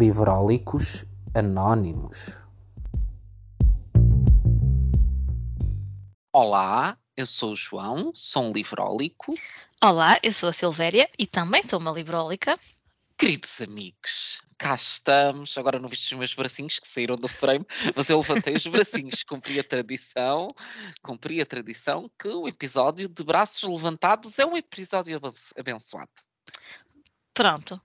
Livrólicos Anónimos. Olá, eu sou o João, sou um livrólico. Olá, eu sou a Silvéria e também sou uma livrólica. Queridos amigos, cá estamos. Agora não viste os meus bracinhos que saíram do frame, mas eu levantei os bracinhos, cumpri a tradição, cumpri a tradição que o episódio de braços levantados é um episódio abenço- abençoado. Pronto,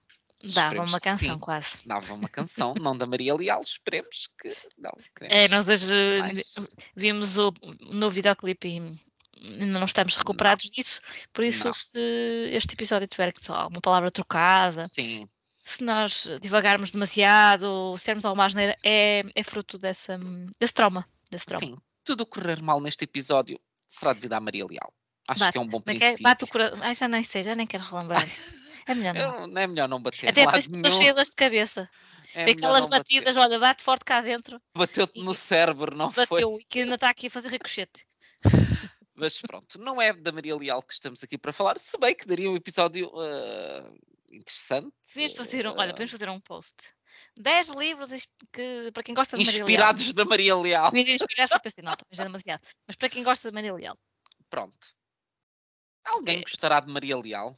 dava uma canção quase. Dava uma canção, não da Maria Leal, esperemos que não. É, nós hoje mais. vimos o novo videoclipe e ainda não estamos recuperados disso, por isso Não. se este episódio tiver que só uma palavra trocada, Sim, se nós divagarmos demasiado, ou se termos alguma asneira, é, é fruto dessa, desse trauma. Desse trauma. sim. Tudo correr mal neste episódio será devido à Maria Leal. Acho Bate. que é um bom princípio. Bate o coração. Ai, já nem sei, já nem quero relembrar. É melhor não. Não é melhor não bater Até isso que cheia de cabeça. É aquelas não bater. batidas, olha, bate forte cá dentro, Bateu-te no cérebro, não foi? bateu e que ainda está aqui a fazer ricochete. Mas pronto, não é da Maria Leal que estamos aqui para falar, se bem que daria um episódio ah, interessante. Podíamos fazer um, olha, ah, podemos fazer um post. 10 livros que, para quem gosta de Maria Leal. inspirados da Maria Leal. Inspirados. Porque assim, não, talvez é demasiado. Mas para quem gosta de Maria Leal. Pronto. Alguém É, gostará de Maria Leal?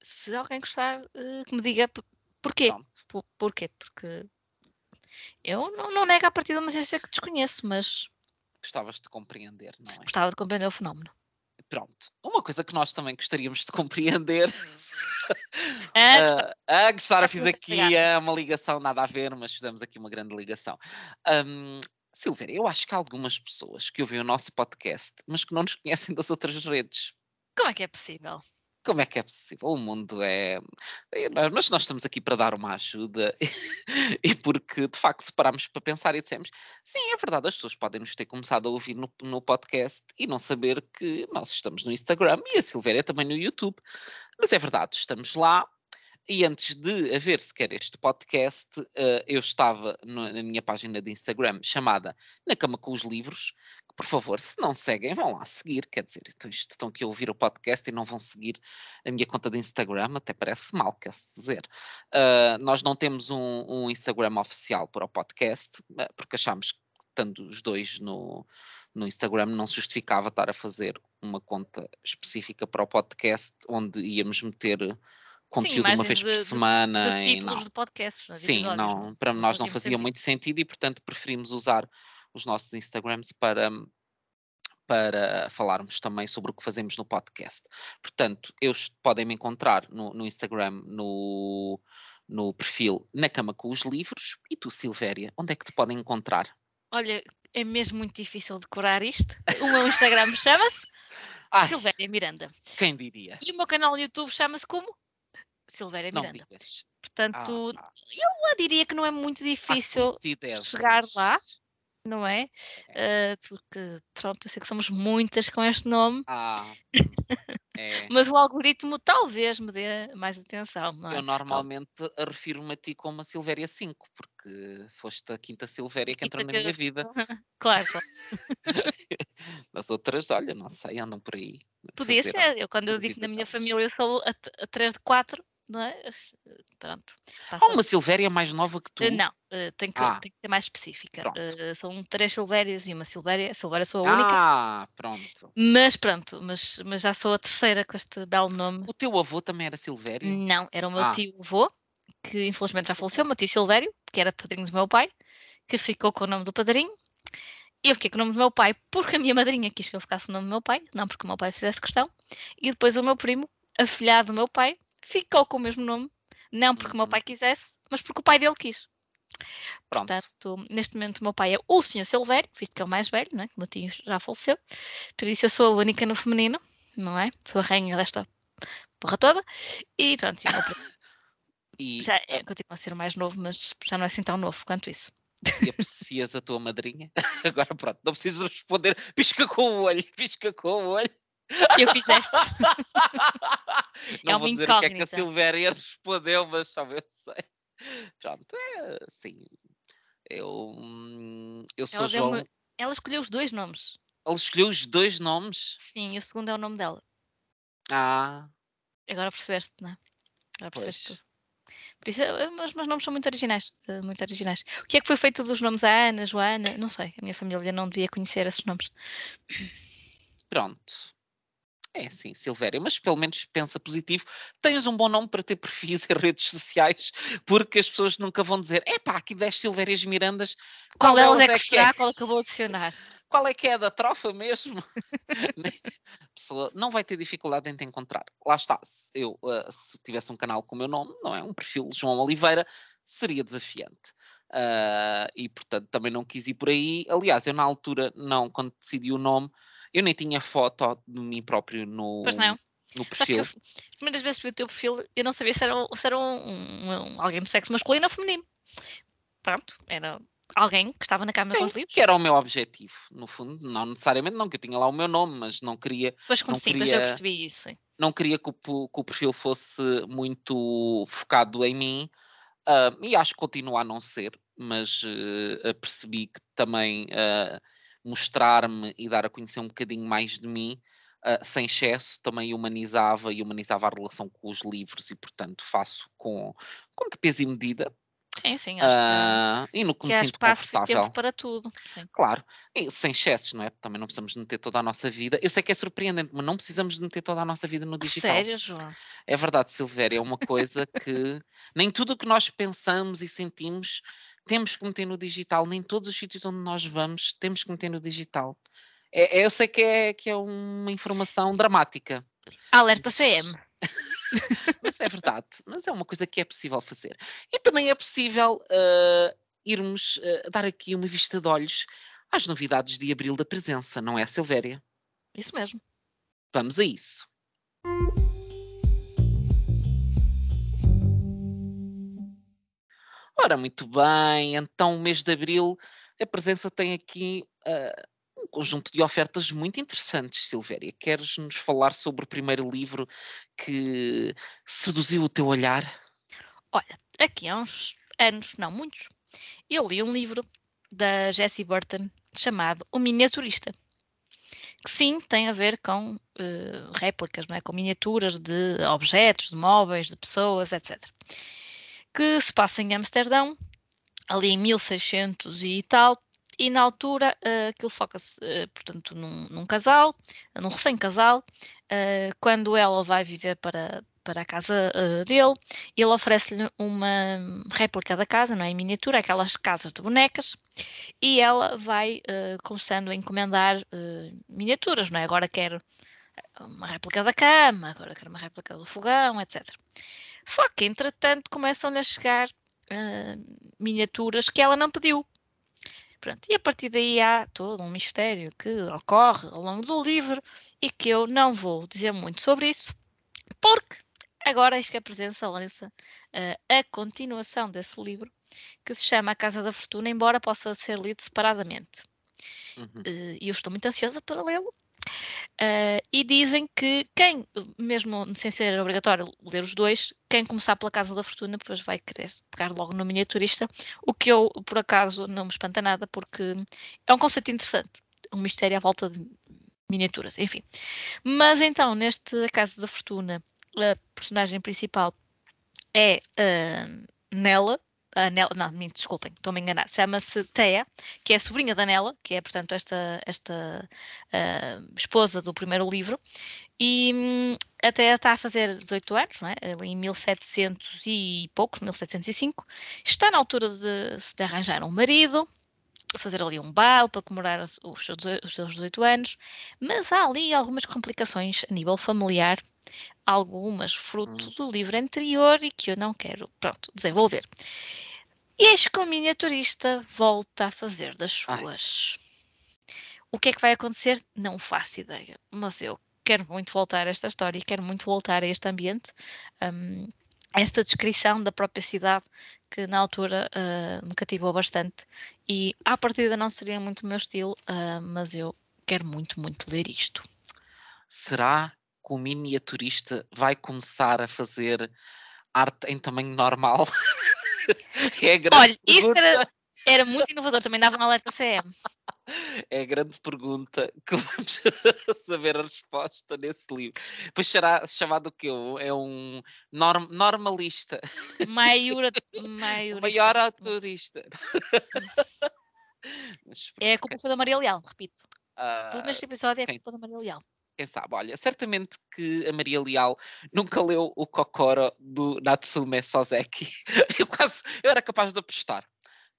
Se alguém gostar, eh, que me diga porquê. Por- Porquê? Porque eu não, não nego a partida, mas eu sei que desconheço, mas Gostavas de compreender, não é? gostava de compreender o fenómeno. Pronto. Uma coisa que nós também gostaríamos de compreender. Ah, Ah, ah, fiz aqui ah, uma ligação, nada a ver, mas fizemos aqui uma grande ligação. Ahm, Silveira, eu acho que há algumas pessoas que ouvem o nosso podcast, mas que não nos conhecem das outras redes. como é que é possível? Como é que é possível? O mundo é. é, Mas nós estamos aqui para dar uma ajuda e porque de facto parámos para pensar e dissemos: sim, é verdade, as pessoas podem nos ter começado a ouvir no, no podcast e não saber que nós estamos no Instagram e a Silvéria também no YouTube. Mas é verdade, estamos lá. E antes de haver sequer este podcast, eh, eu estava na minha página de Instagram chamada Na Cama com os Livros. que, Por favor, se não seguem, vão lá seguir. Quer dizer, então estão aqui a ouvir o podcast e não vão seguir a minha conta de Instagram, até parece mal, quer dizer. Ah, nós não temos um, um Instagram oficial para o podcast, eh, porque achámos que, estando os dois no, no Instagram, não se justificava estar a fazer uma conta específica para o podcast, onde íamos meter conteúdo uma vez por de- de- semana. De e títulos não. de podcasts, de Sim, episódios, não, para nós não fazia sentido. muito sentido e, portanto, preferimos usar os nossos Instagrams para, para falarmos também sobre o que fazemos no podcast. Portanto, eu est- podem me encontrar no, no Instagram, no, no perfil Na Cama com os Livros. E tu, Silvéria, onde é que te podem encontrar? Olha, é mesmo muito difícil decorar isto. O meu Instagram chama-se Ai, Silvéria Miranda. quem diria? E o meu canal no YouTube chama-se como? Silvéria Não Miranda. digas. Portanto, Ah, eu diria que não é muito difícil, chegar lá. não é? Ah, porque, pronto, eu sei que somos muitas com este nome, Ah, é. mas o algoritmo talvez me dê mais atenção, é? Eu normalmente refiro-me a ti como a Silvéria 5, porque foste a quinta Silvéria que entrou na minha vida. Claro, claro. As outras, olha, não sei, andam por aí. Podia ser. Eu, quando eu digo na minha família sou a, a 3 de 4, não é? Pronto. Há uma Silvéria mais nova que tu? Eh, Não, eh, tem, que, Ah. tem que ser mais específica. Eh, são três Silvérios e uma Silvéria. A Silvéria sou a única. Ah, pronto. Mas pronto, mas, mas já sou a terceira com este belo nome. O teu avô também era Silvério? Não, era o meu Ah. tio avô, que infelizmente já faleceu, o meu tio Silvério, que era padrinho do meu pai, que ficou com o nome do padrinho. Eu fiquei com o nome do meu pai porque a minha madrinha quis que eu ficasse com o nome do meu pai, não porque o meu pai fizesse questão. E depois o meu primo, afilhado do meu pai, ficou com o mesmo nome, não porque o meu Uhum. pai quisesse, mas porque o pai dele quis. Pronto. Portanto, neste momento o meu pai é o Sr. Silvério, visto que é o mais velho, não é? o meu tio já faleceu. Por isso eu sou a única no feminino, não é? Sou a rainha desta porra toda. E pronto, e o meu primo E, já é, continua a ser o mais novo, mas já não é assim tão novo quanto isso. e aprecias a tua madrinha? Agora pronto, não precisas responder. Pisca com o olho, pisca com o olho. Eu fiz gestos. não É vou dizer o que é que a. Silvéria respondeu, mas só eu sei. Pronto, é assim. Eu, hum, eu sou Ela, João. ela escolheu os dois nomes. Ele escolheu os dois nomes. Sim, o segundo é o nome dela. Ah, Agora percebeste, não é? Agora pois. percebeste tudo. Por isso, eh, mas, mas nomes são muito originais, uh, muito originais. O que é que foi feito dos nomes a Ana, Joana? Não sei, a minha família não devia conhecer esses nomes. Pronto. É sim, Silvéria, mas pelo menos pensa positivo. Tens um bom nome para ter perfis em redes sociais, porque as pessoas nunca vão dizer: epá, aqui 10 Silvérias Mirandas. Qual, qual delas é que, é que será? É? Qual é que eu vou adicionar? Qual é que é da trofa mesmo? a pessoa não vai ter dificuldade em te encontrar. Lá está. Eu, uh, se tivesse um canal com o meu nome, não é? Um perfil João Oliveira, seria desafiante. Uh, e portanto também não quis ir por aí. Aliás, eu na altura, não, quando decidi o nome, eu nem tinha foto de mim próprio no, pois não. no perfil. as primeiras vezes que vi o teu perfil, eu não sabia se era, se era um, um, alguém do sexo masculino ou feminino. Pronto, era alguém que estava na câmara com os livros. Que era o meu objetivo, no fundo. Não necessariamente não, que eu tinha lá o meu nome, mas não queria. Pois como não sim, queria, eu percebi isso. Não queria que o, que o, perfil fosse muito focado em mim. Uh, e acho que continua a não ser, mas uh, percebi que também uh, mostrar-me e dar a conhecer um bocadinho mais de mim, uh, sem excesso, também humanizava e humanizava a relação com os livros e, portanto, faço com, com de peso e medida. Sim, sim, acho uh, que, e no que, que me sinto confortável. tempo para tudo. Sim. Claro, e sem excessos, não é? Também não precisamos meter toda a nossa vida. Eu sei que é surpreendente, mas não precisamos meter toda a nossa vida no digital. Sério, João? É verdade, Silvéria, é uma coisa que nem tudo o que nós pensamos e sentimos temos que meter no digital, nem todos os sítios onde nós vamos temos que meter no digital. É, é, eu sei que é, que é uma informação dramática. Alerta CM. mas é verdade, mas é uma coisa que é possível fazer. E também é possível uh, irmos uh, dar aqui uma vista de olhos às novidades de abril da presença, não é, Silvéria? Isso mesmo. Vamos a isso. Ora, muito bem, então o mês de Abril, a presença tem aqui uh, um conjunto de ofertas muito interessantes, Silvéria. Queres nos falar sobre o primeiro livro que seduziu o teu olhar? Olha, aqui há uns anos, não muitos, eu li um livro da Jessie Burton chamado O Miniaturista que sim tem a ver com uh, réplicas, não é? com miniaturas de objetos, de móveis, de pessoas, etc que se passa em Amsterdão, ali em 1600 e tal, e na altura uh, aquilo foca-se, uh, portanto, num, num, casal, num recém-casal, uh, quando ela vai viver para, para a casa uh, dele, ele oferece-lhe uma réplica da casa, não é, em miniatura, aquelas casas de bonecas, e ela vai começando a encomendar miniaturas, não é, agora quer uma réplica da cama, agora quer uma réplica do fogão, etc. Só que, entretanto, começam-lhe a chegar uh, miniaturas que ela não pediu. Pronto, e a partir daí há todo um mistério que ocorre ao longo do livro e que eu não vou dizer muito sobre isso, porque agora acho que a presença lança uh, a continuação desse livro, que se chama A Casa da Fortuna, embora possa ser lido separadamente. Uhum. Uh, e eu estou muito ansiosa para lê-lo, Uh, e dizem que quem, mesmo sem ser obrigatório ler os dois, quem começar pela Casa da Fortuna depois vai querer pegar logo no miniaturista, o que eu, por acaso, não me espanta nada, porque é um conceito interessante, um mistério à volta de miniaturas, enfim. Mas então, neste A Casa da Fortuna, a personagem principal é uh, Nella, a Nela, não, desculpem, estou-me a enganar, chama-se Thea, que é a sobrinha da Nela, que é, portanto, esta, esta uh, esposa do primeiro livro, e um, a Thea está a fazer 18 anos, não é? em 1700 e poucos, 1705, está na altura de, de arranjar um marido, fazer ali um baile para comemorar os seus 18 anos, mas há ali algumas complicações a nível familiar, algumas fruto hum. do livro anterior e que eu não quero, pronto, desenvolver. Eis que o miniaturista volta a fazer das suas. Ai. O que é que vai acontecer? Não faço ideia, mas eu quero muito voltar a esta história e quero muito voltar a este ambiente. Um, esta descrição da própria cidade que na altura uh, me cativou bastante e à partida não seria muito o meu estilo, uh, mas eu quero muito, muito ler isto. Será que o miniaturista vai começar a fazer arte em tamanho normal? é Olha, isso era, era, muito inovador, também dava um alerta CM. é a grande pergunta que vamos saber a resposta nesse livro. Pois será chamado o quê? É um norm, normalista. Maior, maior autorista. é a culpa da Maria Leal, repito. Uh, Tudo neste episódio é a culpa da Maria Leal quem sabe, olha, certamente que a Maria Leal nunca leu o Kokoro do Natsume Soseki. Eu quase, eu era capaz de apostar.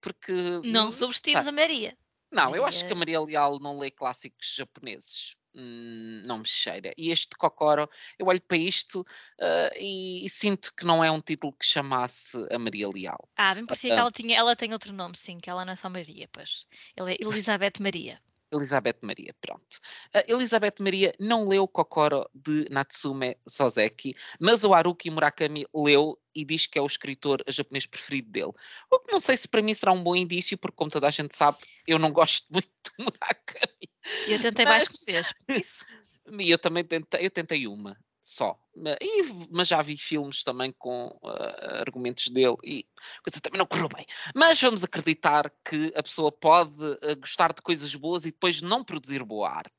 Porque. Não subestimos a Maria. Não, Maria... eu acho que a Maria Leal não lê clássicos japoneses. Hum, não me cheira. E este Kokoro, eu olho para isto uh, e, e, sinto que não é um título que chamasse a Maria Leal. Ah, bem parecia uh, que ela, tinha, ela tem outro nome, sim, que ela não é só Maria, pois. Ela é Elizabeth Maria. Elizabeth Maria, pronto. A Elizabeth Maria não leu Kokoro de Natsume Soseki, mas o Haruki Murakami leu e diz que é o escritor japonês preferido dele. O que não sei se para mim será um bom indício, porque como toda a gente sabe, eu não gosto muito de Murakami. Eu tentei mas... mais que isso. E eu também tentei, eu tentei uma só. E, mas já vi filmes também com uh, argumentos dele e a coisa também não correu bem. Mas vamos acreditar que a pessoa pode uh, gostar de coisas boas e depois não produzir boa arte.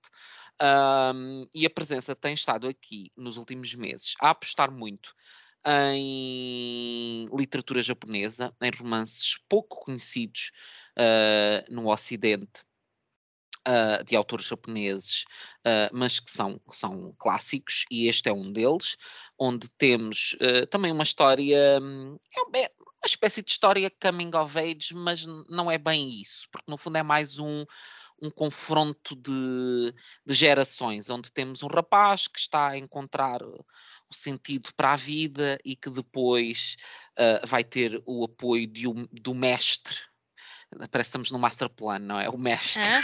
Um, e a presença tem estado aqui nos últimos meses a apostar muito em literatura japonesa, em romances pouco conhecidos uh, no Ocidente uh, de autores japoneses, uh, mas que são, são clássicos, e este é um deles, onde temos uh, também uma história, hum, é, é uma espécie de história coming of age, mas não é bem isso, porque no fundo é mais um, um confronto de, de gerações, onde temos um rapaz que está a encontrar o sentido para a vida e que depois vai ter o apoio de um, do mestre Parece que estamos no master plan, não é? O mestre. Ah,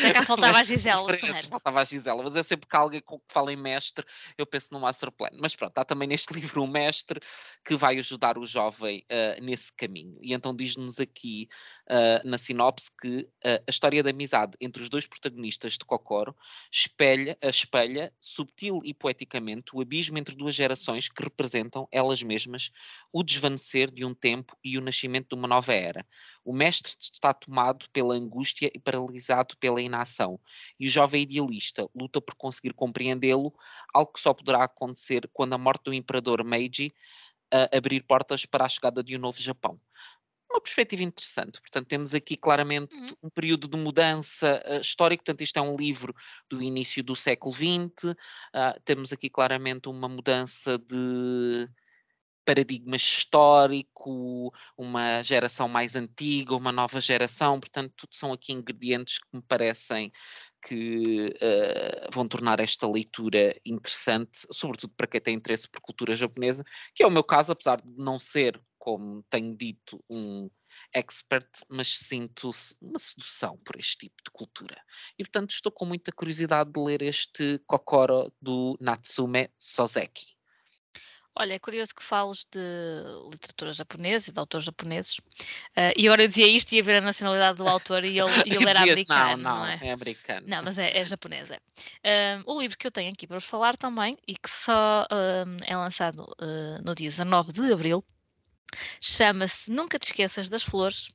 já cá faltava a Gisela. Faltava a Gisela, mas é sempre que alguém que fala em mestre, eu penso no master plan. Mas pronto, há também neste livro um mestre que vai ajudar o jovem uh, nesse caminho. E então diz-nos aqui uh, na sinopse que uh, a história da amizade entre os dois protagonistas de Kokoro espelha, espelha subtil e poeticamente o abismo entre duas gerações que representam elas mesmas o desvanecer de um tempo e o nascimento de uma nova era. O mestre está tomado pela angústia e paralisado pela inação, e o jovem idealista luta por conseguir compreendê-lo, algo que só poderá acontecer quando a morte do imperador Meiji uh, abrir portas para a chegada de um novo Japão uma perspectiva interessante. Portanto, temos aqui claramente uhum. um período de mudança uh, histórica. Portanto, isto é um livro do início do século XX. Uh, temos aqui claramente uma mudança de paradigma histórico, uma geração mais antiga, uma nova geração, portanto, tudo são aqui ingredientes que me parecem que uh, vão tornar esta leitura interessante, sobretudo para quem tem interesse por cultura japonesa, que é o meu caso, apesar de não ser, como tenho dito, um expert, mas sinto uma sedução por este tipo de cultura. E, portanto, estou com muita curiosidade de ler este Kokoro do Natsume Soseki. Olha, é curioso que fales de literatura japonesa e de autores japoneses. Uh, e agora eu dizia isto e ia ver a nacionalidade do autor e ele, ele era americano. Não, não, não é? é? americano. Não, mas é, é japonês. É. Uh, o livro que eu tenho aqui para vos falar também e que só uh, é lançado no dia 19 de abril chama-se Nunca Te Esqueças das Flores.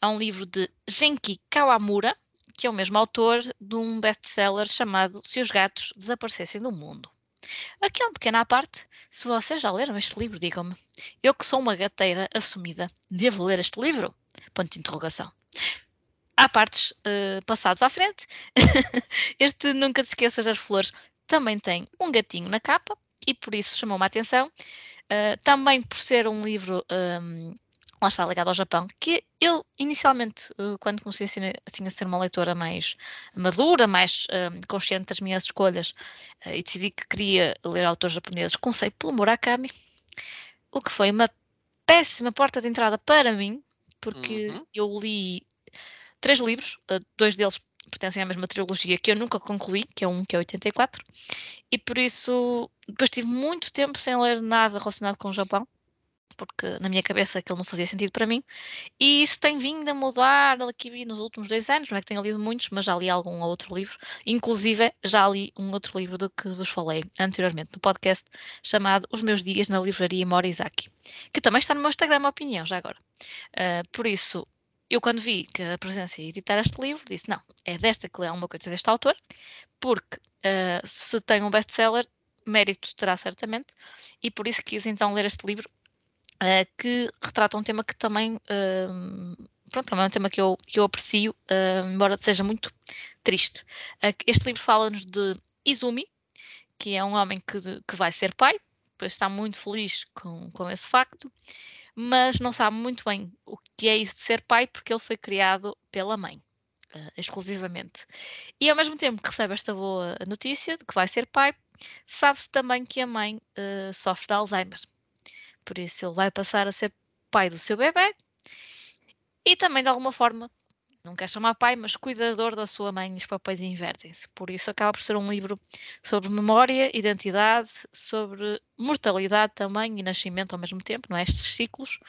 É um livro de Genki Kawamura, que é o mesmo autor de um best-seller chamado Se os Gatos Desaparecessem do Mundo. Aqui é um pequeno à parte. Se vocês já leram este livro, digam-me. Eu que sou uma gateira assumida, devo ler este livro? Ponto de interrogação. Há partes uh, passados à frente. este Nunca Te Esqueças das Flores também tem um gatinho na capa e por isso chamou-me a atenção. Uh, também por ser um livro um, lá está ligado ao Japão, que eu inicialmente, eh, quando comecei assim, a ser uma leitora mais madura, mais um, consciente das minhas escolhas, uh, e decidi que queria ler autores japoneses, comecei pelo Murakami, o que foi uma péssima porta de entrada para mim, porque uhum. eu li três livros, uh, dois deles pertencem à mesma trilogia que eu nunca concluí, que é um que é 84, e por isso depois tive muito tempo sem ler nada relacionado com o Japão porque na minha cabeça aquilo não fazia sentido para mim. E isso tem vindo a mudar aqui nos últimos dois anos. Não é que tenha lido muitos, mas já li algum outro livro. Inclusive, já li um outro livro do que vos falei anteriormente no podcast, chamado Os Meus Dias na Livraria Morizaki, que também está no meu Instagram, a opinião, já agora. Uh, por isso, eu quando vi que a presença ia editar este livro, disse, não, é desta que lê alguma coisa deste autor, porque uh, se tem um best-seller, mérito terá certamente, e por isso quis então ler este livro, uh, que retrata um tema que também, uh, pronto, também é um tema que eu, que eu aprecio, embora seja muito triste. este livro fala-nos de Izumi, que é um homem que, que vai ser pai, pois está muito feliz com, com esse facto, mas não sabe muito bem o que é isso de ser pai, porque ele foi criado pela mãe. Uh, exclusivamente. E ao mesmo tempo que recebe esta boa notícia de que vai ser pai, sabe-se também que a mãe uh, sofre de Alzheimer. Por isso ele vai passar a ser pai do seu bebê e também de alguma forma não quer chamar pai, mas cuidador da sua mãe, os papéis invertem-se. Por isso acaba por ser um livro sobre memória, identidade, sobre mortalidade também e nascimento ao mesmo tempo, não é? Estes ciclos.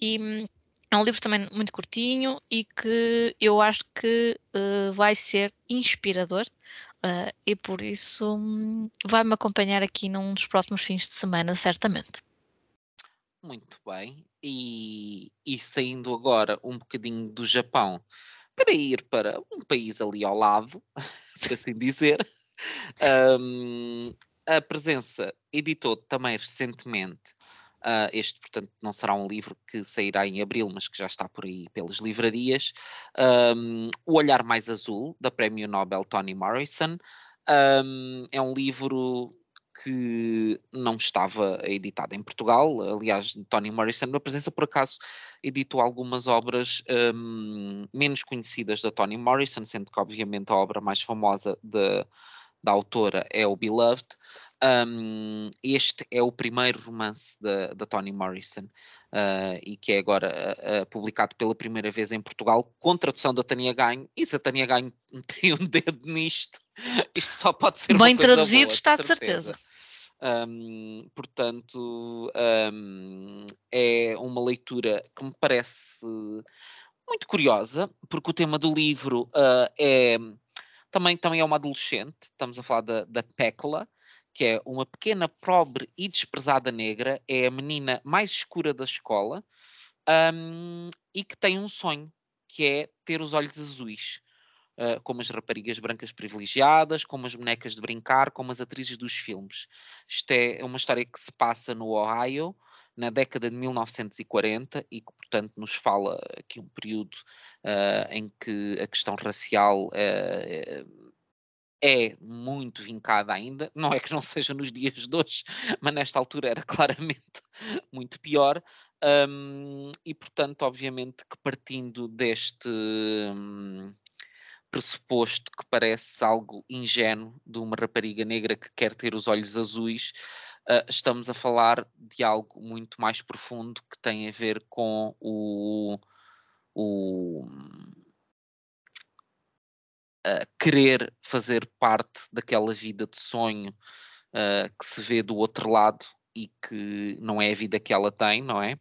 E hum, é um livro também muito curtinho e que eu acho que uh, vai ser inspirador uh, e por isso um, vai-me acompanhar aqui num dos próximos fins de semana, certamente. Muito bem. E, e saindo agora um bocadinho do Japão, para ir para um país ali ao lado, por assim dizer. Um, a presença editou também recentemente uh, este, portanto, não será um livro que sairá em abril, mas que já está por aí pelas livrarias. Um, o Olhar Mais Azul, da Prémio Nobel Toni Morrison. Um, é um livro que não estava editado em Portugal. Aliás, Toni Morrison, na presença, por acaso, editou algumas obras um, menos conhecidas da Toni Morrison, sendo que, obviamente, a obra mais famosa de, da autora é o Beloved. Um, este é o primeiro romance da, da Toni Morrison uh, e que é agora uh, publicado pela primeira vez em Portugal com tradução da Tânia Ganho. E se a Tânia Ganho tem um dedo nisto, isto só pode ser Bem uma coisa traduzido boa, está de de certeza. certeza. Um, portanto, um, é uma leitura que me parece muito curiosa, porque o tema do livro uh, é também, também é uma adolescente, estamos a falar da, da Pécola, que é uma pequena, pobre e desprezada negra, é a menina mais escura da escola um, e que tem um sonho, que é ter os olhos azuis. Uh, como as raparigas brancas privilegiadas, como as bonecas de brincar, como as atrizes dos filmes. Isto é uma história que se passa no Ohio, na década de 1940, e que, portanto, nos fala aqui um período uh, em que a questão racial uh, é muito vincada ainda. Não é que não seja nos dias de hoje, mas nesta altura era claramente muito pior. Um, e, portanto, obviamente que partindo deste. Um, pressuposto que parece algo ingênuo de uma rapariga negra que quer ter os olhos azuis, uh, estamos a falar de algo muito mais profundo que tem a ver com o, o uh, querer fazer parte daquela vida de sonho uh, que se vê do outro lado e que não é a vida que ela tem, não é?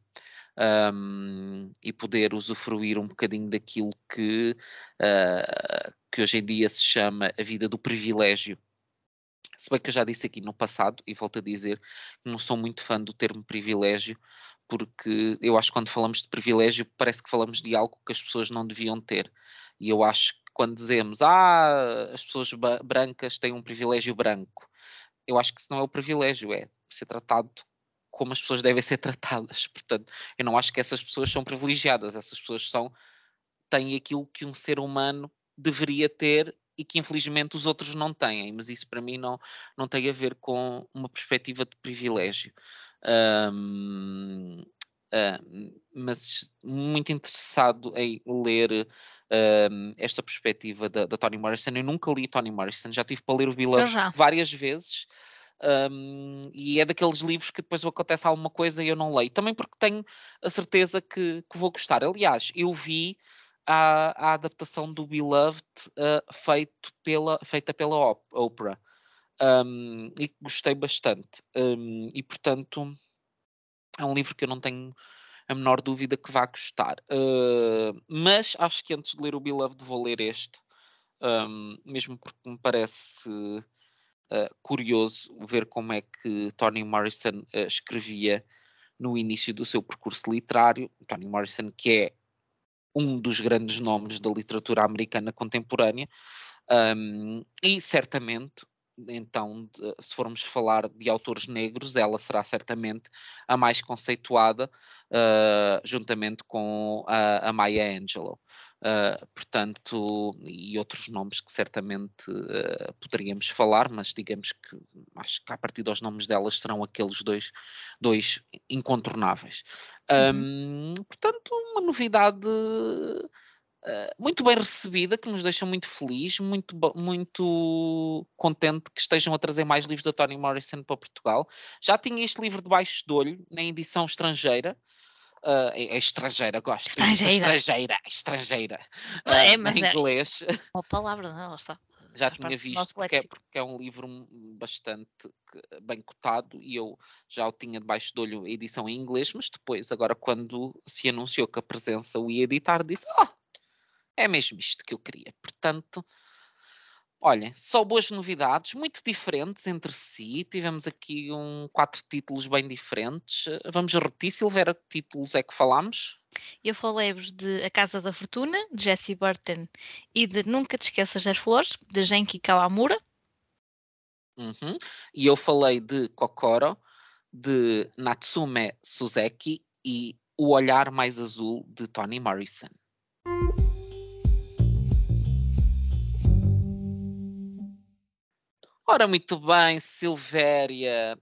Um, e poder usufruir um bocadinho daquilo que, uh, que hoje em dia se chama a vida do privilégio. Se bem que eu já disse aqui no passado, e volto a dizer, não sou muito fã do termo privilégio, porque eu acho que quando falamos de privilégio parece que falamos de algo que as pessoas não deviam ter. E eu acho que quando dizemos, ah, as pessoas brancas têm um privilégio branco, eu acho que isso não é o privilégio, é ser tratado como as pessoas devem ser tratadas. Portanto, eu não acho que essas pessoas são privilegiadas, essas pessoas são têm aquilo que um ser humano deveria ter e que infelizmente os outros não têm, mas isso para mim não, não tem a ver com uma perspectiva de privilégio. Um, mas muito interessado em ler um, esta perspectiva da, da Toni Morrison. Eu nunca li Toni Morrison, já tive para ler o Beloved várias vezes um, e é daqueles livros que depois acontece alguma coisa e eu não leio. Também porque tenho a certeza que, que vou gostar. Aliás, eu vi a, a adaptação do Beloved uh, feito pela, feita pela Oprah um, e gostei bastante. Um, e portanto, é um livro que eu não tenho a menor dúvida que vá gostar. Uh, mas acho que antes de ler o Beloved vou ler este, um, mesmo porque me parece uh, curioso ver como é que Toni Morrison uh, escrevia no início do seu percurso literário. Toni Morrison, que é um dos grandes nomes da literatura americana contemporânea, um, e certamente então, se formos falar de autores negros, ela será certamente a mais conceituada, uh, juntamente com a, a Maya Angelou. Uh, portanto, e outros nomes que certamente uh, poderíamos falar, mas digamos que acho que a partir dos nomes delas serão aqueles dois, dois incontornáveis. Uhum. Um, portanto, uma novidade uh, muito bem recebida, que nos deixa muito feliz, muito, muito contente que estejam a trazer mais livros da Toni Morrison para Portugal. Já tinha este livro debaixo de olho, na edição estrangeira. Uh, é, é, estrangeira, gosto. Estrangeira. Estrangeira, estrangeira. Uh, é, mas em é inglês. Uma palavra, não, está. Já tinha visto que é porque é um livro bastante bem cotado e eu já o tinha debaixo de olho a edição em inglês, mas depois, agora quando se anunciou que a presença o ia editar, disse, oh, é mesmo isto que eu queria. Portanto, Olhem, só boas novidades, muito diferentes entre si. Tivemos aqui um, quatro títulos bem diferentes. Vamos repetir, Silveira, que títulos é que falámos? Eu falei-vos de A Casa da Fortuna, de Jessie Burton, e de Nunca Te Esqueças das Flores, de Genki Kawamura. Uhum. E eu falei de Kokoro, de Natsume Suzeki, e O Olhar Mais Azul, de Toni Morrison. Ora, muito bem, Silvéria.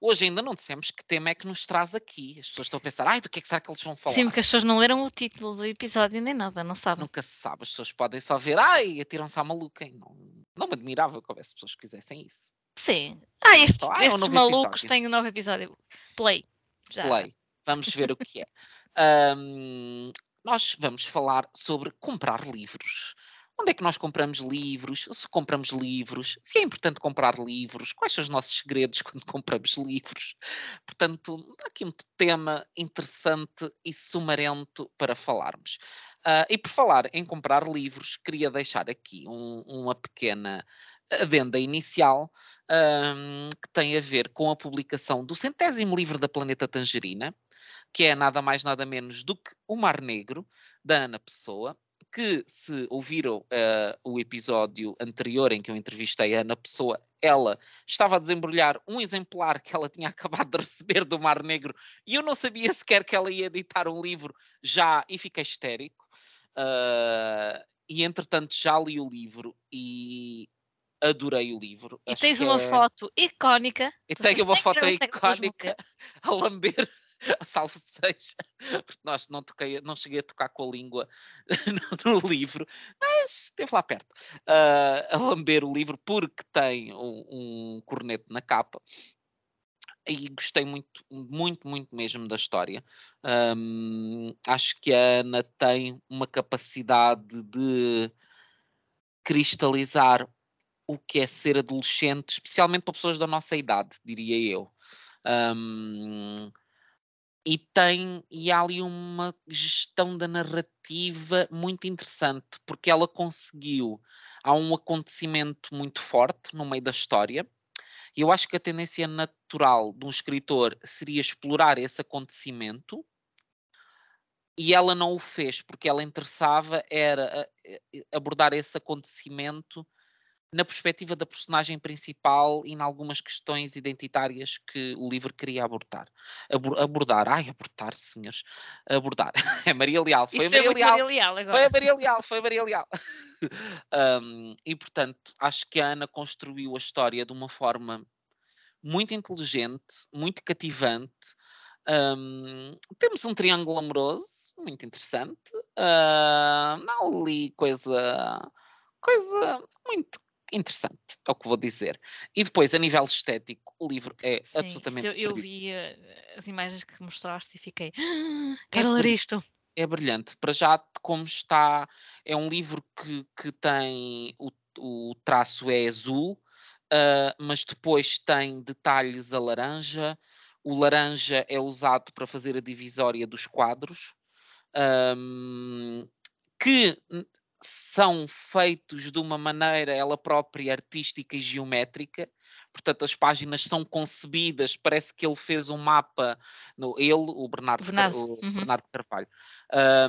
Hoje ainda não dissemos que tema é que nos traz aqui. As pessoas estão a pensar, ai, do que é que será que eles vão falar? Sim, porque as pessoas não leram o título do episódio nem nada, não sabem. Nunca se sabe, as pessoas podem só ver, ai, atiram-se à maluca. Não, não me admirava que houvesse pessoas que fizessem isso. Sim. Ah, estes, só, ah, estes um malucos episódio. têm um novo episódio. Play. Já. Play. Vamos ver o que é. Um, nós vamos falar sobre comprar livros. Onde é que nós compramos livros? Se compramos livros? Se é importante comprar livros? Quais são os nossos segredos quando compramos livros? Portanto, aqui um tema interessante e sumarento para falarmos. Uh, e por falar em comprar livros, queria deixar aqui um, uma pequena adenda inicial um, que tem a ver com a publicação do centésimo livro da Planeta Tangerina, que é nada mais nada menos do que O Mar Negro, da Ana Pessoa, que se ouviram uh, o episódio anterior em que eu entrevistei a Ana Pessoa, ela estava a desembrulhar um exemplar que ela tinha acabado de receber do Mar Negro e eu não sabia sequer que ela ia editar um livro já e fiquei histérico. Uh, e entretanto já li o livro e adorei o livro. E Acho tens uma é... foto icónica. E tenho uma foto icónica a lamber salvo seja, porque nós não, toquei, não cheguei a tocar com a língua no, no livro, mas esteve lá perto, uh, a lamber o livro porque tem um, um corneto na capa e gostei muito, muito, muito mesmo da história. Um, acho que a Ana tem uma capacidade de cristalizar o que é ser adolescente, especialmente para pessoas da nossa idade, diria eu. Um, e tem e há ali uma gestão da narrativa muito interessante porque ela conseguiu há um acontecimento muito forte no meio da história e eu acho que a tendência natural de um escritor seria explorar esse acontecimento e ela não o fez porque ela interessava era abordar esse acontecimento na perspectiva da personagem principal e em algumas questões identitárias que o livro queria abordar. abordar, ai, abordar, senhores, abordar. É Maria Leal, foi Isso a Maria, é Leal. Maria Leal agora. Foi a Maria Leal, foi a Maria Leal. um, e portanto, acho que a Ana construiu a história de uma forma muito inteligente, muito cativante. Um, temos um triângulo amoroso muito interessante. Uh, não li coisa coisa muito interessante, é o que vou dizer. E depois, a nível estético, o livro é Sim, absolutamente. Eu, eu vi uh, as imagens que mostraste e fiquei, ah, quero é ler isto. É brilhante. Para já, como está, é um livro que, que tem o, o traço é azul, uh, mas depois tem detalhes a laranja. O laranja é usado para fazer a divisória dos quadros. Um, que são feitos de uma maneira ela própria artística e geométrica, portanto as páginas são concebidas, parece que ele fez um mapa, no, ele, o Bernardo, Bernardo. O uhum. Bernardo Carvalho,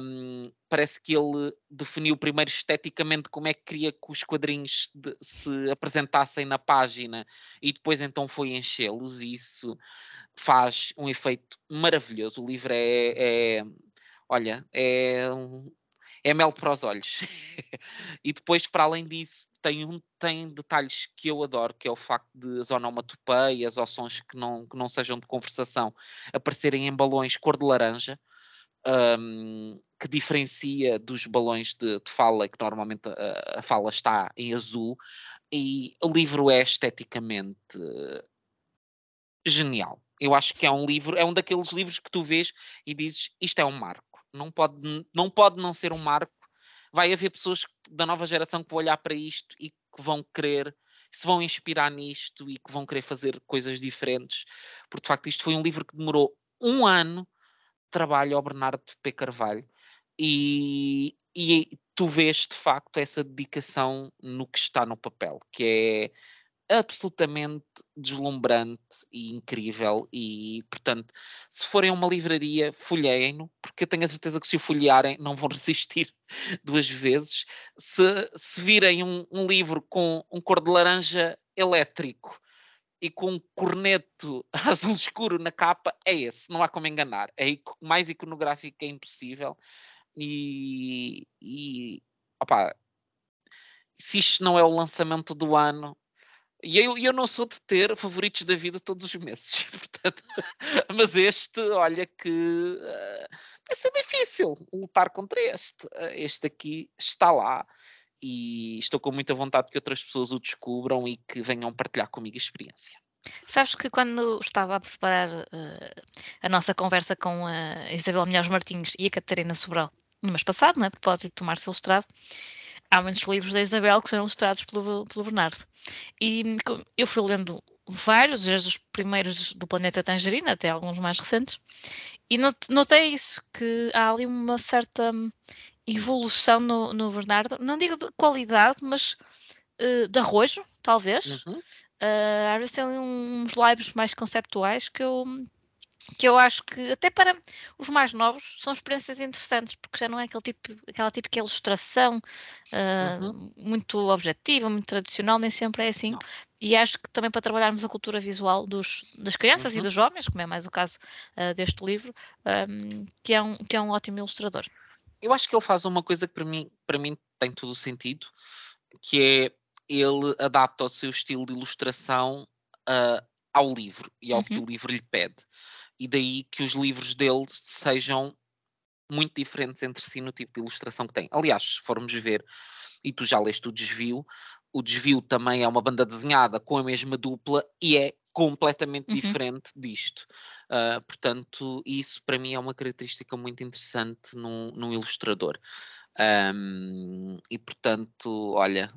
um, parece que ele definiu primeiro esteticamente como é que queria que os quadrinhos de, se apresentassem na página e depois então foi enchê-los e isso faz um efeito maravilhoso. O livro é, é olha, é é mel para os olhos. e depois, para além disso, tem, um, tem detalhes que eu adoro, que é o facto de as onomatopeias ou sons que não, que não sejam de conversação aparecerem em balões cor de laranja, um, que diferencia dos balões de, de fala, que normalmente a, a, fala está em azul, e o livro é esteticamente genial. Eu acho que é um livro, é um daqueles livros que tu vês e dizes isto é um marco não pode, não pode não ser um marco. Vai haver pessoas da nova geração que vão olhar para isto e que vão querer, se vão inspirar nisto e que vão querer fazer coisas diferentes. Porque de facto isto foi um livro que demorou um ano de trabalho ao Bernardo P. Carvalho e, e tu vês de facto essa dedicação no que está no papel, que é absolutamente deslumbrante e incrível e, portanto, se forem a uma livraria, folheiem-no, porque eu tenho a certeza que se o folhearem não vão resistir duas vezes. Se, se virem um, um livro com um cor de laranja elétrico e com um corneto azul escuro na capa, é esse, não há como enganar. É mais iconográfico é impossível. E, e opa, se isto não é o lançamento do ano, e eu, eu não sou de ter favoritos da vida todos os meses, portanto, mas este, olha que uh, vai ser difícil lutar contra este. Uh, este aqui está lá e estou com muita vontade que outras pessoas o descubram e que venham partilhar comigo a experiência. Sabes que quando estava a preparar uh, a nossa conversa com a Isabel Milhares Martins e a Catarina Sobral, no mês passado, não é? a propósito do Marcelo Ilustrado, há muitos livros da Isabel que são ilustrados pelo, pelo Bernardo. E eu fui lendo vários, desde os primeiros do Planeta Tangerina até alguns mais recentes, e notei isso, que há ali uma certa evolução no, no Bernardo, não digo de qualidade, mas uh, de arrojo, talvez. Uhum. Uh, às vezes tem uns livros mais conceptuais que eu, que eu acho que até para os mais novos são experiências interessantes, porque já não é aquele tipo, aquela típica ilustração uh, uhum. muito objetiva, muito tradicional, nem sempre é assim. Não. E acho que também para trabalharmos a cultura visual dos, das crianças uhum. e dos jovens, como é mais o caso uh, deste livro, um, que, é um, que é um ótimo ilustrador. Eu acho que ele faz uma coisa que para mim, para mim tem todo o sentido, que é ele adapta o seu estilo de ilustração uh, ao livro e ao uhum. que o livro lhe pede e daí que os livros dele sejam muito diferentes entre si no tipo de ilustração que tem. Aliás, se formos ver, e tu já leste o Desvio, o Desvio também é uma banda desenhada com a mesma dupla e é completamente uhum. diferente disto. Uh, portanto, isso para mim é uma característica muito interessante num, num ilustrador. Um, e portanto, olha,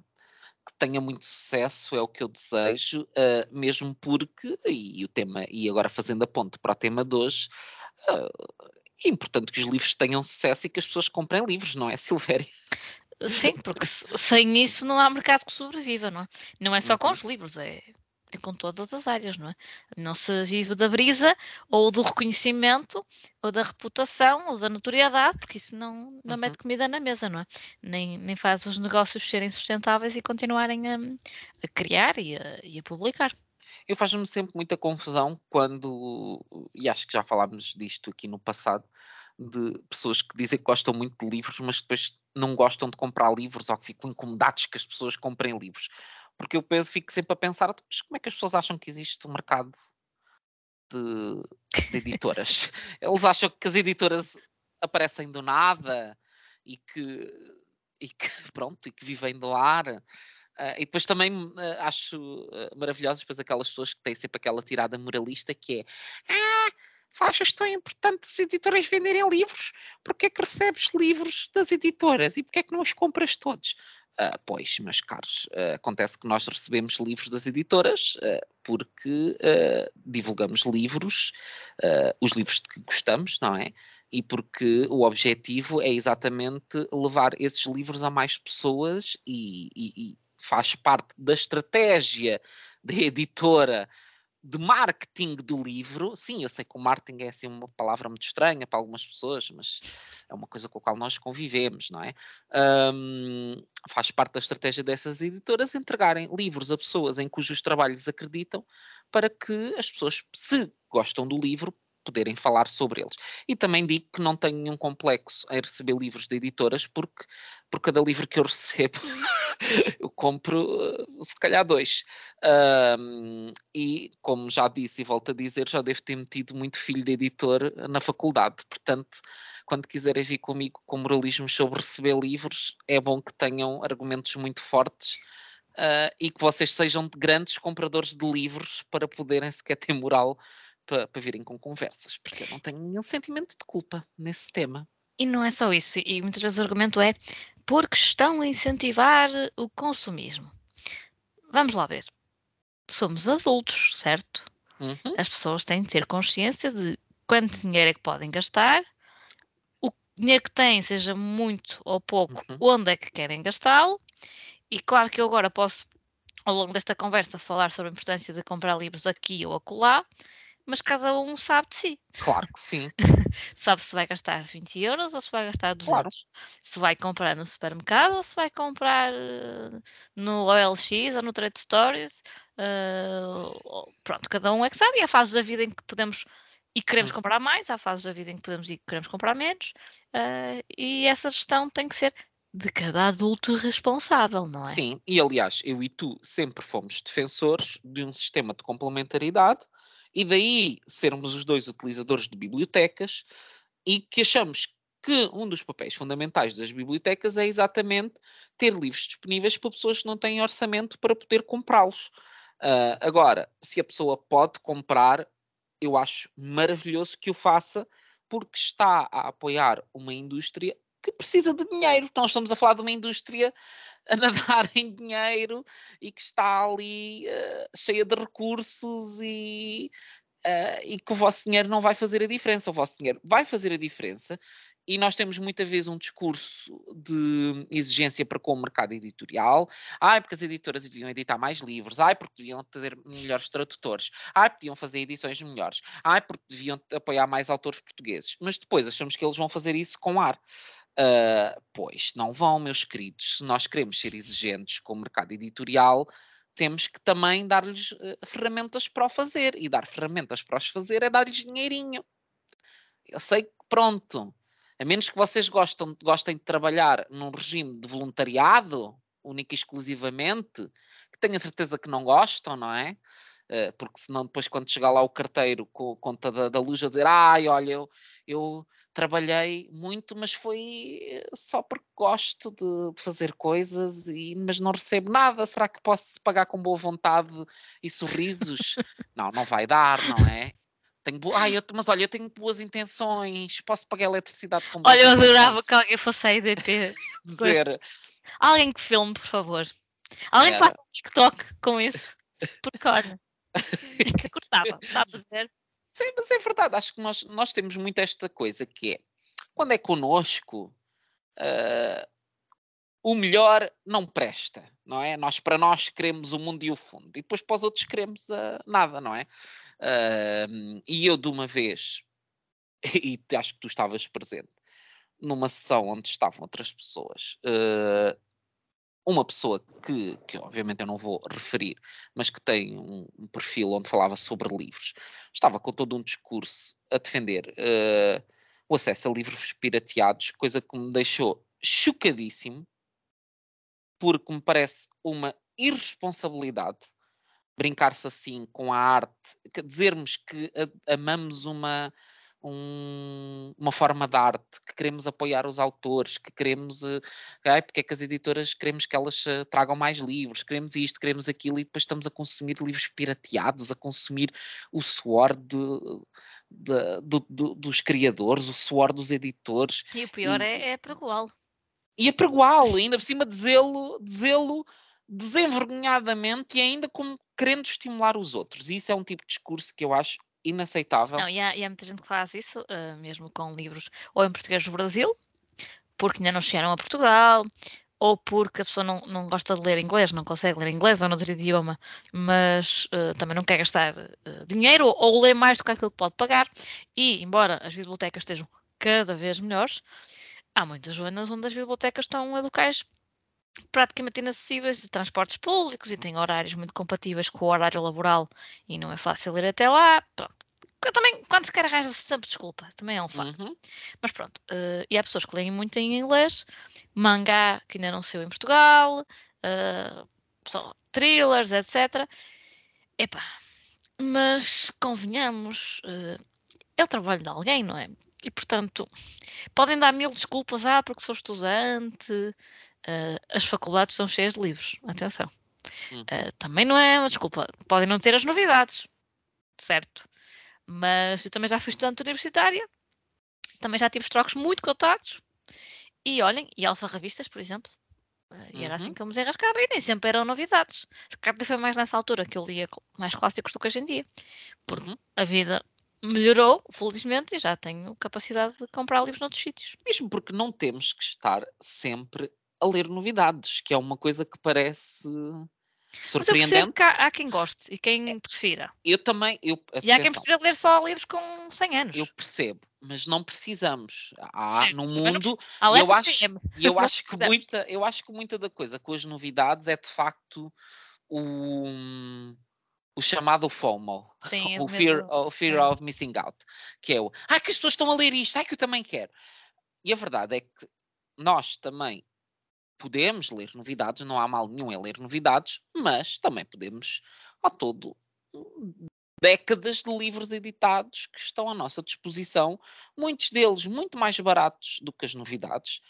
que tenha muito sucesso, é o que eu desejo, uh, mesmo porque, e o tema, e agora fazendo a ponte para o tema de hoje, uh, é importante que os livros tenham sucesso e que as pessoas comprem livros, não é, Silvéria? Sim, porque sem isso não há mercado que sobreviva, não é? Não é só uhum. com os livros, é é com todas as áreas, não é? Não se vive da brisa ou do reconhecimento ou da reputação ou da notoriedade, porque isso não, não uhum. mete comida na mesa, não é? Nem, nem faz os negócios serem sustentáveis e continuarem a, a criar e a, e a publicar. Eu faço-me sempre muita confusão quando, e acho que já falámos disto aqui no passado, de pessoas que dizem que gostam muito de livros, mas depois não gostam de comprar livros ou que ficam incomodados que as pessoas comprem livros porque eu penso, fico sempre a pensar, então, mas como é que as pessoas acham que existe um mercado de, de editoras? Eles acham que as editoras aparecem do nada e que, e que pronto, e que vivem do ar. Uh, e depois também uh, acho uh, maravilhosas depois aquelas pessoas que têm sempre aquela tirada moralista que é ah, se achas tão importante as editoras venderem livros, porque é que recebes livros das editoras e porque é que não os compras todos? Uh, pois, meus caros, uh, acontece que nós recebemos livros das editoras uh, porque divulgamos livros, os livros de que gostamos, não é? E porque o objetivo é exatamente levar esses livros a mais pessoas e, e, e faz parte da estratégia da editora de marketing do livro. Sim, eu sei que o marketing é assim uma palavra muito estranha para algumas pessoas, mas é uma coisa com a qual nós convivemos, não é? Um, faz parte da estratégia dessas editoras entregarem livros a pessoas em cujos trabalhos acreditam para que as pessoas, se gostam do livro, poderem falar sobre eles. E também digo que não tenho nenhum complexo em receber livros de editoras, porque por cada livro que eu recebo, eu compro uh, se calhar dois. Um, e, como já disse e volto a dizer, já devo ter metido muito filho de editor na faculdade. Portanto, quando quiserem vir comigo com moralismos sobre receber livros, é bom que tenham argumentos muito fortes. Uh, e que vocês sejam grandes compradores de livros para poderem sequer ter moral para, para virem com conversas, porque eu não tenho nenhum sentimento de culpa nesse tema. E não é só isso, e muitas vezes o argumento é porque estão a incentivar o consumismo. Vamos lá ver. Somos adultos, certo? Uhum. As pessoas têm de ter consciência de quanto dinheiro é que podem gastar, o dinheiro que têm, seja muito ou pouco, uhum. onde é que querem gastá-lo. E claro que eu agora posso, ao longo desta conversa, falar sobre a importância de comprar livros aqui ou acolá, mas cada um sabe de si. Claro que sim. sabe se vai gastar 20 euros ou se vai gastar 200. Claro. Se vai comprar no supermercado ou se vai comprar uh, no OLX ou no Trade Stories. Uh, pronto, cada um é que sabe. E há fases da vida em que podemos e queremos hum. comprar mais, há fases da vida em que podemos e queremos comprar menos. Uh, e essa gestão tem que ser de cada adulto responsável, não é? Sim, e aliás, eu e tu sempre fomos defensores de um sistema de complementaridade e daí sermos os dois utilizadores de bibliotecas e que achamos que um dos papéis fundamentais das bibliotecas é exatamente ter livros disponíveis para pessoas que não têm orçamento para poder comprá-los. Uh, agora, se a pessoa pode comprar, eu acho maravilhoso que o faça, porque está a apoiar uma indústria que precisa de dinheiro. Nós estamos a falar de uma indústria a nadar em dinheiro e que está ali uh, cheia de recursos e, uh, e que o vosso dinheiro não vai fazer a diferença. O vosso dinheiro vai fazer a diferença e nós temos muitas vezes um discurso de exigência para com o mercado editorial. Ai, porque as editoras deviam editar mais livros. Ai, porque deviam ter melhores tradutores. Ai, porque deviam fazer edições melhores. Ai, porque deviam apoiar mais autores portugueses. Mas depois achamos que eles vão fazer isso com ar. Uh, pois não vão, meus queridos. Se nós queremos ser exigentes com o mercado editorial, temos que também dar-lhes uh, ferramentas para o fazer. E dar ferramentas para os fazer é dar-lhes dinheirinho. Eu sei que, pronto, a menos que vocês gostem, gostem de trabalhar num regime de voluntariado, única e exclusivamente, que tenho a certeza que não gostam, não é? Uh, porque senão depois quando chegar lá o carteiro com a conta da, da luz a dizer ai, olha, eu, eu trabalhei muito, mas foi eh, só porque gosto de, de, fazer coisas, e, mas não recebo nada. Será que posso pagar com boa vontade e sorrisos? não, não vai dar, não é? Tenho bo... Ai, eu, mas olha, eu tenho boas intenções, posso pagar eletricidade com Olha, eu adorava que alguém fosse a IDP. dizer. Alguém que filme, por favor. Alguém que faça um TikTok com isso. Porque olha, cortava, dizer? Sim, mas é verdade, acho que nós, nós temos muito esta coisa que é quando é conosco, uh, o melhor não presta, não é? Nós para nós queremos o mundo e o fundo, e depois para os outros queremos uh, nada, não é? Uh, e eu de uma vez, e acho que tu estavas presente, numa sessão onde estavam outras pessoas, uma pessoa que, que obviamente eu não vou referir, mas que tem um, um, perfil onde falava sobre livros, estava com todo um discurso a defender uh, o acesso a livros pirateados, coisa que me deixou chocadíssimo, porque me parece uma irresponsabilidade brincar-se assim com a arte, dizermos que amamos uma um, uma forma de arte, que queremos apoiar os autores, que queremos, uh, porque é que as editoras queremos que elas uh, tragam mais livros, queremos isto, queremos aquilo, e depois estamos a consumir livros pirateados, a consumir o suor de, dos criadores, o suor dos editores. E o pior e, é, é pregoá-lo. E é pregoá-lo, ainda por cima dizê-lo, dizê-lo desenvergonhadamente e ainda como querendo estimular os outros. E isso é um tipo de discurso que eu acho inaceitável. Não, e há, e há muita gente que faz isso, uh, mesmo com livros ou em português do Brasil, porque ainda não chegaram a Portugal, ou porque a pessoa não, não gosta de ler inglês, não consegue ler inglês ou noutro idioma, mas uh, também não quer gastar uh, dinheiro ou, ou ler mais do que aquilo que pode pagar. E, embora as bibliotecas estejam cada vez melhores, há muitas zonas onde as bibliotecas estão em locais praticamente inacessíveis de transportes públicos e têm horários muito compatíveis com o horário laboral e não é fácil ir até lá. Pronto. Também, quando se quer arranja-se sempre desculpa, também é um facto. Uhum. Mas pronto, uh, e há pessoas que leem muito em inglês, mangá que ainda não saiu em Portugal, uh, thrillers, etc. Epá, mas convenhamos, uh, é o trabalho de alguém, não é? E portanto, podem dar mil desculpas, ah, porque sou estudante, uh, as faculdades estão cheias de livros, atenção. Uh, também não é uma desculpa, podem não ter as novidades, certo? Mas eu também já fui estudante universitária, também já tive os trocos muito cotados, e olhem, e Alfa Revistas, por exemplo, uh, e era assim uhum. que eu me desenrascava, e nem sempre eram novidades. Se calhar foi mais nessa altura que eu lia mais clássicos do que hoje em dia, porque uhum. a vida melhorou, felizmente, e já tenho capacidade de comprar livros noutros sítios. Mesmo porque não temos que estar sempre a ler novidades, que é uma coisa que parece surpreendente. Mas eu há, há, quem goste e quem é, prefira. Eu também. Eu, e há quem prefira ler só livros com 100 anos. Eu percebo, mas não precisamos. Há certo, no mundo. Não, eu acho, eu acho que muita, eu acho que muita da coisa com as novidades é de facto o, o chamado FOMO, Sim, o, fear, o fear of missing out, que é o ai que as pessoas estão a ler isto, ai que eu também quero. E a verdade é que nós também podemos ler novidades, não há mal nenhum em ler novidades, mas também podemos, ao todo, décadas de livros editados que estão à nossa disposição, muitos deles muito mais baratos do que as novidades,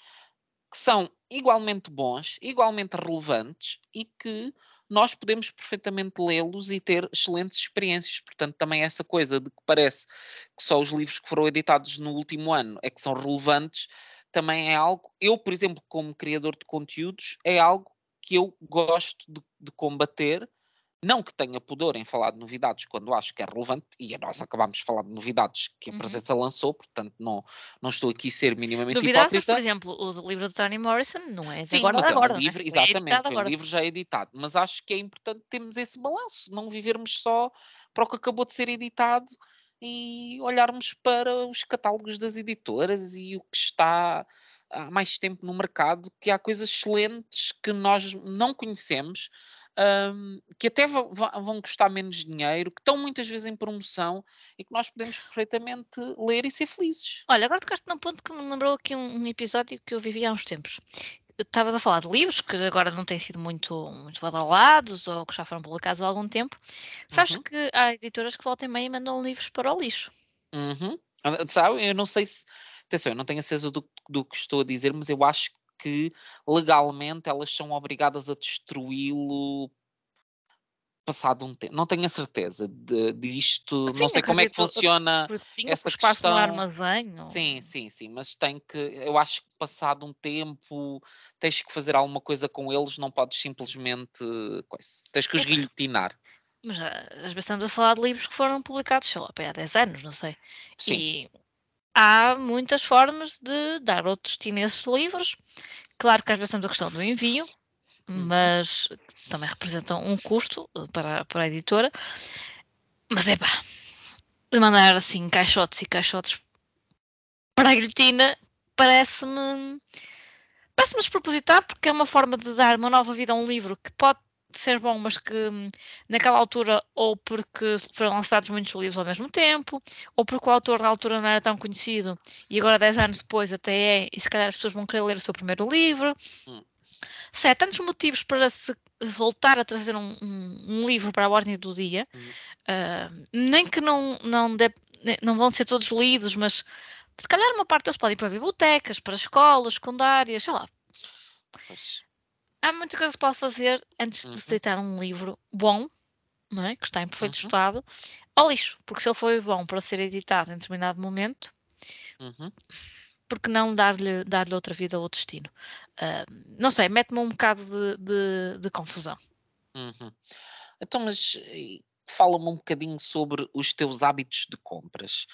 que são igualmente bons, igualmente relevantes e que nós podemos perfeitamente lê-los e ter excelentes experiências. Portanto, também essa coisa de que parece que só os livros que foram editados no último ano é que são relevantes, também é algo, eu, por exemplo, como criador de conteúdos, é algo que eu gosto de, de combater. Não que tenha pudor em falar de novidades quando acho que é relevante, e nós acabamos de falar de novidades que a uhum. presença lançou, portanto não, não estou aqui a ser minimamente novidades, hipócrita. por exemplo, o livro de Toni Morrison não é Sim, agora, mas agora, é um livro, é? exatamente, é, é um livro já editado, mas acho que é importante termos esse balanço, não vivermos só para o que acabou de ser editado e olharmos para os catálogos das editoras e o que está há mais tempo no mercado, que há coisas excelentes que nós não conhecemos, um, que até vão custar menos dinheiro, que estão muitas vezes em promoção e que nós podemos perfeitamente ler e ser felizes. Olha, agora tocaste num ponto que me lembrou aqui um, um episódio que eu vivi há uns tempos estavas a falar de livros que agora não têm sido muito, muito badalados ou que já foram publicados há algum tempo. Sabes uhum. que há editoras que voltam e meia e mandam livros para o lixo. Uhum. Ah, sabe, eu não sei se. Atenção, eu não tenho certeza do, do que estou a dizer, mas eu acho que legalmente elas são obrigadas a destruí-lo passado um tempo. Não tenho a certeza de, disto. Sim, não sei como é que funciona sim, essa espaço questão. no armazém. Sim, sim, sim. Mas tem que. Eu acho que passado um tempo tens que fazer alguma coisa com eles, não podes simplesmente. Coisa, tens que os é. guilhotinar. Mas às vezes estamos a falar de livros que foram publicados, sei lá, há 10 anos, não sei. Sim. E há muitas formas de dar outro destino a esses livros. Claro que às vezes temos a questão do envio. Mas também representam um custo eh, para, para a editora. Mas é pá, mandar assim caixotes e caixotes para a guilhotina parece-me parece-me despropositado porque é uma forma de dar uma nova vida a um livro que pode ser bom, mas que hum, naquela altura, ou porque foram lançados muitos livros ao mesmo tempo, ou porque o autor na altura não era tão conhecido e agora, 10 anos depois, até é, e se calhar as pessoas vão querer ler o seu primeiro livro. Hum se há tantos motivos para se voltar a trazer um, um, um livro para a ordem do dia, uhum. uh, nem que não, não, de, não vão ser todos lidos, mas se calhar uma parte deles pode ir para bibliotecas, para escolas, secundárias, sei lá. Pois. Há muita coisa que se pode fazer antes uhum. de aceitar um livro bom, não é? que está em perfeito uhum. estado, ao lixo, porque se ele foi bom para ser editado em determinado momento, uhum porque não dar-lhe dar outra vida ou destino? Uh, não sei, mete-me um bocado de, de, de confusão. Uhum. Então, mas fala-me um bocadinho sobre os teus hábitos de compras.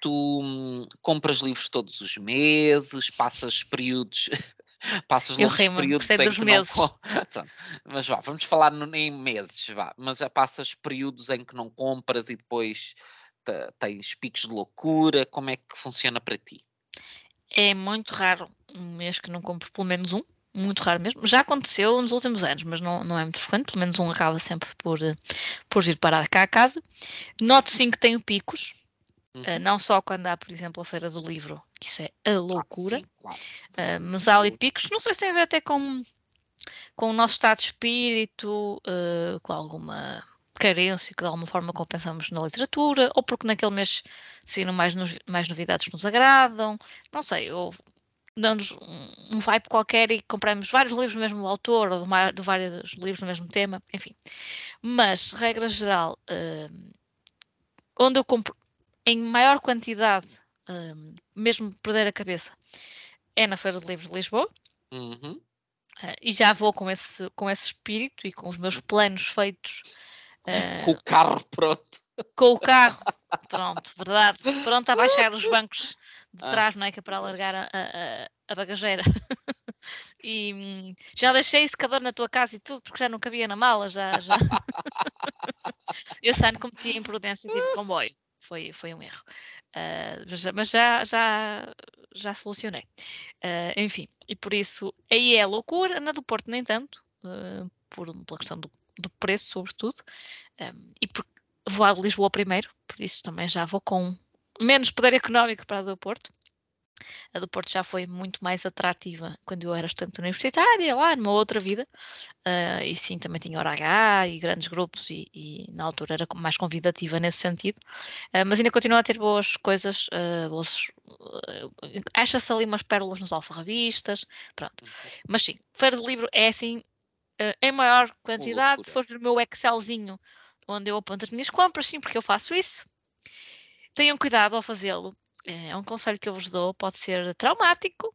Tu hum, compras livros todos os meses, passas períodos Passas Eu rimo, períodos em dos meses. não. Mas vá, vamos falar no- em meses, vá. Mas já passas períodos em que não compras e depois te- tens picos de loucura. Como é que funciona para ti? É muito raro um mês que não compro pelo menos um, muito raro mesmo. Já aconteceu nos últimos anos, mas não, não é muito frequente, pelo menos um acaba sempre por, eh, por ir parar cá a casa. Noto sim que tenho picos, eh, Uhum. não só quando há, por exemplo, a Feira do Livro, que isso é a Ah, loucura, sim, claro. eh, mas há ali picos, não sei se tem a ver até com, com o nosso estado de espírito, eh, com alguma carência que de alguma forma compensamos na literatura, ou porque naquele mês saíram mais, nos- mais novidades que nos agradam, não sei, ou damos um, um vibe qualquer e compramos vários livros do mesmo autor ou de, de vários livros do mesmo tema, enfim. Mas, regra geral, hum, onde eu compro em maior quantidade, hum, mesmo perder a cabeça, é na Feira de Livros de Lisboa. Uhum. eh, e já vou com esse, com esse espírito e com os meus planos feitos eh, Com o carro pronto. com o carro, pronto, verdade, pronto a baixar os bancos de Ah, trás, não é? Que é para alargar a, a, a- bagageira. E hum, já deixei secador na tua casa e tudo, porque já não cabia na mala, já. já. Esse ano cometi a imprudência de ir de comboio. Foi, foi um erro. Ah, mas já- mas já, já, já solucionei. Ah, enfim, e por isso aí é loucura, na do Porto nem tanto, ah, por, pela questão do, do preço, sobretudo, um, e porque vou a Lisboa primeiro, por isso também já vou com menos poder económico para a do Porto. A do Porto já foi muito mais atrativa quando eu era estudante universitária, lá numa outra vida. Ah, e sim, também tinha hora H e grandes grupos, e, e na altura era mais convidativa nesse sentido. Ah, mas ainda continua a ter boas coisas, ah, boas, ah, acha-se ali umas pérolas nos alfarrabistas, pronto. Mas sim, Feira do Livro é assim, em maior quantidade. Se for no meu Excelzinho, onde eu aponto as minhas compras, sim, porque eu faço isso. Tenham cuidado ao fazê-lo. É um conselho que eu vos dou, pode ser traumático.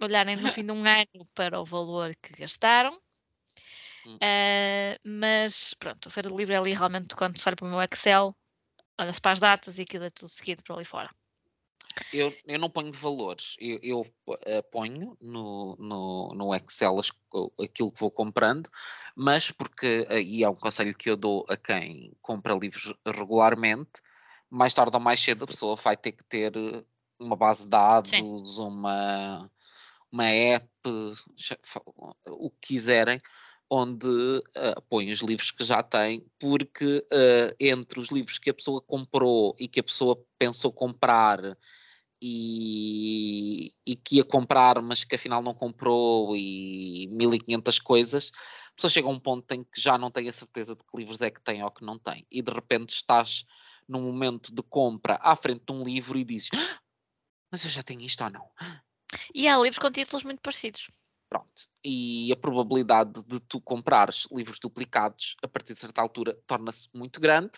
Olharem no fim de um ano para o valor que gastaram. Ah, mas pronto, a Feira do Livro é ali realmente quando se olha para o meu Excel, olha-se para as datas e aquilo é tudo seguido para ali fora. Eu, eu não ponho valores, eu, eu, eh, ponho no, no, no Excel as aquilo que vou comprando, mas porque, eh, e é um conselho que eu dou a quem compra livros regularmente, mais tarde ou mais cedo a pessoa vai ter que ter eh, uma base de dados, uma, uma app, o que quiserem, onde eh, põe os livros que já tem, porque eh, entre os livros que a pessoa comprou e que a pessoa pensou comprar e, e que ia comprar, mas que afinal não comprou e 1500 coisas, a pessoa chega a um ponto em que já não tem a certeza de que livros é que tem ou que não tem. E de repente estás num momento de compra à frente de um livro e dizes: "Ah, Mas eu já tenho isto ou não? E há livros com títulos muito parecidos. Pronto. E a probabilidade de tu comprares livros duplicados a partir de certa altura torna-se muito grande.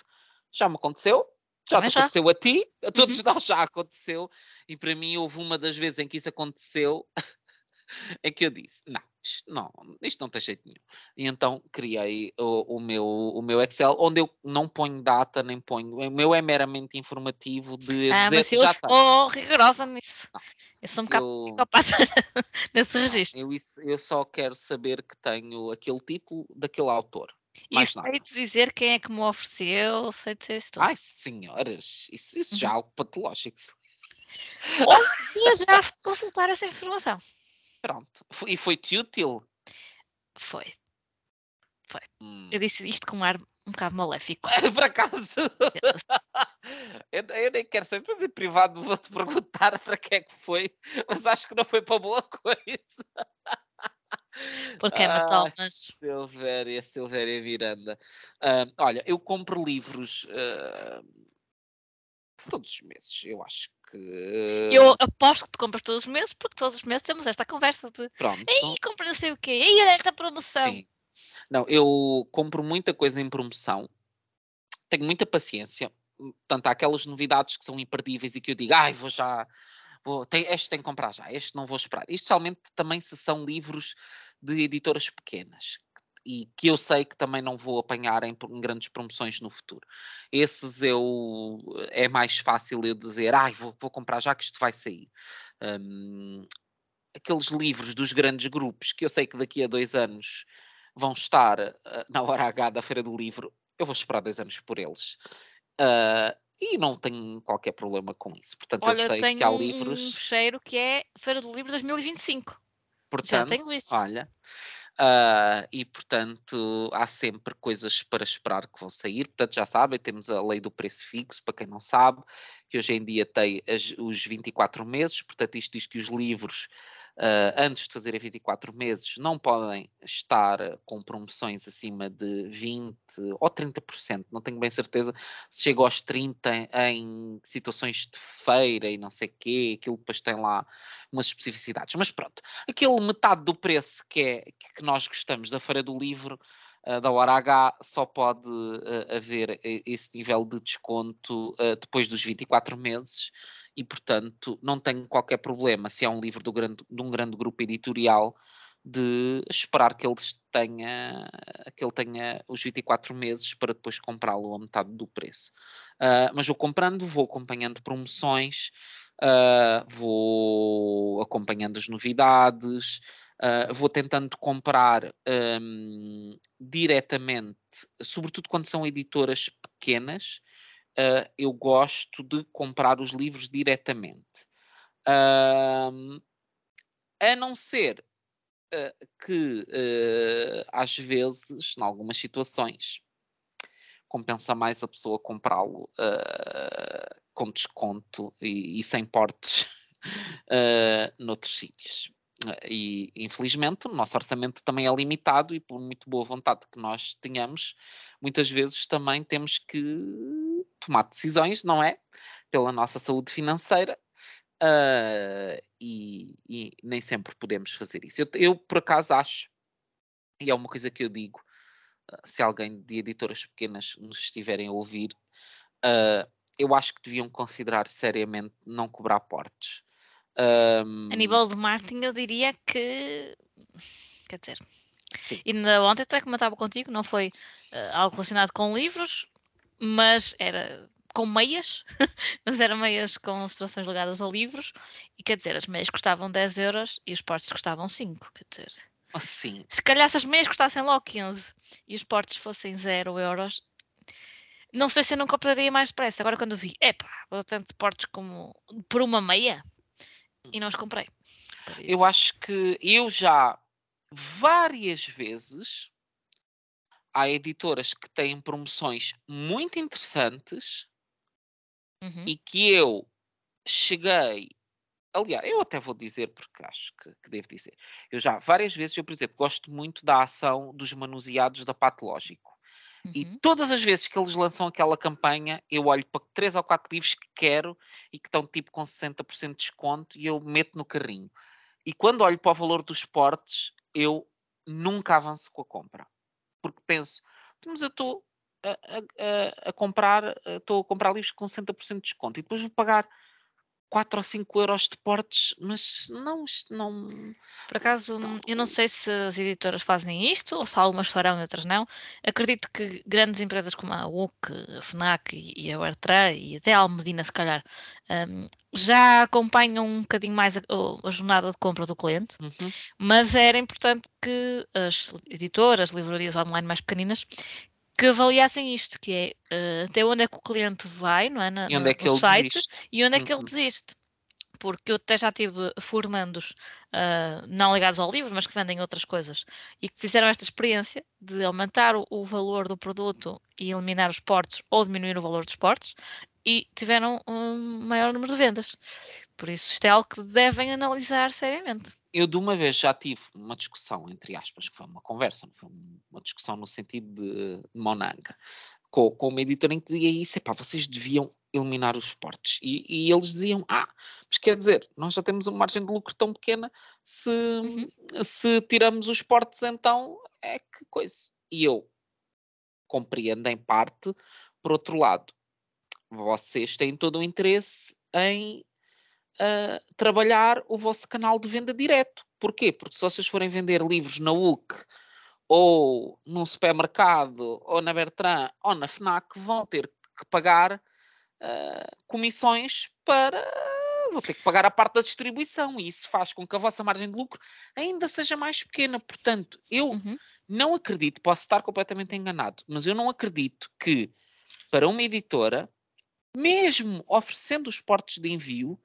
Já me aconteceu. Já Também te já. aconteceu a ti, a todos Uhum. nós já aconteceu, e para mim houve uma das vezes em que isso aconteceu, em que eu disse, não, isto não, isto não tem jeito nenhum. E então criei o, o meu, o meu Excel, onde eu não ponho data, nem ponho, o meu é meramente informativo de Ah, dizer mas eu já sou rigorosa nisso. Não, Eu sou um bocado psicopata nesse não, registro. eu, isso, eu só quero saber que tenho aquele título daquele autor, E mais nada. sei dizer quem é que me ofereceu, sei dizer isso tudo. Ai, senhoras, isso, isso já é Uhum. algo patológico. Ou já consultar essa informação. Pronto. Foi- E foi-te útil? Foi. Hum. Eu disse isto com um ar um bocado maléfico. Por acaso? eu, eu nem quero saber, mas em privado vou-te perguntar para que é que foi, mas acho que não foi para boa coisa. Porque é Ah, Natal, mas Silvéria, Silvéria Miranda. Ah, olha, eu compro livros ah, todos os meses, eu acho que. eu aposto que tu compras todos os meses, porque todos os meses temos esta conversa de Pronto. Ei, compra não sei o quê, ei, olha esta promoção. Sim. Não, eu compro muita coisa em promoção, tenho muita paciência. Portanto, há aquelas novidades que são imperdíveis e que eu digo, ai, vou já, vou, tem, este tenho que comprar já, este não vou esperar. Isto somente também se são livros de editoras pequenas e que eu sei que também não vou apanhar em, em grandes promoções no futuro. Esses eu é mais fácil eu dizer, ai, vou, vou comprar já que isto vai sair. Hum, aqueles livros dos grandes grupos que eu sei que daqui a dois anos vão estar uh, na hora H da Feira do Livro, eu vou esperar dois anos por eles. Uh, e não tenho qualquer problema com isso. Portanto, Olha, eu sei que há um livros. fecheiro que é Feira do Livro 2025. Já Portanto, tenho isso. olha. Ah, e portanto há sempre coisas para esperar que vão sair. Portanto, já sabem, temos a lei do preço fixo, para quem não sabe, que hoje em dia tem as- os 24 meses. Portanto, isto diz que os livros, ah, antes de fazerem 24 meses, não podem estar ah, com promoções acima de 20 ou 30%. Não tenho bem certeza se chega aos 30 em situações de feira e não sei o quê. Aquilo depois tem lá umas especificidades. Mas pronto, aquele metade do preço que, é, que nós gostamos da Feira do Livro, da hora H, só pode ah, haver e- esse nível de desconto ah, depois dos 24 meses e, portanto, não tenho qualquer problema se é um livro do grande, de um grande grupo editorial de esperar que, eles tenha, que ele tenha os 24 meses para depois comprá-lo a metade do preço. Ah, mas vou comprando, vou acompanhando promoções, ah, vou acompanhando as novidades, ah, vou tentando comprar hum, diretamente, sobretudo quando são editoras pequenas, ah, eu gosto de comprar os livros diretamente. Ahm, a não ser ah, que às vezes, em algumas situações, compensa mais a pessoa comprá-lo com desconto e, e sem portes noutros sítios. E infelizmente o nosso orçamento também é limitado e por muito boa vontade que nós tenhamos, muitas vezes também temos que tomar decisões, não é? Pela nossa saúde financeira. ah, e, e nem sempre podemos fazer isso. Eu, eu, por acaso acho, e é uma coisa que eu digo, ah, se alguém de editoras pequenas nos estiverem a ouvir, ah, eu acho que deviam considerar seriamente não cobrar portes. A Ahm, nível de marketing, eu diria que. Quer dizer, sim, ainda ontem até comentava contigo, não foi eh, algo relacionado com livros, mas era com meias, mas eram meias com ilustrações ligadas a livros, e quer dizer, as meias custavam 10 euros e os portes custavam 5, quer dizer. assim, Se calhar se as meias custassem logo 15 e os portes fossem 0 euros, não sei se eu não compraria mais depressa. Agora quando vi, epá, vou tanto portes como por uma meia, e não os comprei. Por eu acho que eu já várias vezes há editoras que têm promoções muito interessantes Uhum. e que eu cheguei. Aliás, eu até vou dizer, porque acho que, que devo dizer. Eu já várias vezes, eu, por exemplo, gosto muito da ação dos manuseados da Patológico. E Uhum. todas as vezes que eles lançam aquela campanha, eu olho para três ou quatro livros que quero e que estão tipo com 60% de desconto e eu meto no carrinho. E quando olho para o valor dos portes, eu nunca avanço com a compra. Porque penso, mas eu estou a, a- a- a comprar, eh, estou a comprar livros com 60% de desconto e depois vou pagar 4 ou 5 euros de portes, mas não, isto não. Por acaso, hum, eu não sei se as editoras fazem isto ou se algumas farão e outras não. Acredito que grandes empresas como a UC, a FNAC e a Bertrand e até a Almedina, se calhar, hum, já acompanham um bocadinho mais a, a jornada de compra do cliente, Uhum. mas era importante que as editoras, livrarias online mais pequeninas, que avaliassem isto, que é eh, até onde é que o cliente vai, não é? Na- E onde no- é que ele site, desiste? e onde é que ele Uhum. desiste? Porque eu até já tive formandos ah, não ligados ao livro, mas que vendem outras coisas e que fizeram esta experiência de aumentar o, o valor do produto e eliminar os portes ou diminuir o valor dos portes e tiveram um maior número de vendas. Por isso, isto é algo que devem analisar seriamente. Eu de uma vez já tive uma discussão, entre aspas, que foi uma conversa, não foi um- uma discussão no sentido de, Monanga, com, com uma editora em que dizia isso, epá, vocês deviam eliminar os portes. E, e eles diziam, ah, mas quer dizer, nós já temos uma margem de lucro tão pequena, se, Uhum. se tiramos os portes, então é que coisa. E eu compreendo em parte, por outro lado, vocês têm todo o interesse em a trabalhar o vosso canal de venda direto. Porquê? Porque se vocês forem vender livros na UC ou num supermercado ou na Bertrand ou na FNAC, vão ter que pagar ah, comissões para vou ter que pagar a parte da distribuição e isso faz com que a vossa margem de lucro ainda seja mais pequena. Portanto, eu Uhum. não acredito, posso estar completamente enganado, mas eu não acredito que para uma editora, mesmo oferecendo os portos de envio,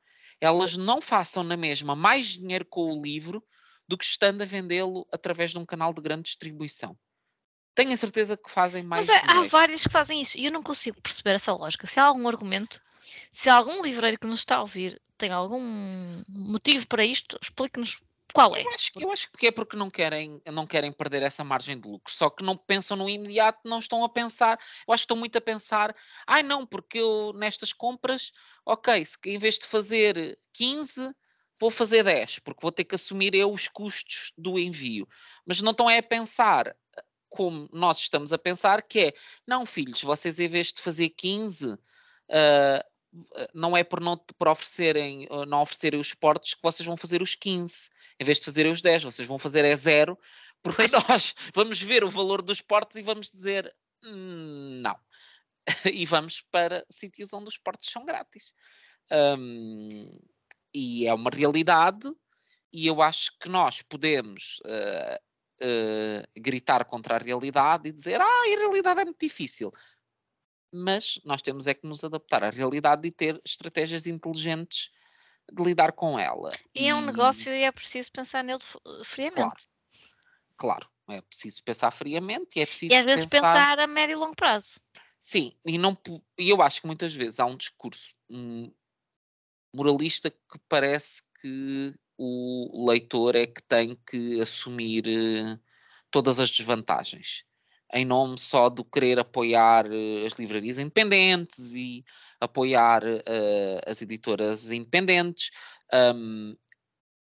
elas não façam na mesma mais dinheiro com o livro do que estando a vendê-lo através de um canal de grande distribuição. Tenho a certeza que fazem mais Mas há dinheiro. vários que fazem isso e eu não consigo perceber essa lógica. Se há algum argumento, se há algum livreiro que nos está a ouvir tem algum motivo para isto, explique-nos qual é. Eu acho, que- eu acho que é porque não querem, não querem perder essa margem de lucro, só que não pensam no imediato, não estão a pensar. Eu acho que estão muito a pensar, ai não, porque eu nestas compras, ok, se, em vez de fazer 15, vou fazer 10, porque vou ter que assumir eu os custos do envio. Mas não estão é a pensar como nós estamos a pensar, que é, não, filhos, vocês em vez de fazer 15, ah, ah, não é por não por oferecerem, ah, não oferecerem os portos que vocês vão fazer os 15 em vez de fazerem os 10, vocês vão fazer é zero, porque Pois. nós vamos ver o valor dos portos e vamos dizer "Hum, não. e vamos para sítios onde os portos são grátis. Hum, e é uma realidade, e eu acho que nós podemos eh, eh, gritar contra a realidade e dizer ah, a realidade é muito difícil. Mas nós temos é que nos adaptar à realidade e ter estratégias inteligentes de lidar com ela. E é um negócio e é preciso pensar nele friamente. Claro, claro. É preciso pensar friamente e é preciso E às vezes pensar... pensar a médio e longo prazo. Sim, e não eu acho que muitas vezes há um discurso hum, moralista que parece que o leitor é que tem que assumir eh, todas as desvantagens, em nome só do querer apoiar eh, as livrarias independentes e apoiar eh, as editoras independentes. hum,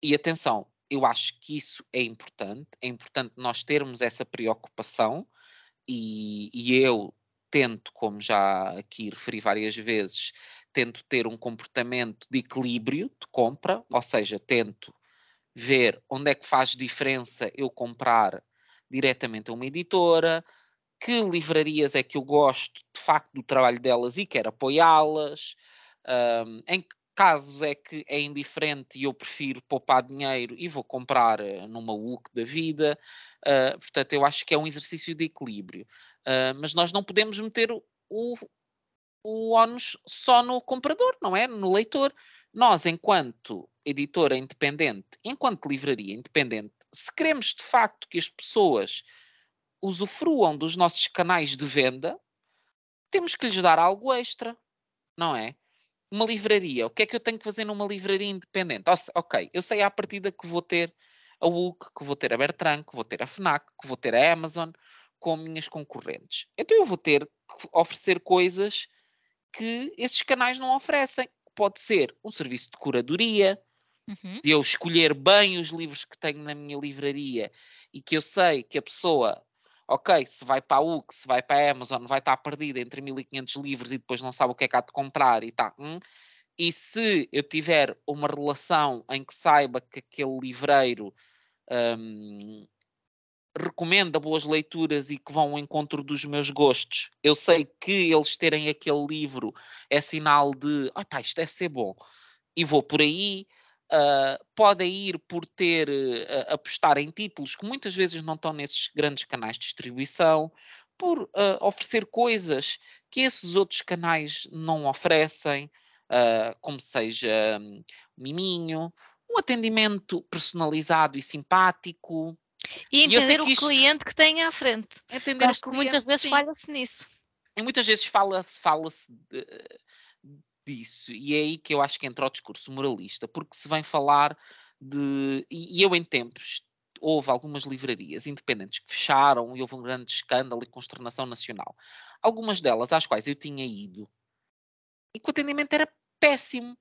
e atenção, eu acho que isso é importante, é importante nós termos essa preocupação e, e eu tento, como já aqui referi várias vezes, tento ter um comportamento de equilíbrio de compra, ou seja, tento ver onde é que faz diferença eu comprar diretamente a uma editora, que livrarias é que eu gosto de facto do trabalho delas e quero apoiá-las, hum, em que casos é que é indiferente e eu prefiro poupar dinheiro e vou comprar eh, numa UC da vida. Uh, portanto, eu acho que é um exercício de equilíbrio. Uh, mas nós não podemos meter o, o, o só no comprador, não é? No leitor. Nós, enquanto editora independente, enquanto livraria independente, se queremos de facto que as pessoas usufruam dos nossos canais de venda, temos que lhes dar algo extra, não é? Uma livraria, o que é que eu tenho que fazer numa livraria independente? Ok, eu sei à partida que vou ter a UC, que vou ter a Bertrand, que vou ter a FNAC, que vou ter a Amazon como minhas concorrentes. Então eu vou ter que oferecer coisas que esses canais não oferecem. Pode ser um serviço de curadoria, Uhum. de eu escolher bem os livros que tenho na minha livraria e que eu sei que a pessoa, ok, se vai para a UC, se vai para a Amazon, vai estar perdida entre 1500 livros e depois não sabe o que é que há de comprar e tá. hum. E se eu tiver uma relação em que saiba que aquele livreiro hum, recomenda boas leituras e que vão ao encontro dos meus gostos, eu sei que eles terem aquele livro é sinal de, ah pá, isto deve ser bom. E vou por aí, Uh, podem ir por ter uh, apostar em títulos que muitas vezes não estão nesses grandes canais de distribuição, por uh, oferecer coisas que esses outros canais não oferecem, como seja um, miminho, um atendimento personalizado e simpático. E entender o isto- cliente que tem à frente. Entender Acho que muitas cliente, vezes sim. falha-se nisso. E muitas vezes fala-se fala disso, e é aí que eu acho que entra o discurso moralista, porque se vem falar de. E, eu, em tempos, houve algumas livrarias independentes que fecharam e houve um grande escândalo e consternação nacional. Algumas delas às quais eu tinha ido e que o atendimento era péssimo.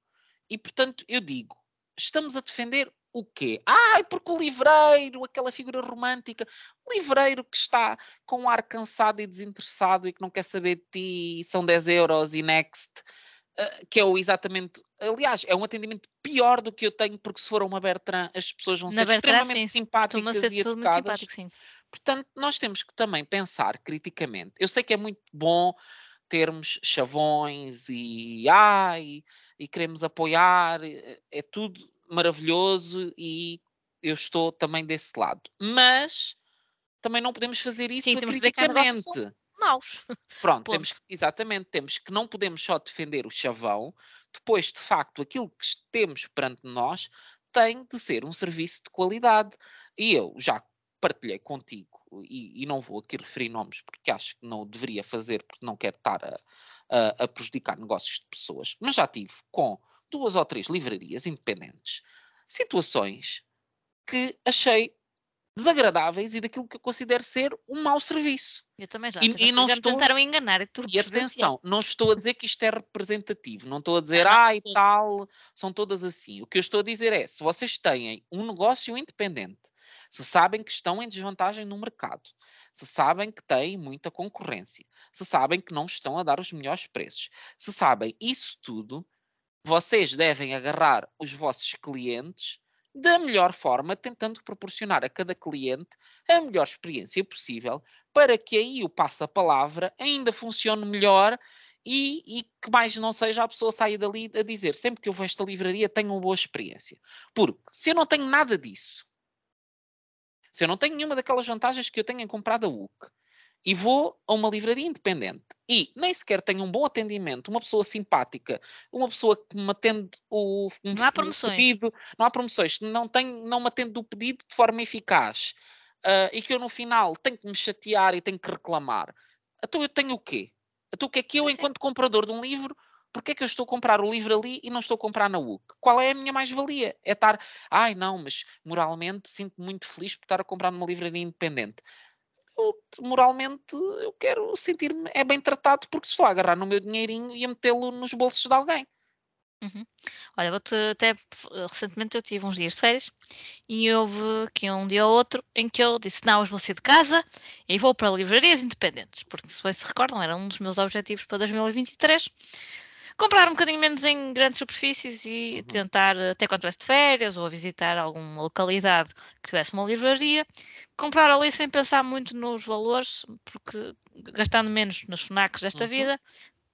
E portanto, eu digo: estamos a defender o quê? Ai, porque o livreiro, aquela figura romântica, o livreiro que está com um ar cansado e desinteressado e que não quer saber de ti, são 10 euros e next, que é o exatamente. Aliás, é um atendimento pior do que eu tenho, porque se for uma Bertrand, as pessoas vão Na ser Bertrand, extremamente sim. simpáticas ser e educadas. Portanto, nós temos que também pensar criticamente. Eu sei que é muito bom termos chavões e ai, e queremos apoiar, é tudo maravilhoso e eu estou também desse lado. Mas também não podemos fazer isso Sim, criticamente. Maus. Pronto, temos, exatamente, temos que não podemos só defender o chavão, depois, de facto, aquilo que temos perante nós tem de ser um serviço de qualidade. E eu já partilhei contigo, e, e não vou aqui referir nomes porque acho que não deveria fazer, porque não quero estar a, a, a prejudicar negócios de pessoas, mas já tive com duas ou três livrarias independentes situações que achei desagradáveis e daquilo que eu considero ser um mau serviço. Eu também já. E, e não estou... tentaram enganar. E, tu e atenção, não estou a dizer que isto é representativo. Não estou a dizer, ah, e tal, são todas assim. O que eu estou a dizer é, se vocês têm um negócio independente, se sabem que estão em desvantagem no mercado, se sabem que têm muita concorrência, se sabem que não estão a dar os melhores preços, se sabem isso tudo, vocês devem agarrar os vossos clientes da melhor forma, tentando proporcionar a cada cliente a melhor experiência possível, para que aí o passa-palavra ainda funcione melhor e, e, que mais não seja a pessoa sair dali a dizer sempre que eu vou a esta livraria tenho uma boa experiência. Porque se eu não tenho nada disso, se eu não tenho nenhuma daquelas vantagens que eu tenho em comprar da UC, e vou a uma livraria independente e nem sequer tenho um bom atendimento, uma pessoa simpática, uma pessoa que me atende o, não há promoções. pedido, não há promoções, não, tenho, não me atende o pedido de forma eficaz uh, e que eu no final tenho que me chatear e tenho que reclamar. Então eu tenho o quê? Então o que é que eu, enquanto comprador de um livro, porque é que eu estou a comprar o livro ali e não estou a comprar na UC? Qual é a minha mais-valia? É estar, ai não, mas moralmente sinto-me muito feliz por estar a comprar numa livraria independente eu, moralmente eu quero sentir-me é bem tratado porque estou a agarrar no meu dinheirinho e a metê-lo nos bolsos de alguém. Uhum. Olha, vou-te até recentemente eu tive uns dias de férias e houve aqui um dia ou outro em que eu disse: Não, hoje vou sair de casa e vou para livrarias independentes, porque se vocês se recordam, era um dos meus objetivos para 2023 comprar um bocadinho menos em grandes superfícies e uhum. tentar, até quando estivesse de férias ou a visitar alguma localidade que tivesse uma livraria, comprar ali sem pensar muito nos valores, porque gastando menos nos FNACs desta uhum. vida,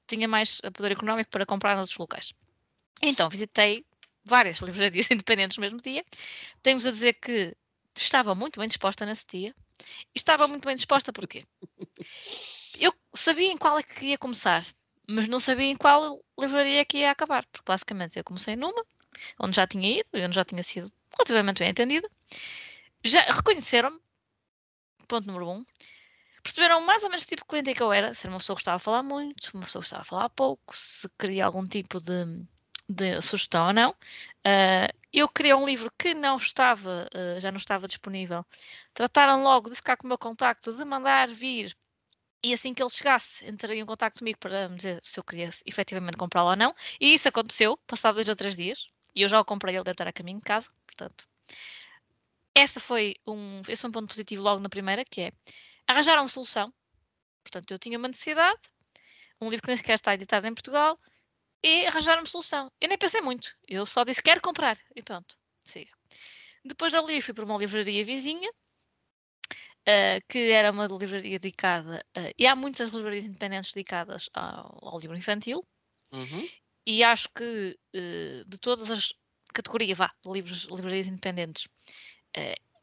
tinha mais poder económico para comprar nos locais. Então, visitei várias livrarias independentes no mesmo dia. Temos a dizer que estava muito bem disposta nesse dia. E estava muito bem disposta porquê? Eu sabia em qual é que ia começar, mas não sabia em qual livraria é que ia acabar, porque basicamente eu comecei numa, onde já tinha ido e onde já tinha sido relativamente bem atendida. Já reconheceram-me ponto número um. Perceberam mais ou menos o tipo de cliente que eu era, se era uma pessoa que estava a falar muito, uma pessoa que estava a falar pouco, se queria algum tipo de, de sugestão ou não. Uh, eu queria um livro que não estava, uh, já não estava disponível. Trataram logo de ficar com o meu contacto, de mandar vir e assim que ele chegasse, entraria em contato comigo para me dizer se eu queria efetivamente comprá-lo ou não. E isso aconteceu, passado dois ou três dias. E eu já o comprei, ele deve estar a caminho de casa. Portanto, essa foi um, esse é um ponto positivo logo na primeira, que é arranjaram uma solução. Portanto, eu tinha uma necessidade, um livro que nem sequer está editado em Portugal, e arranjaram uma solução. Eu nem pensei muito, eu só disse quero comprar, e pronto, siga. Depois dali fui para uma livraria vizinha, uh, que era uma livraria dedicada, uh, e há muitas livrarias independentes dedicadas ao, ao livro infantil, uhum. e acho que uh, de todas as categorias, vá, de livros, livrarias independentes,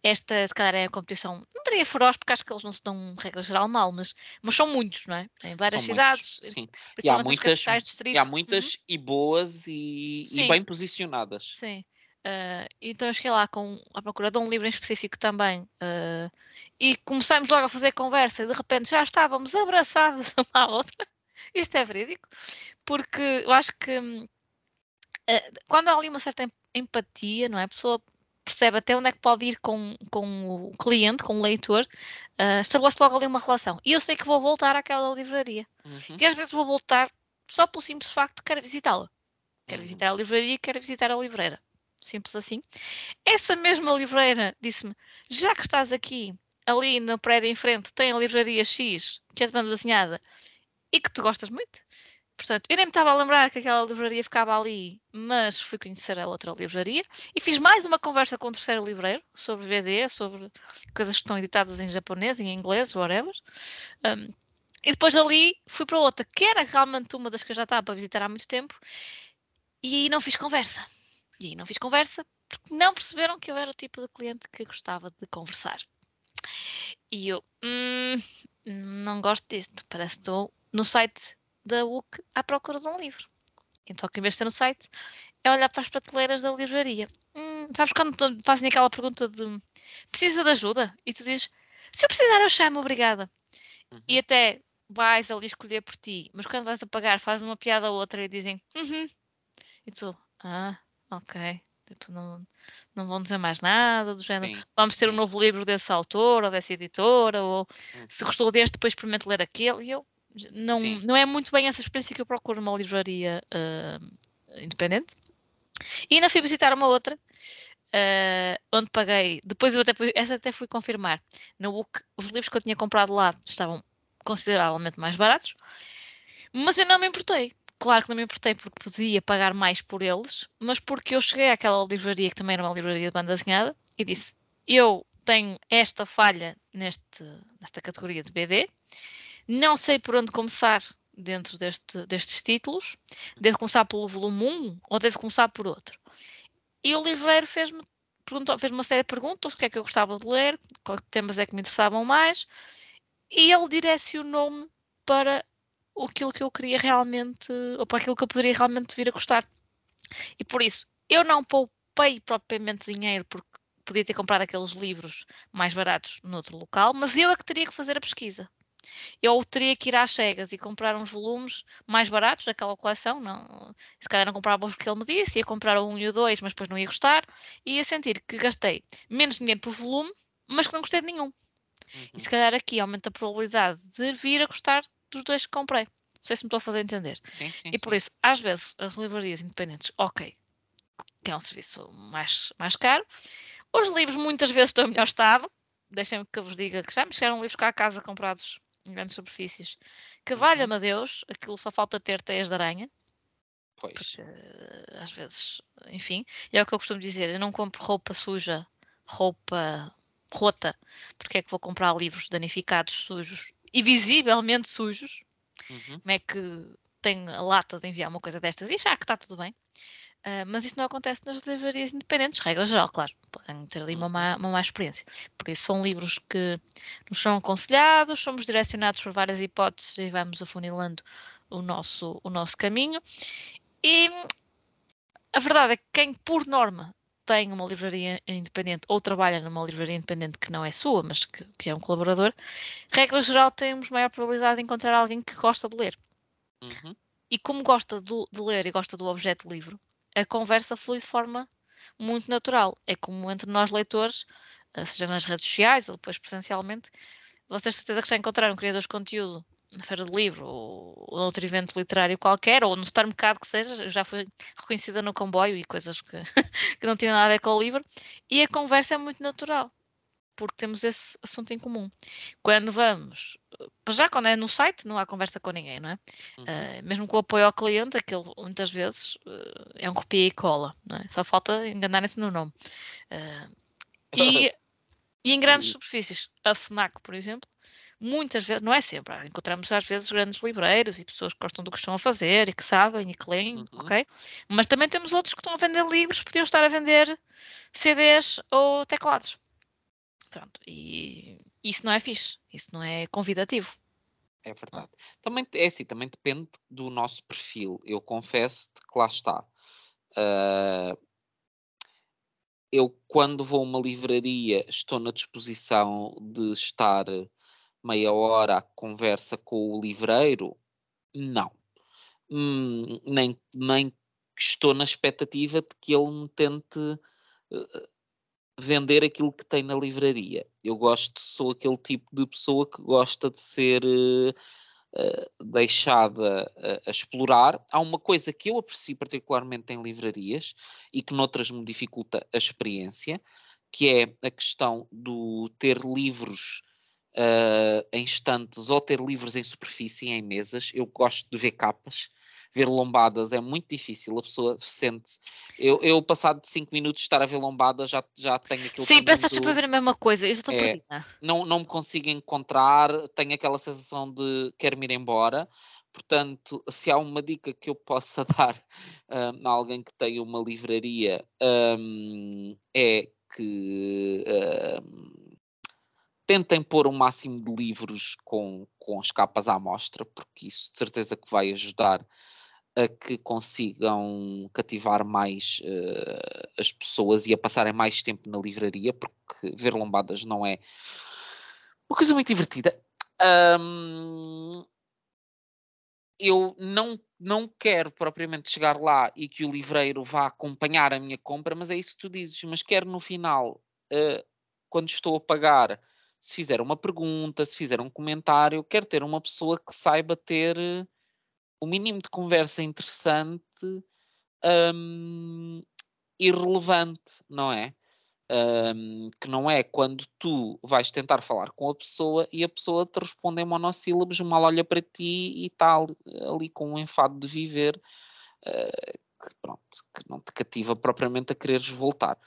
esta, se calhar, é a competição, não diria feroz, porque acho que eles não se dão, regra geral, mal, mas, mas são muitos, não é? Em várias são cidades. Muitos, sim. E há muitas, e há muitas uhum. e boas e, e, bem posicionadas. Sim. Uh, então eu cheguei lá com a procura de um livro em específico também uh, e começámos logo a fazer conversa e de repente já estávamos abraçadas uma à outra. Isto é verídico, porque eu acho que uh, quando há ali uma certa empatia, não é? A pessoa percebe até onde é que pode ir com, com o cliente, com o leitor, uh, estabelece logo ali uma relação. E eu sei que vou voltar àquela livraria. Uhum. E às vezes vou voltar só pelo simples facto de quero visitá-la. Quero uhum. visitar a livraria quero visitar a livreira. Simples assim. Essa mesma livreira disse-me: já que estás aqui, ali no prédio em frente, tem a livraria X, que é de banda desenhada, e que tu gostas muito, Portanto, eu nem me estava a lembrar que aquela livraria ficava ali, mas fui conhecer a outra livraria e fiz mais uma conversa com o terceiro livreiro sobre BD, sobre coisas que estão editadas em japonês, em inglês, whatever. Um, E depois ali fui para outra, que era realmente uma das que eu já estava para visitar há muito tempo, e aí não fiz conversa. E aí não fiz conversa porque não perceberam que eu era o tipo de cliente que gostava de conversar. E eu, hum, não gosto disto, parece que estou no site da UC à procura de um livro. Então, que em vez de estar no site, é olhar para as prateleiras da livraria. Hum, sabes quando fazem aquela pergunta de precisa de ajuda? E tu dizes, se eu precisar, eu chamo, obrigada. Uhum. E até vais ali escolher por ti, mas quando vais a pagar, fazes uma piada ou outra e dizem, uhum. E tu, ah, ok. Tipo, não, não vão dizer mais nada do género. Sim, Vamos ter um novo livro desse autor ou dessa editora, ou uhum. se gostou deste, depois experimente ler aquele. E eu não, não é muito bem essa experiência que eu procuro numa livraria uh, independente. E ainda fui visitar uma outra, uh, onde paguei. Depois eu até essa até fui confirmar. No book, os livros que eu tinha comprado lá estavam consideravelmente mais baratos, mas eu não me importei. Claro que não me importei porque podia pagar mais por eles, mas porque eu cheguei àquela livraria que também era uma livraria de banda desenhada e disse: Eu tenho esta falha neste, nesta categoria de BD, não sei por onde começar dentro deste, destes títulos, devo começar pelo volume 1 ou devo começar por outro? E o livreiro fez-me fez uma série de perguntas: o que é que eu gostava de ler, quais temas é que me interessavam mais, e ele direcionou-me para aquilo que eu queria realmente, ou para aquilo que eu poderia realmente vir a gostar. E por isso, eu não poupei propriamente dinheiro porque podia ter comprado aqueles livros mais baratos noutro local, mas eu é que teria que fazer a pesquisa. Eu teria que ir às cegas e comprar uns volumes mais baratos daquela coleção, não, se calhar não comprava os que ele me disse, ia comprar um e o dois, mas depois não ia gostar, e ia sentir que gastei menos dinheiro por volume, mas que não gostei de nenhum. Uhum. E se calhar aqui aumenta a probabilidade de vir a gostar dos dois que comprei. Não sei se me estou a fazer entender. Sim, sim, e por sim. isso, às vezes, as livrarias independentes, ok, que é um serviço mais, mais caro. Os livros muitas vezes estão em melhor estado. Deixem-me que eu vos diga que já me chegaram livros cá a casa comprados em grandes superfícies. Que uhum. valha-me a Deus, aquilo só falta ter teias de aranha. Pois. Porque, às vezes, enfim, é o que eu costumo dizer, eu não compro roupa suja, roupa rota, porque é que vou comprar livros danificados, sujos e visivelmente sujos? Uhum. Como é que tem a lata de enviar uma coisa destas e achar que está tudo bem? Uh, mas isso não acontece nas livrarias independentes, regra geral, claro. Podem ter ali uma má, uma má experiência. Por isso, são livros que nos são aconselhados, somos direcionados por várias hipóteses e vamos afunilando o nosso, o nosso caminho. E a verdade é que quem, por norma, tem uma livraria independente ou trabalha numa livraria independente que não é sua, mas que, que é um colaborador, regra geral, temos maior probabilidade de encontrar alguém que gosta de ler. Uhum. E como gosta do, de ler e gosta do objeto livro, a conversa flui de forma muito natural. É como entre nós leitores, eh, seja nas redes sociais ou depois presencialmente, vocês certeza que já encontraram criadores de conteúdo na feira do livro ou, ou outro evento literário qualquer, ou no supermercado que seja, já fui reconhecida no comboio e coisas que, que não tinham nada a ver com o livro, e a conversa é muito natural, porque temos esse assunto em comum. Quando vamos, já quando é no site, não há conversa com ninguém, não é? Uhum. Uh, mesmo com o apoio ao cliente, aquilo muitas vezes uh, é um copia e cola, não é? Só falta enganarem-se no nome. Uh, e, e em grandes superfícies, a FNAC, por exemplo, muitas vezes, não é sempre, encontramos às vezes grandes livreiros e pessoas que gostam do que estão a fazer e que sabem e que leem, uhum. ok? Mas também temos outros que estão a vender livros, podiam estar a vender CDs ou teclados. Pronto, e isso não é fixe, isso não é convidativo. É verdade. Também, é assim, também depende do nosso perfil. Eu confesso que lá está. Uh, eu, quando vou a uma livraria, estou na disposição de estar meia hora a conversa com o livreiro? Não. Hum, nem, nem estou na expectativa de que ele me tente uh, vender aquilo que tem na livraria. Eu gosto, sou aquele tipo de pessoa que gosta de ser uh, deixada a explorar. Há uma coisa que eu aprecio particularmente em livrarias e que noutras me dificulta a experiência, que é a questão do ter livros uh, em estantes ou ter livros em superfície, em mesas. Eu gosto de ver capas, ver lombadas é muito difícil, a pessoa sente eu, eu passado de 5 minutos de estar a ver lombadas já, já tenho aquilo Sim, pensas sempre a ver a mesma coisa, eu estou é, não, não me consigo encontrar, tenho aquela sensação de quero-me ir embora, portanto, se há uma dica que eu possa dar um, a alguém que tem uma livraria um, é que um, tentem pôr o um máximo de livros com, com as capas à mostra, porque isso de certeza que vai ajudar a que consigam cativar mais uh, as pessoas e a passarem mais tempo na livraria, porque ver lombadas não é uma coisa muito divertida. Um, eu não, não quero propriamente chegar lá e que o livreiro vá acompanhar a minha compra, mas é isso que tu dizes. Mas quero no final, uh, quando estou a pagar, se fizer uma pergunta, se fizer um comentário, quero ter uma pessoa que saiba ter o mínimo de conversa interessante um, e relevante, não é? Um, que não é quando tu vais tentar falar com a pessoa e a pessoa te responde em monossílabos, mal olha para ti e tal, ali com um enfado de viver, uh, que, pronto, que não te cativa propriamente a quereres voltar.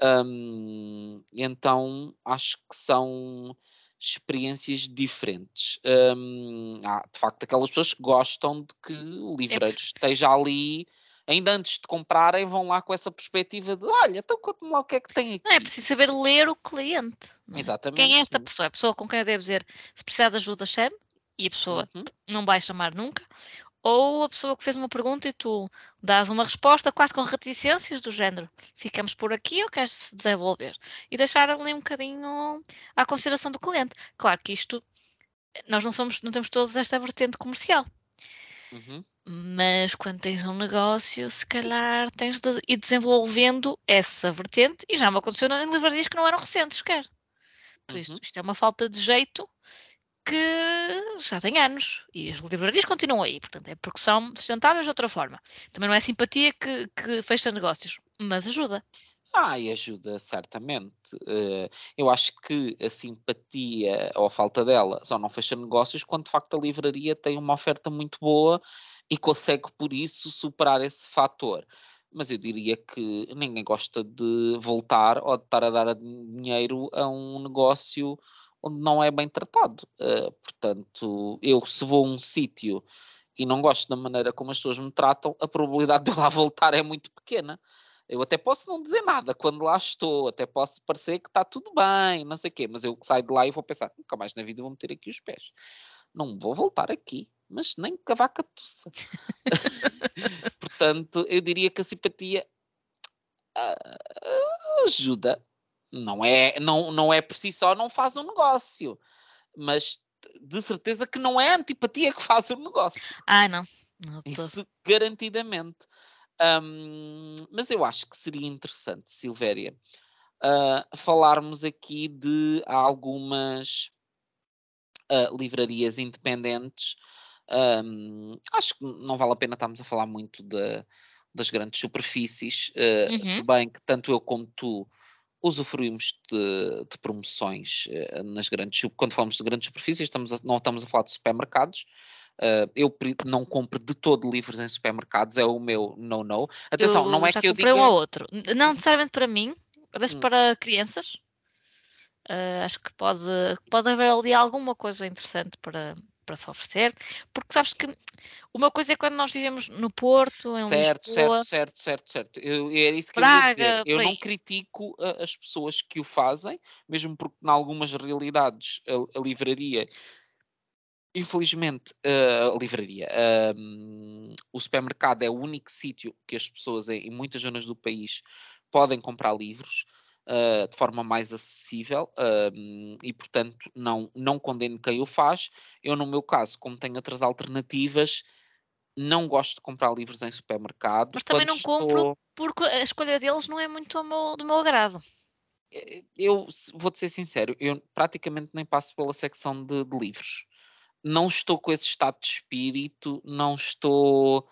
Um, então acho que são experiências diferentes. Um, há de facto aquelas pessoas que gostam de que o livreiro é esteja ali ainda antes de comprarem, vão lá com essa perspectiva de olha, então conta-me lá o que é que tem aqui. Não, é preciso saber ler o cliente. É? Exatamente. Quem é esta pessoa? É a pessoa com quem eu devo dizer se precisar de ajuda, chame, e a pessoa uhum. não vai chamar nunca. Ou a pessoa que fez uma pergunta e tu dás uma resposta quase com reticências do género ficamos por aqui ou queres se desenvolver? E deixar ali um bocadinho à consideração do cliente. Claro que isto, nós não somos, não temos todos esta vertente comercial. Uhum. Mas quando tens um negócio, se calhar tens de ir desenvolvendo essa vertente e já me aconteceu em livrarias que não eram recentes, quer. Por uhum. isso, isto é uma falta de jeito que já tem anos e as livrarias continuam aí, portanto, é porque são sustentáveis de outra forma. Também não é simpatia que, que fecha negócios, mas ajuda. Ah, e ajuda certamente. Uh, eu acho que a simpatia ou a falta dela só não fecha negócios quando de facto a livraria tem uma oferta muito boa e consegue por isso superar esse fator. Mas eu diria que ninguém gosta de voltar ou de estar a dar dinheiro a um negócio onde não é bem tratado. Uh, portanto, eu se vou a um sítio e não gosto da maneira como as pessoas me tratam, a probabilidade de eu lá voltar é muito pequena. Eu até posso não dizer nada quando lá estou, até posso parecer que está tudo bem, não sei o quê, mas eu saio de lá e vou pensar, nunca mais na vida vou meter aqui os pés. Não vou voltar aqui, mas nem cavaca tussa. Portanto, eu diria que a simpatia uh, ajuda. Não é, não, não é por si só, não faz um negócio. Mas de certeza que não é a antipatia que faz o negócio. Ah, não. não Isso garantidamente. Um, mas eu acho que seria interessante, Silvéria, uh, falarmos aqui de algumas uh, livrarias independentes. Um, acho que não vale a pena estarmos a falar muito de, das grandes superfícies, uh, uhum. se bem que tanto eu como tu usufruímos de, de promoções nas grandes quando falamos de grandes superfícies, estamos a, não estamos a falar de supermercados, Uh, eu não compro de todo livros em supermercados, é o meu no-no. Atenção, eu não é que eu diga... um ou outro. Não necessariamente para mim, às vezes hum. para crianças. Uh, acho que pode, pode haver ali alguma coisa interessante para, para se oferecer, porque sabes que uma coisa é quando nós vivemos no Porto, em certo, Lisboa... Certo, certo, certo, certo. Eu, era isso que Praga, eu ia dizer. Eu não critico a, as pessoas que o fazem, mesmo porque em algumas realidades a, a livraria Infelizmente, a livraria, uh, o supermercado é o único sítio que as pessoas em, muitas zonas do país podem comprar livros uh, de forma mais acessível e, portanto, não, não condeno quem o faz. Eu, no meu caso, como tenho outras alternativas, não gosto de comprar livros em supermercado. Mas também não estou... compro porque a escolha deles não é muito meu, do meu agrado. Eh, eu vou-te ser sincero, eu praticamente nem passo pela secção de, de livros não estou com esse estado de espírito, não estou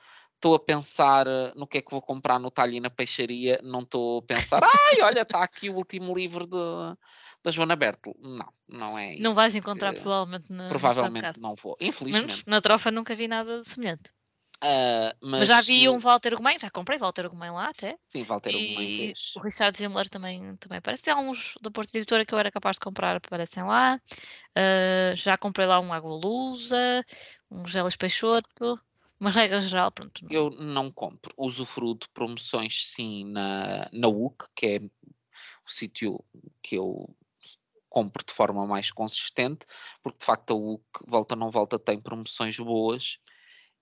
estou a pensar eh, no que é que vou comprar no talho e na peixaria, não estou a pensar, ai, olha, está aqui o último livro de, da Joana Bertel. Não, não é Não vais encontrar provavelmente no Provavelmente não vou, infelizmente. Menos na trofa nunca vi nada semelhante. Uh, mas, mas, já vi um Walter Gomes, já comprei Walter Gomes lá até. Sim, Walter Gomes. O Richard Zimler também, também aparece. Há uns da Porta Editora que eu era capaz de comprar, aparecem lá. Uh, já comprei lá um Água Lusa, um Gelas Peixoto. Uma regra geral, pronto. Não. Eu não compro. Usufruo de promoções, sim, na, na UC, que é o sítio que eu compro de forma mais consistente, porque de facto a UC, volta não volta, tem promoções boas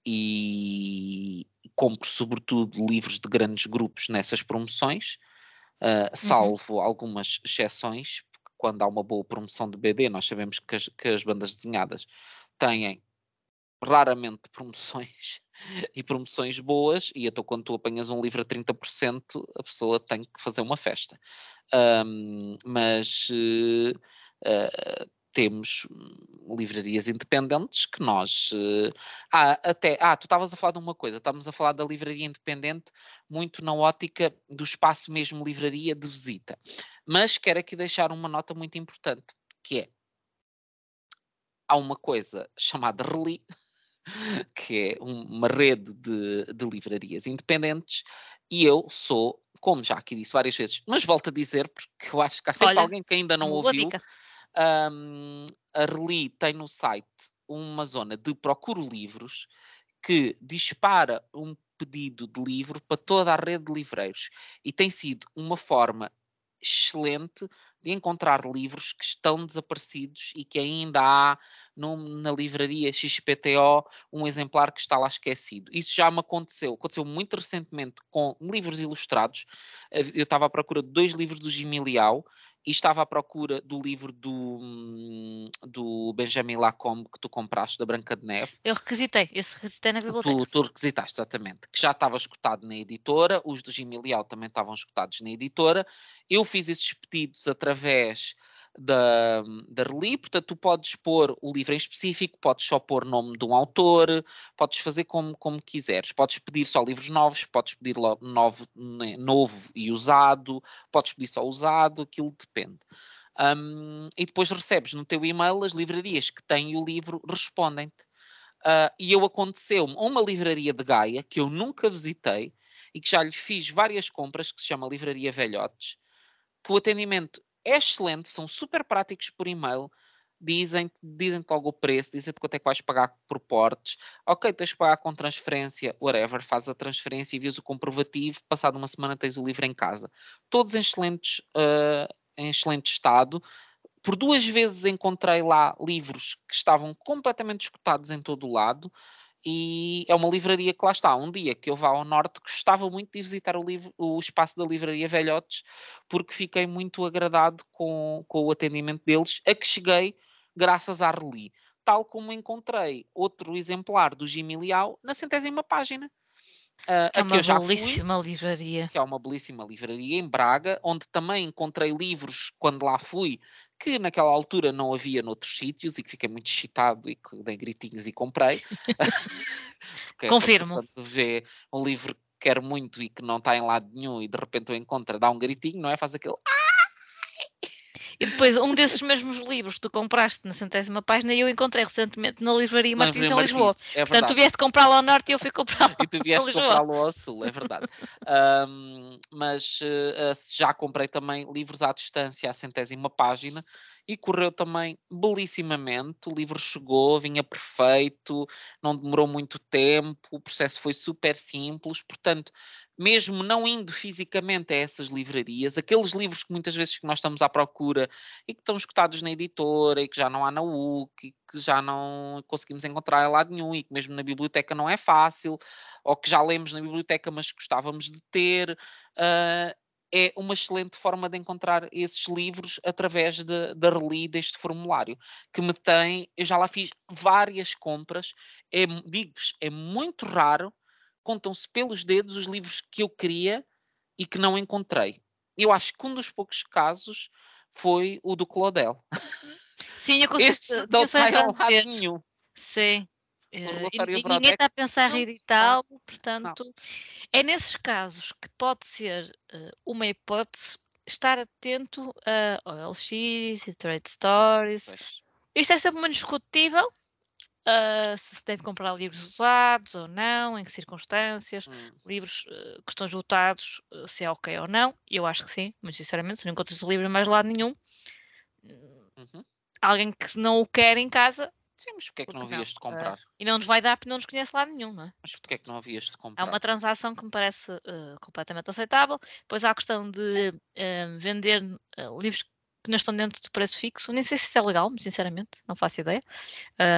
e compro sobretudo livros de grandes grupos nessas promoções, uh, salvo uhum. algumas exceções, quando há uma boa promoção de BD, nós sabemos que as, que as bandas desenhadas têm raramente promoções e promoções boas, e então quando tu apanhas um livro a 30%, a pessoa tem que fazer uma festa. Um, mas uh, uh, temos livrarias independentes que nós. Uh, ah, até. Ah, tu estavas a falar de uma coisa, estávamos a falar da livraria independente, muito na ótica do espaço mesmo livraria de visita. Mas quero aqui deixar uma nota muito importante, que é. Há uma coisa chamada Reli, que é uma rede de, de livrarias independentes, e eu sou, como já aqui disse várias vezes, mas volto a dizer, porque eu acho que há sempre Olha, alguém que ainda não ouviu. Um, a Reli tem no site uma zona de procuro livros que dispara um pedido de livro para toda a rede de livreiros e tem sido uma forma excelente de encontrar livros que estão desaparecidos e que ainda há na livraria XPTO um exemplar que está lá esquecido. Isso já me aconteceu. Aconteceu muito recentemente com livros ilustrados. Eh, eu estava à procura de dois livros do Gimiliau e estava à procura do livro do, do Benjamin Lacombe que tu compraste, da Branca de Neve. Eu requisitei, esse requisitei na biblioteca. Tu, tu requisitaste, exatamente, que já estava escutado na editora, os do Gimiliau também estavam escutados na editora. Eu fiz esses pedidos através da, da Reli, portanto tu podes pôr o livro em específico, podes só pôr nome de um autor, podes fazer como, como quiseres, podes pedir só livros novos, podes pedir novo, né, novo e usado, podes pedir só usado, aquilo depende. Um, e depois recebes no teu e-mail as livrarias que têm o livro respondem-te. Uh, e eu aconteceu-me uma livraria de Gaia que eu nunca visitei e que já lhe fiz várias compras, que se chama Livraria Velhotes, que o atendimento é excelente, são super práticos por e-mail, dizem, dizem logo o preço, dizem-te quanto é que vais pagar por portes, ok, tens que pagar com transferência, whatever, faz a transferência e vês o comprovativo, passado uma semana tens o livro em casa. Todos em excelentes, uh, em excelente estado, por duas vezes encontrei lá livros que estavam completamente escutados em todo o lado, e é uma livraria que lá está. Um dia que eu vá ao norte, gostava muito de visitar o, livro, o espaço da livraria Velhotes, porque fiquei muito agradado com, com o atendimento deles, a que cheguei graças à Reli. Tal como encontrei outro exemplar do Gimiliau na centésima página. Uh, é uma belíssima fui, livraria. Que é uma belíssima livraria em Braga, onde também encontrei livros quando lá fui que naquela altura não havia noutros sítios e que fiquei muito excitado e que dei gritinhos e comprei. É Confirmo. Vê um livro que quero muito e que não está em lado nenhum e de repente o encontra, dá um gritinho, não é? Faz aquele. E depois, um desses mesmos livros que tu compraste na centésima página, eu encontrei recentemente na livraria Martins em Lisboa. É Portanto, tu vieste comprá-lo ao norte e eu fui comprá-lo E tu vieste comprá-lo ao sul, é verdade. um, mas uh, já comprei também livros à distância, à centésima página, e correu também belíssimamente. O livro chegou, vinha perfeito, não demorou muito tempo, o processo foi super simples, portanto, mesmo não indo fisicamente a essas livrarias, aqueles livros que muitas vezes que nós estamos à procura e que estão escutados na editora e que já não há na UC e que já não conseguimos encontrar em lado nenhum e que mesmo na biblioteca não é fácil, ou que já lemos na biblioteca mas gostávamos de ter, uh, é uma excelente forma de encontrar esses livros através de, da reli deste formulário, que me tem, eu já lá fiz várias compras, é, digo-vos, é muito raro contam-se pelos dedos os livros que eu queria e que não encontrei. Eu acho que um dos poucos casos foi o do Claudel. Sim, eu consigo. Esse não lado nenhum. Sim. Uh, e, ninguém está a pensar em reeditá portanto, não. é nesses casos que pode ser uh, uma hipótese estar atento a OLX e Trade Stories. Pois. Isto é sempre muito discutível, uh, se se deve comprar livros usados ou não, em que circunstâncias, Hum. livros que estão esgotados, se é ok ou não. Eu acho que sim, muito sinceramente, se não encontras o livro em mais lado nenhum, Uhum. alguém que não o quer em casa Sim, mas porquê é que Porque não havias de comprar? e não nos vai dar porque não nos conhece lado nenhum, não é? Mas porquê é que não havias de É comprar? uma transação que me parece uh, completamente aceitável. Depois há a questão de uh, vender uh, livros que não estão dentro do preço fixo. Nem sei se isso é legal, sinceramente, não faço ideia.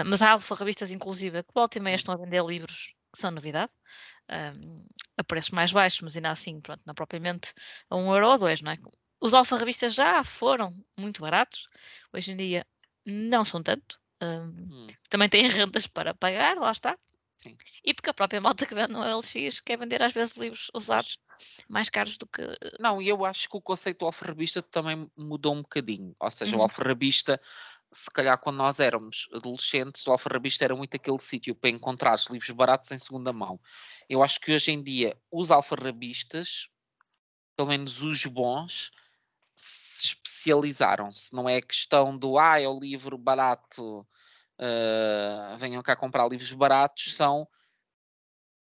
Mas há alfarrabistas, inclusive, que volta e meia Hum. estão a vender livros que são novidade, um, a preços mais baixos, mas ainda assim, pronto, não propriamente a um euro ou dois, não é? Os alfarrabistas já foram muito baratos, hoje em dia não são tanto. Um, Hum. também têm rendas para pagar, lá está. Sim. E porque a própria malta que vende no LX quer vender às vezes livros usados mais caros do que. Não, e eu acho que o conceito do alfarrabista também mudou um bocadinho. Ou seja, o Uhum. alfarrabista, se calhar quando nós éramos adolescentes, o alfarrabista era muito aquele sítio para encontrar livros baratos em segunda mão. Eu acho que hoje em dia os alfarrabistas, pelo menos os bons, especializaram-se. Não é questão do, ah, é o livro barato, ah, venham cá comprar livros baratos, são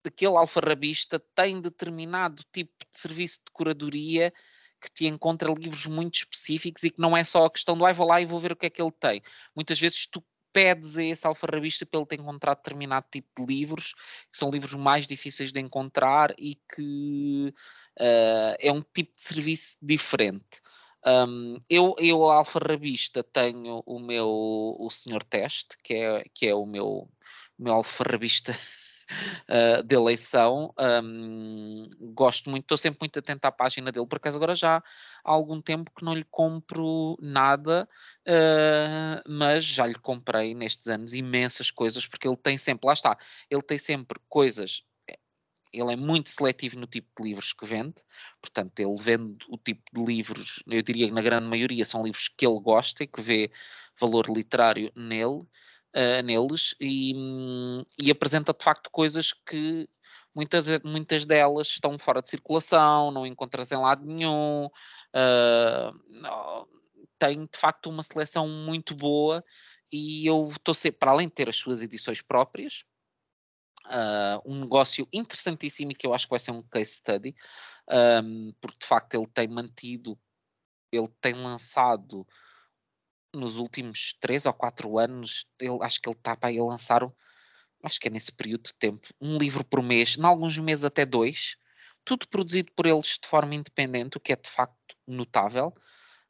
daquele alfarrabista tem determinado tipo de serviço de curadoria que te encontra livros muito específicos e que não é só a questão do ai vou lá e vou ver o que é que ele tem. Muitas vezes tu pedes a esse alfarrabista para ele te encontrar determinado tipo de livros, que são livros mais difíceis de encontrar e que uh, é um tipo de serviço diferente. Um, eu, eu, alfarrabista, tenho o meu o senhor teste, que é, que é o meu, meu alfarrabista uh, de eleição. Um, gosto muito, estou sempre muito atento à página dele, por agora já há algum tempo que não lhe compro nada, uh, mas já lhe comprei nestes anos imensas coisas, porque ele tem sempre, lá está, ele tem sempre coisas ele é muito seletivo no tipo de livros que vende, portanto, ele vende o tipo de livros, eu diria que na grande maioria são livros que ele gosta e que vê valor literário nele, uh, neles, e, e, apresenta de facto coisas que muitas, muitas delas estão fora de circulação, não encontras em lado nenhum, uh, tem de facto uma seleção muito boa e eu estou sempre, para além de ter as suas edições próprias, Uh, um negócio interessantíssimo e que eu acho que vai ser um case study, um, porque de facto ele tem mantido, ele tem lançado nos últimos três ou quatro anos, ele, acho que ele está para aí lançar, acho que é nesse período de tempo, um livro por mês, em alguns meses até dois, tudo produzido por eles de forma independente, o que é de facto notável.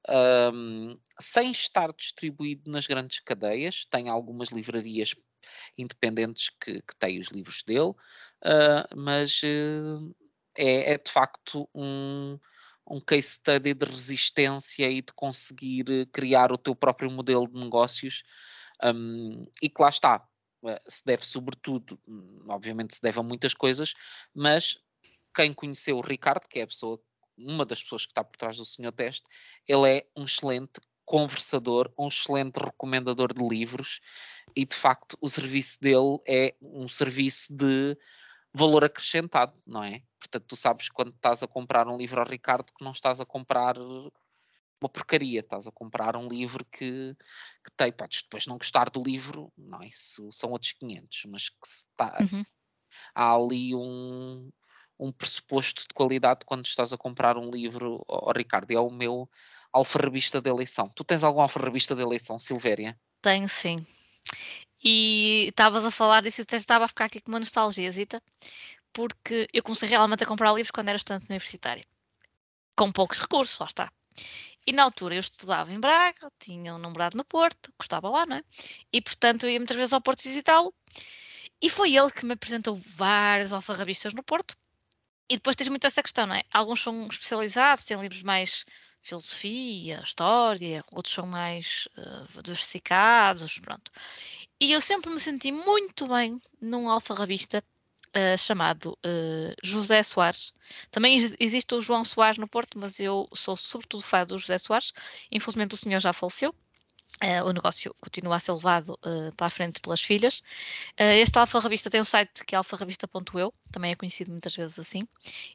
Um, sem estar distribuído nas grandes cadeias, tem algumas livrarias independentes que, que têm os livros dele, uh, mas uh, é, é, de facto um, um case study de resistência e de conseguir criar o teu próprio modelo de negócios um, e que lá está, se deve sobretudo, obviamente se deve a muitas coisas, mas quem conheceu o Ricardo, que é pessoa, uma das pessoas que está por trás do Senhor Teste, ele é um excelente conversador, um excelente recomendador de livros e de facto o serviço dele é um serviço de valor acrescentado, não é? Portanto, tu sabes quando estás a comprar um livro ao Ricardo que não estás a comprar uma porcaria, estás a comprar um livro que, que tem, podes depois não gostar do livro, não é? Isso são outros 500, mas que está, Uhum. há ali um, um pressuposto de qualidade quando estás a comprar um livro ao Ricardo, é o meu alfarrabista de eleição. Tu tens algum alfarrabista de eleição, Silvéria? Tenho sim. E estavas a falar disso, eu estava a ficar aqui com uma nostalgiazita, porque eu comecei realmente a comprar livros quando era estudante universitária, com poucos recursos, lá está. E na altura eu estudava em Braga, tinha um namorado no Porto, gostava lá, não é? E portanto eu ia muitas vezes ao Porto visitá-lo, e foi ele que me apresentou vários alfarrabistas no Porto. E depois tens muito essa questão, não é? Alguns são especializados, têm livros mais filosofia, história, outros são mais uh, diversificados, pronto. E eu sempre me senti muito bem num alfarrabista uh, chamado uh, José Soares. Também existe o João Soares no Porto, mas eu sou sobretudo fã do José Soares. Infelizmente o senhor já faleceu. Uh, o negócio continua a ser levado uh, para a frente pelas filhas. Uh, este alfarrabista tem um site que é alfarrabista.eu, também é conhecido muitas vezes assim,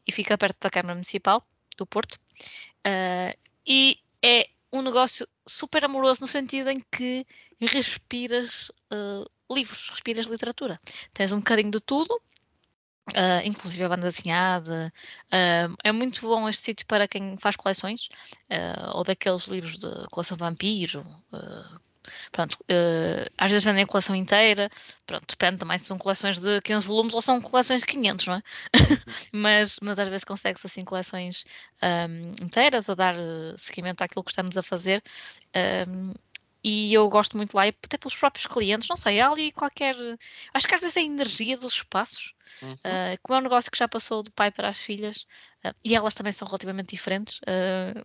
e fica perto da Câmara Municipal do Porto. E é um negócio super amoroso no sentido em que respiras livros, respiras literatura. Tens um bocadinho de tudo, Uh, inclusive a banda desenhada. Uh, é muito bom este sítio para quem faz coleções, uh, ou daqueles livros de coleção vampiro. Pronto, às vezes vendem a coleção inteira, pronto, depende também se são coleções de 15 volumes ou são coleções de 500, não é? mas, mas às vezes consegue-se assim coleções um, inteiras ou dar seguimento àquilo que estamos a fazer. Um, e eu gosto muito lá, até pelos próprios clientes, não sei, há ali qualquer. Acho que às vezes é a energia dos espaços, uhum. uh, como é um negócio que já passou do pai para as filhas, uh, e elas também são relativamente diferentes. Uh,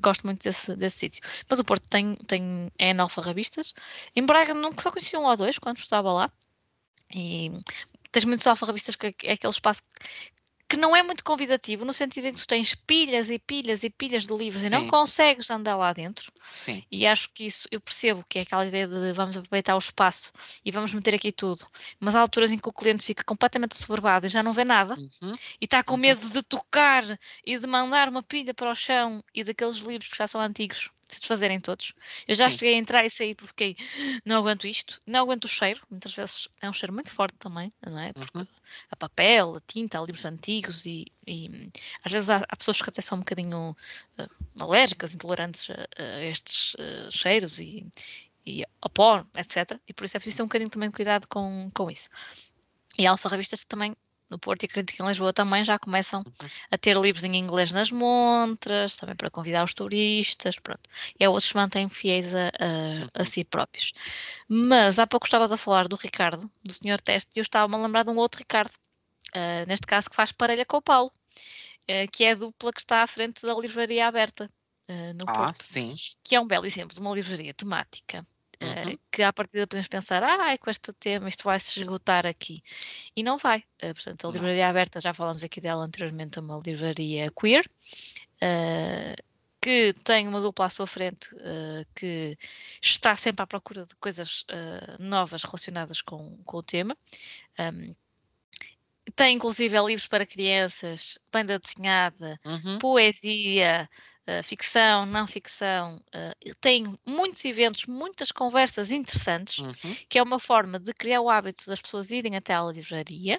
gosto muito desse, desse sítio. Mas o Porto tem, tem é analfarrabistas. Em Braga nunca só conheci um ou dois quando estava lá. E tens muitos alfarrabistas que é aquele espaço que não é muito convidativo, no sentido em que tu tens pilhas e pilhas e pilhas de livros Sim. e não consegues andar lá dentro. Sim. E acho que isso, eu percebo que é aquela ideia de vamos aproveitar o espaço e vamos meter aqui tudo, mas há alturas em que o cliente fica completamente soberbado e já não vê nada uhum. e está com uhum. medo de tocar e de mandar uma pilha para o chão e daqueles livros que já são antigos se desfazerem todos. Eu já Sim. cheguei a entrar e sair porque não aguento isto, não aguento o cheiro, muitas vezes é um cheiro muito forte também, não é? Porque uhum. a papel, a tinta, há livros antigos e, e às vezes há, há, pessoas que até são um bocadinho uh, alérgicas, intolerantes a, a estes uh, cheiros e, e a pó, etc. E por isso é preciso ter um bocadinho também de cuidado com, com isso. E há alfarrabistas que também no Porto e acredito que em Lisboa também já começam uhum. a ter livros em inglês nas montras, também para convidar os turistas, pronto. E há outros que mantêm fiéis a, a, a, uhum. si próprios. Mas há pouco estavas a falar do Ricardo, do Senhor Teste, e eu estava-me a lembrar de um outro Ricardo, uh, neste caso que faz parelha com o Paulo, uh, que é a dupla que está à frente da livraria aberta. Uh, no ah, Porto, sim. que é um belo exemplo de uma livraria temática Uhum. Uh, que à partida podemos pensar, ah, com este tema isto vai se esgotar aqui. E não vai. Uh, portanto, a livraria aberta, já falamos aqui dela anteriormente, é uma livraria queer, uh, que tem uma dupla à sua frente, que está sempre à procura de coisas novas relacionadas com, com o tema. Um, tem inclusive livros para crianças, banda desenhada, uhum. poesia, uh, ficção, não ficção. Uh, tem muitos eventos, muitas conversas interessantes, uhum. que é uma forma de criar o hábito das pessoas irem até à livraria.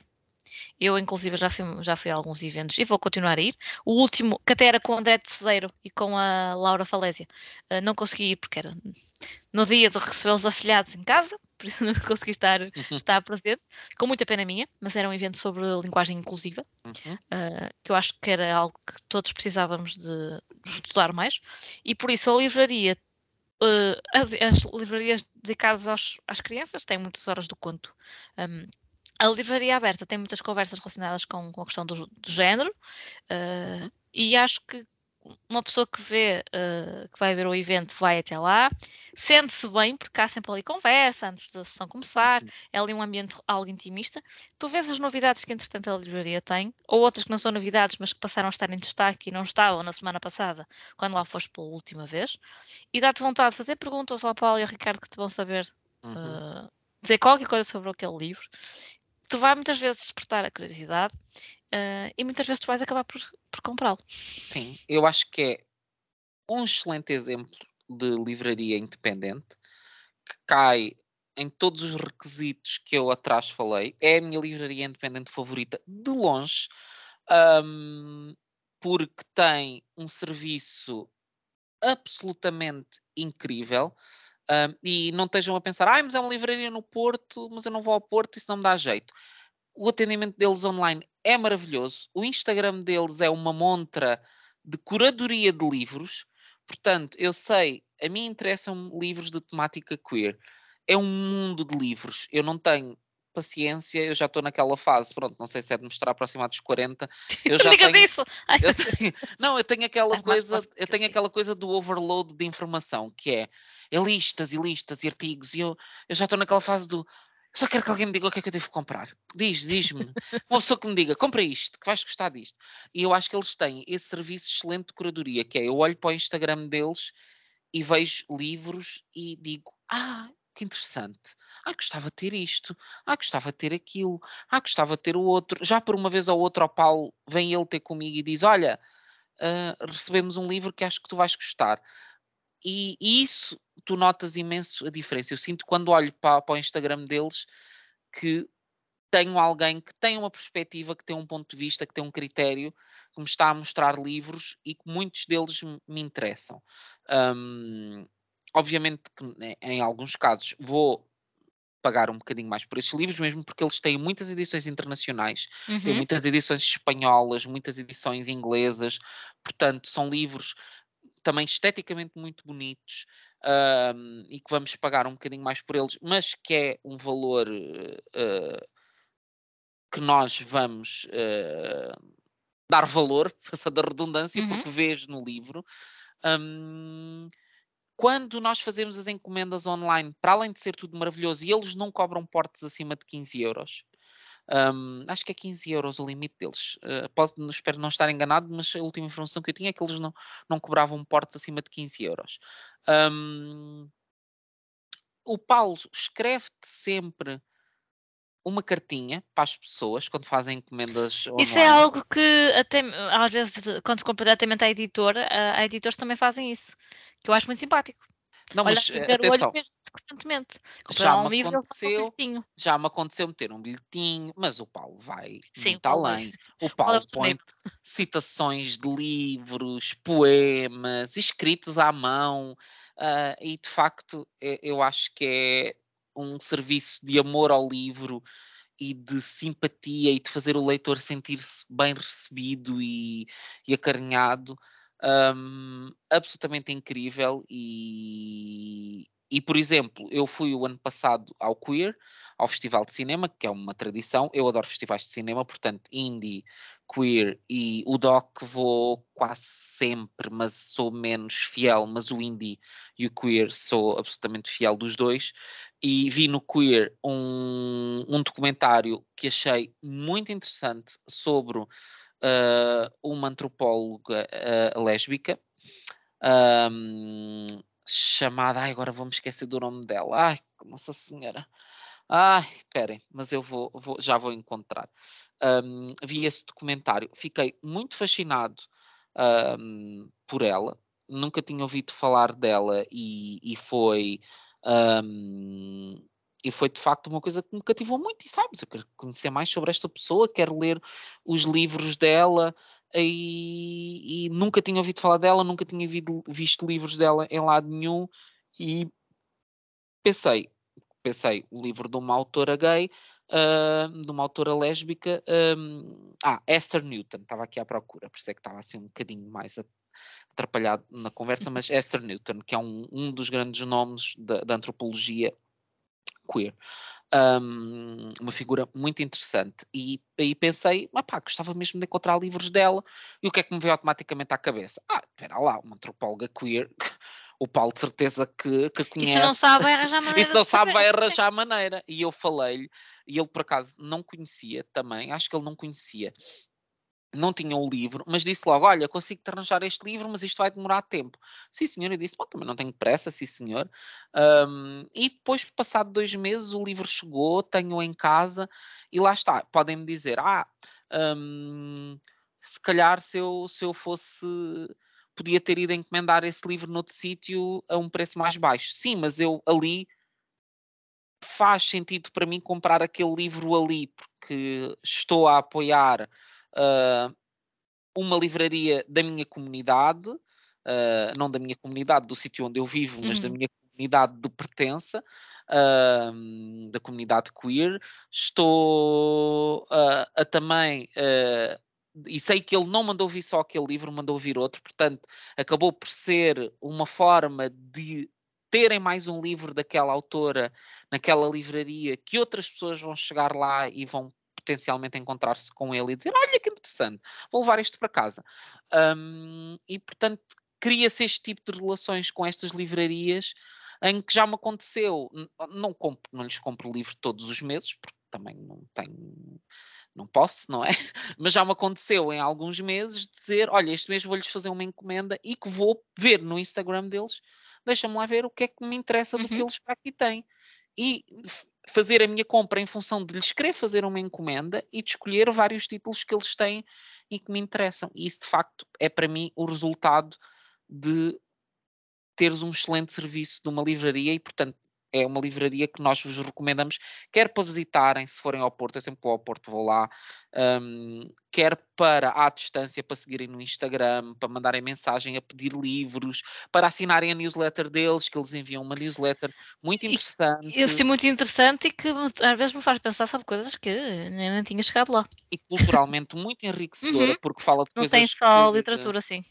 Eu, inclusive, já fui, já fui a alguns eventos e vou continuar a ir. O último, que até era com o André de Cedeiro e com a Laura Falésia, uh, não consegui ir porque era no dia de receber os afilhados em casa, por isso não consegui estar, uhum. estar presente, com muita pena minha, mas era um evento sobre linguagem inclusiva, uhum. uh, que eu acho que era algo que todos precisávamos de estudar mais, e por isso a livraria, uh, as, as, livrarias dedicadas aos, às crianças têm muitas horas do conto. Um, a livraria aberta tem muitas conversas relacionadas com, com a questão do, do género, uh, e acho que uma pessoa que vê, uh, que vai ver o evento, vai até lá, sente-se bem, porque há sempre ali conversa antes da sessão começar, uhum. é ali um ambiente algo intimista. Tu vês as novidades que, entretanto, a livraria tem, ou outras que não são novidades, mas que passaram a estar em destaque e não estavam na semana passada, quando lá foste pela última vez, e dá-te vontade de fazer perguntas ao Paulo e ao Ricardo que te vão saber. Uhum. Uh, dizer qualquer coisa sobre aquele livro tu vai muitas vezes despertar a curiosidade uh, e muitas vezes tu vais acabar por, por comprá-lo. Sim, eu acho que é um excelente exemplo de livraria independente que cai em todos os requisitos que eu atrás falei. É a minha livraria independente favorita de longe, um, porque tem um serviço absolutamente incrível. Um, e não estejam a pensar, ah, mas é uma livraria no Porto, mas eu não vou ao Porto, isso não me dá jeito. O atendimento deles online é maravilhoso. O Instagram deles é uma montra de curadoria de livros. Portanto, eu sei, a mim interessam livros de temática queer. É um mundo de livros. Eu não tenho paciência, eu já estou naquela fase, pronto, não sei se é de mostrar aproximado dos 40. Eu já Diga tenho, disso! Eu tenho, não, eu tenho aquela é coisa, eu tenho aquela coisa do overload de informação, que é é listas e listas e artigos, e eu, eu já estou naquela fase do só quero que alguém me diga o que é que eu devo comprar. Diz, diz-me. Uma pessoa que me diga, compra isto, que vais gostar disto. E eu acho que eles têm esse serviço excelente de curadoria, que é eu olho para o Instagram deles e vejo livros e digo, ah, que interessante. Ah, gostava de ter isto. Ah, gostava de ter aquilo. Ah, gostava de ter o outro. Já por uma vez ou outra, o Paulo vem ele ter comigo e diz: Olha, uh, recebemos um livro que acho que tu vais gostar e, e, isso tu notas imenso a diferença. Eu sinto quando olho para, para o Instagram deles que tenho alguém que tem uma perspectiva, que tem um ponto de vista, que tem um critério, que me está a mostrar livros e que muitos deles me interessam. Um, obviamente que né, em alguns casos vou pagar um bocadinho mais por esses livros, mesmo porque eles têm muitas edições internacionais, uhum. têm muitas edições espanholas, muitas edições inglesas, portanto, são livros também esteticamente muito bonitos um, e que vamos pagar um bocadinho mais por eles, mas que é um valor uh, que nós vamos uh, dar valor, passando a redundância, uhum. porque vês no livro. Um, quando nós fazemos as encomendas online, para além de ser tudo maravilhoso, e eles não cobram portes acima de 15 euros, um, acho que é 15 euros o limite deles. Uh, posso, espero não estar enganado, mas a última informação que eu tinha é que eles não, não cobravam portes acima de 15 euros. Um, o Paulo escreve-te sempre uma cartinha para as pessoas quando fazem encomendas online. Isso é algo que até às vezes quando se compra diretamente à editora, a, editores também fazem isso, que eu acho muito simpático. Não, Olha, mas eh, atenção. Já um me livro, aconteceu, já me aconteceu meter um bilhetinho, mas o Paulo vai Sim, muito além. O Paulo põe citações de livros, poemas, escritos à mão, uh, e de facto eu acho que é um serviço de amor ao livro e de simpatia e de fazer o leitor sentir-se bem recebido e, e acarinhado, um, absolutamente incrível. E, e, por exemplo, eu fui o ano passado ao Queer, ao Festival de Cinema, que é uma tradição. Eu adoro festivais de cinema, portanto, indie, queer e o doc vou quase sempre, mas sou menos fiel, mas o indie e o queer sou absolutamente fiel dos dois. E vi no queer um, um documentário que achei muito interessante sobre uma antropóloga uh, lésbica. Um, chamada, ai, agora vou-me esquecer do nome dela. Ai, Nossa Senhora. Ai, esperem, mas eu vou, vou, já vou encontrar. Um, vi esse documentário, fiquei muito fascinado um, por ela. Nunca tinha ouvido falar dela e, e foi um, e foi de facto uma coisa que me cativou muito. E sabes, eu quero conhecer mais sobre esta pessoa, quero ler os livros dela. E, e nunca tinha ouvido falar dela, nunca tinha visto, livros dela em lado nenhum. E pensei, pensei, o livro de uma autora gay, uh, de uma autora lésbica, um, ah, Esther Newton, estava aqui à procura, por isso é que estava assim um bocadinho mais atrapalhado na conversa, mas Esther Newton, que é um, um dos grandes nomes da, da antropologia queer. Um, uma figura muito interessante. E aí pensei, pá, gostava mesmo de encontrar livros dela. E o que é que me veio automaticamente à cabeça? Ah, espera lá, uma antropóloga queer o Paulo de certeza que, que conhece. E se não sabe, vai arranjar maneira. e se não sabe, vai arranjar maneira. E eu falei-lhe, e ele por acaso não conhecia também, acho que ele não conhecia. Não tinha o livro, mas disse logo: Olha, consigo-te arranjar este livro, mas isto vai demorar tempo. Sim, senhor. Eu disse: Bom, também não tenho pressa, sim, senhor. Um, e depois, passado dois meses, o livro chegou, tenho em casa, e lá está. Podem-me dizer: Ah, um, se calhar se eu, se eu fosse podia ter ido encomendar esse livro noutro sítio a um preço mais baixo. Sim, mas eu ali faz sentido para mim comprar aquele livro ali, porque estou a apoiar uh, uma livraria da minha comunidade, uh, não da minha comunidade, do sítio onde eu vivo, mas da uhum. minha comunidade de pertença, uh, da comunidade queer. Estou a também e sei que ele não mandou vir só aquele livro, mandou vir outro, portanto, acabou por ser uma forma de terem mais um livro daquela autora naquela livraria que outras pessoas vão chegar lá e vão potencialmente encontrar-se com ele e dizer: Olha que interessante, vou levar isto para casa. Um, e portanto, cria-se este tipo de relações com estas livrarias em que já me aconteceu. Não, compro, não lhes compro livro todos os meses, porque também não tenho não posso, não é? Mas já me aconteceu em alguns meses dizer: olha, este mês vou-lhes fazer uma encomenda e que vou ver no Instagram deles, deixa-me lá ver o que é que me interessa do que uhum. eles para aqui têm. E fazer a minha compra em função de lhes querer fazer uma encomenda e de escolher vários títulos que eles têm e que me interessam. E isso, de facto, é para mim o resultado de teres um excelente serviço de uma livraria e, portanto, é uma livraria que nós vos recomendamos, quer para visitarem, se forem ao Porto, eu sempre vou ao Porto, vou lá, um, quer para à distância, para seguirem no Instagram, para mandarem mensagem a pedir livros, para assinarem a newsletter deles, que eles enviam uma newsletter muito interessante. Eu sei muito interessante e que às vezes me faz pensar sobre coisas que nem, nem tinha chegado lá. E culturalmente muito enriquecedora, uhum. porque fala de Não coisas. Não tem só que, literatura, sim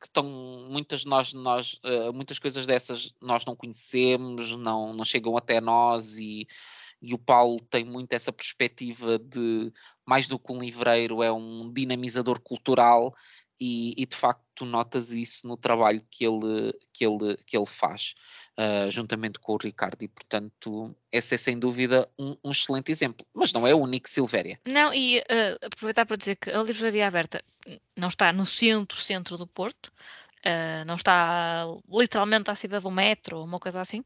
que estão muitas nós, nós uh, muitas coisas dessas nós não conhecemos, não, não chegam até nós e, e o Paulo tem muito essa perspectiva de mais do que um livreiro, é um dinamizador cultural e, e, de facto notas isso no trabalho que ele, que ele, que ele faz, uh, juntamente com o Ricardo, e portanto esse é sem dúvida um, um excelente exemplo, mas não é o único Silvéria. Não, e uh, aproveitar para dizer que a livraria aberta não está no centro, centro do Porto, uh, não está literalmente acima do metro, uma coisa assim,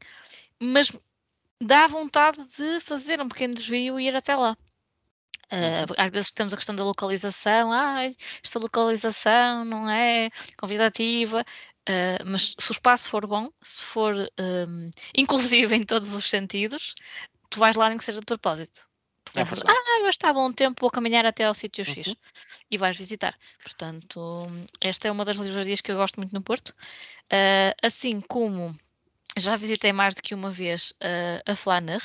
mas dá vontade de fazer um pequeno desvio e ir até lá. Uh, às vezes temos a questão da localização, ah, esta localização não é convidativa, uh, mas se o espaço for bom, se for um, inclusive em todos os sentidos, tu vais lá nem que seja de propósito. Tu é pensas, ah, hoje está bom tempo, vou caminhar até ao sítio X uhum. e vais visitar. Portanto, esta é uma das livrarias que eu gosto muito no Porto. Uh, assim como já visitei mais do que uma vez a Flanner,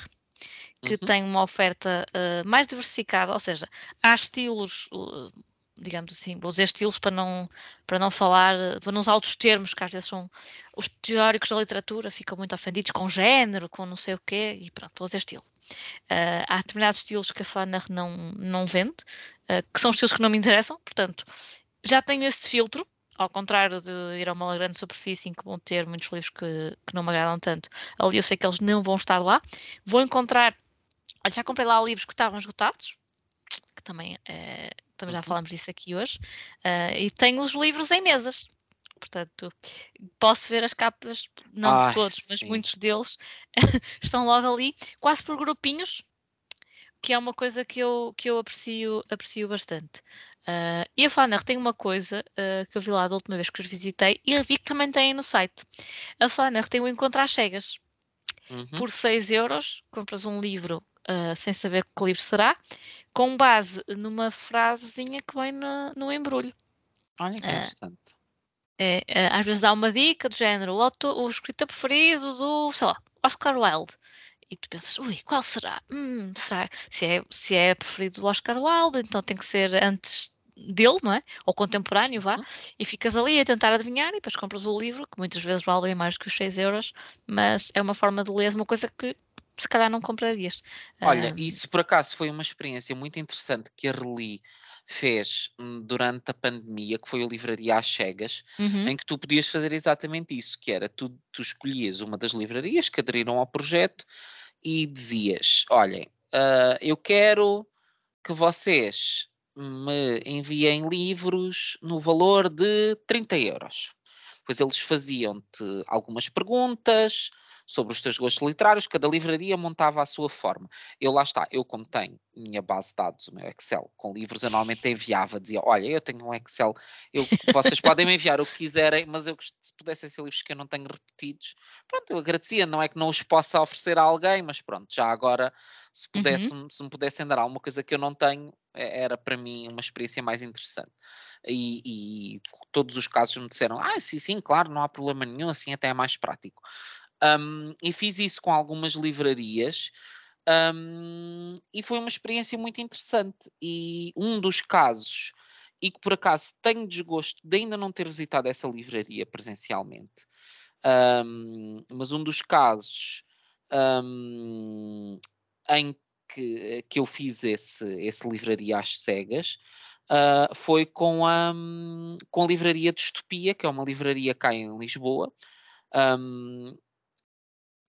que uhum. tem uma oferta uh, mais diversificada, ou seja, há estilos, uh, digamos assim, vou dizer estilos para não, para não falar, para não usar outros termos, que às vezes são os teóricos da literatura, ficam muito ofendidos com género, com não sei o quê, e pronto, vou dizer estilo. Uh, há determinados estilos que a Flanner não, não vende, que são estilos que não me interessam, portanto, já tenho esse filtro, ao contrário de ir a uma grande superfície em que vão ter muitos livros que, que não me agradam tanto, ali eu sei que eles não vão estar lá. Vou encontrar já comprei lá livros que estavam esgotados, que também, é, também já uhum. falamos disso aqui hoje, uh, e tenho os livros em mesas. Portanto, posso ver as capas, não Ai, de todos, mas muitos deles estão logo ali, quase por grupinhos, que é uma coisa que eu, que eu aprecio, aprecio bastante. Uh, e a Flanner tem uma coisa uh, que eu vi lá da última vez que os visitei e vi que também tem no site. A Flanner tem o Encontro às Cegas. Uhum. Por 6 euros, compras um livro uh, sem saber que livro será, com base numa frasezinha que vem no, no embrulho. Olha que interessante. É, é, às vezes dá uma dica do género, o, autor, o escritor preferido do, sei lá, Oscar Wilde. E tu pensas, ui, qual será? Hum, será? Se é, se é preferido do Oscar Wilde, então tem que ser antes dele, não é? Ou contemporâneo, vá, uhum. e ficas ali a tentar adivinhar e depois compras o livro, que muitas vezes vale bem mais que os 6 euros, mas é uma forma de ler uma coisa que se calhar não comprarias. Olha, uh... isso por acaso foi uma experiência muito interessante que a Reli fez hum, durante a pandemia, que foi a livraria às cegas, uhum. em que tu podias fazer exatamente isso, que era tu, tu escolhias uma das livrarias que aderiram ao projeto e dizias, olhem, uh, eu quero que vocês me enviem livros no valor de 30 euros. Pois eles faziam-te algumas perguntas, sobre os teus gostos literários, cada livraria montava a sua forma. Eu lá está, eu como tenho minha base de dados, o meu Excel, com livros, eu normalmente enviava, dizia, olha, eu tenho um Excel, eu, vocês podem me enviar o que quiserem, mas eu se pudessem ser livros que eu não tenho repetidos, pronto, eu agradecia, não é que não os possa oferecer a alguém, mas pronto, já agora, se, pudesse, uhum. se me pudessem dar alguma coisa que eu não tenho, era para mim uma experiência mais interessante. E, e, todos os casos me disseram, ah, sim, sim, claro, não há problema nenhum, assim até é mais prático. Um, e fiz isso com algumas livrarias um, e foi uma experiência muito interessante. E um dos casos, e que por acaso tenho desgosto de ainda não ter visitado essa livraria presencialmente, um, mas um dos casos em que, que eu fiz esse, esse livraria às cegas. Uh, foi com a, com a livraria Distopia, que é uma livraria cá em Lisboa, um,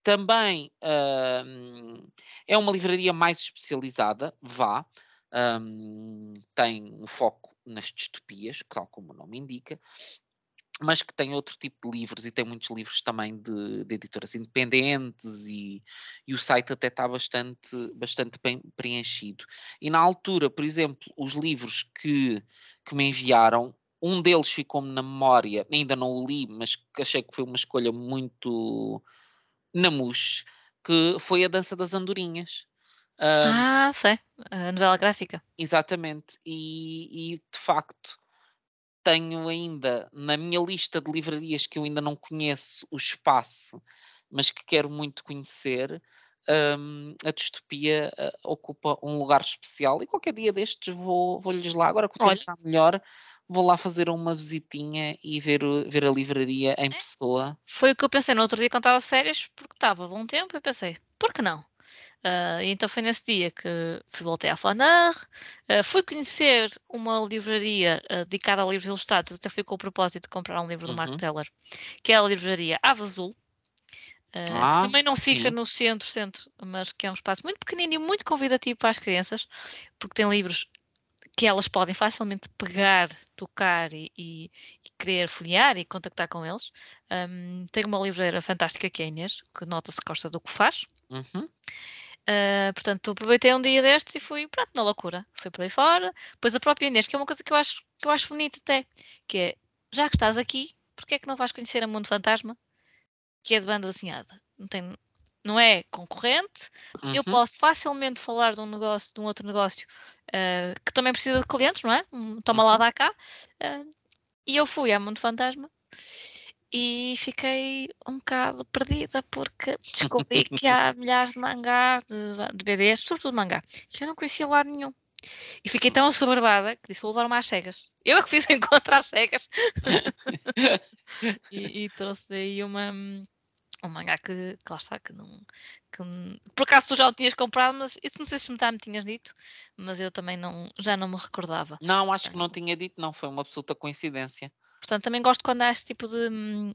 também uh, é uma livraria mais especializada, vá, um, tem um foco nas distopias, tal como o nome indica, mas que tem outro tipo de livros e tem muitos livros também de, de editoras independentes e, e, o site até está bastante, bastante preenchido. E na altura, por exemplo, os livros que, que me enviaram um deles ficou-me na memória, ainda não o li, mas achei que foi uma escolha muito namush, que foi a Dança das Andorinhas. Um, ah, sei, a novela gráfica. Exatamente, e, e, de facto tenho ainda na minha lista de livrarias que eu ainda não conheço o espaço, mas que quero muito conhecer. Um, a distopia uh, ocupa um lugar especial e qualquer dia destes vou, vou-lhes lá. Agora que o tempo está melhor, vou lá fazer uma visitinha e ver, ver a livraria em é. pessoa. Foi o que eu pensei no outro dia quando estava de férias, porque estava bom tempo, eu pensei, por que não? Uh, então foi nesse dia que voltei a Flanar, uh, fui conhecer uma livraria uh, dedicada a livros ilustrados, até fui com o propósito de comprar um livro do uhum. Mark Teller, que é a livraria Ava Azul, ah, que também não sim. fica no centro, centro, mas que é um espaço muito pequenino e muito convidativo para as crianças, porque tem livros que elas podem facilmente pegar, tocar e, e, e querer folhear e contactar com eles. Um, tem uma livreira fantástica que é a Inês, que nota-se que gosta do que faz. Uhum. Uh, portanto, aproveitei um dia destes e fui, pronto, na loucura. Fui por aí fora. Depois a própria Inês, que é uma coisa que eu acho, que eu acho bonita até, que é, já que estás aqui, porquê é que não vais conhecer a Mundo Fantasma? Que é de banda desenhada. Não tem, não é concorrente, uhum. eu posso facilmente falar de um negócio, de um outro negócio uh, que também precisa de clientes, não é? toma uhum. lá, dá cá. Uh, e eu fui ao Mundo Fantasma e fiquei um bocado perdida porque descobri que há milhares de mangás, de, de BDs, sobretudo mangá, que eu não conhecia lá nenhum. E fiquei tão assoberbada que disse: vou levar uma às cegas. Eu é que fiz encontrar cegas. e, e trouxe daí uma um mangá que, que lá está, que não. Que, por acaso tu já o tinhas comprado, mas isso não sei se me tinhas dito, mas eu também não, já não me recordava. Não, acho que não tinha dito, não, foi uma absoluta coincidência. Portanto, também gosto quando há este tipo de hum,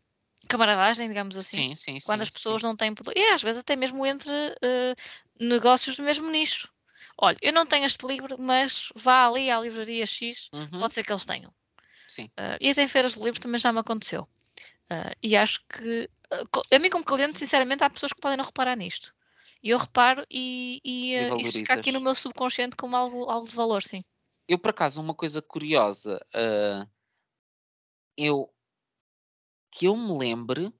camaradagem, digamos assim. Sim, sim, quando sim, as pessoas sim. não têm poder. E às vezes até mesmo entre uh, negócios do mesmo nicho. Olha, eu não tenho este livro, mas vá ali à livraria X, uhum. pode ser que eles tenham. Sim. Uh, e até em feiras de livros também já me aconteceu. Uh, e acho que, uh, a mim como cliente, sinceramente, há pessoas que podem não reparar nisto. E eu reparo e, e, uh, isto fica aqui no meu subconsciente como algo, algo de valor, sim. Eu, por acaso, uma coisa curiosa, eu que eu me lembre,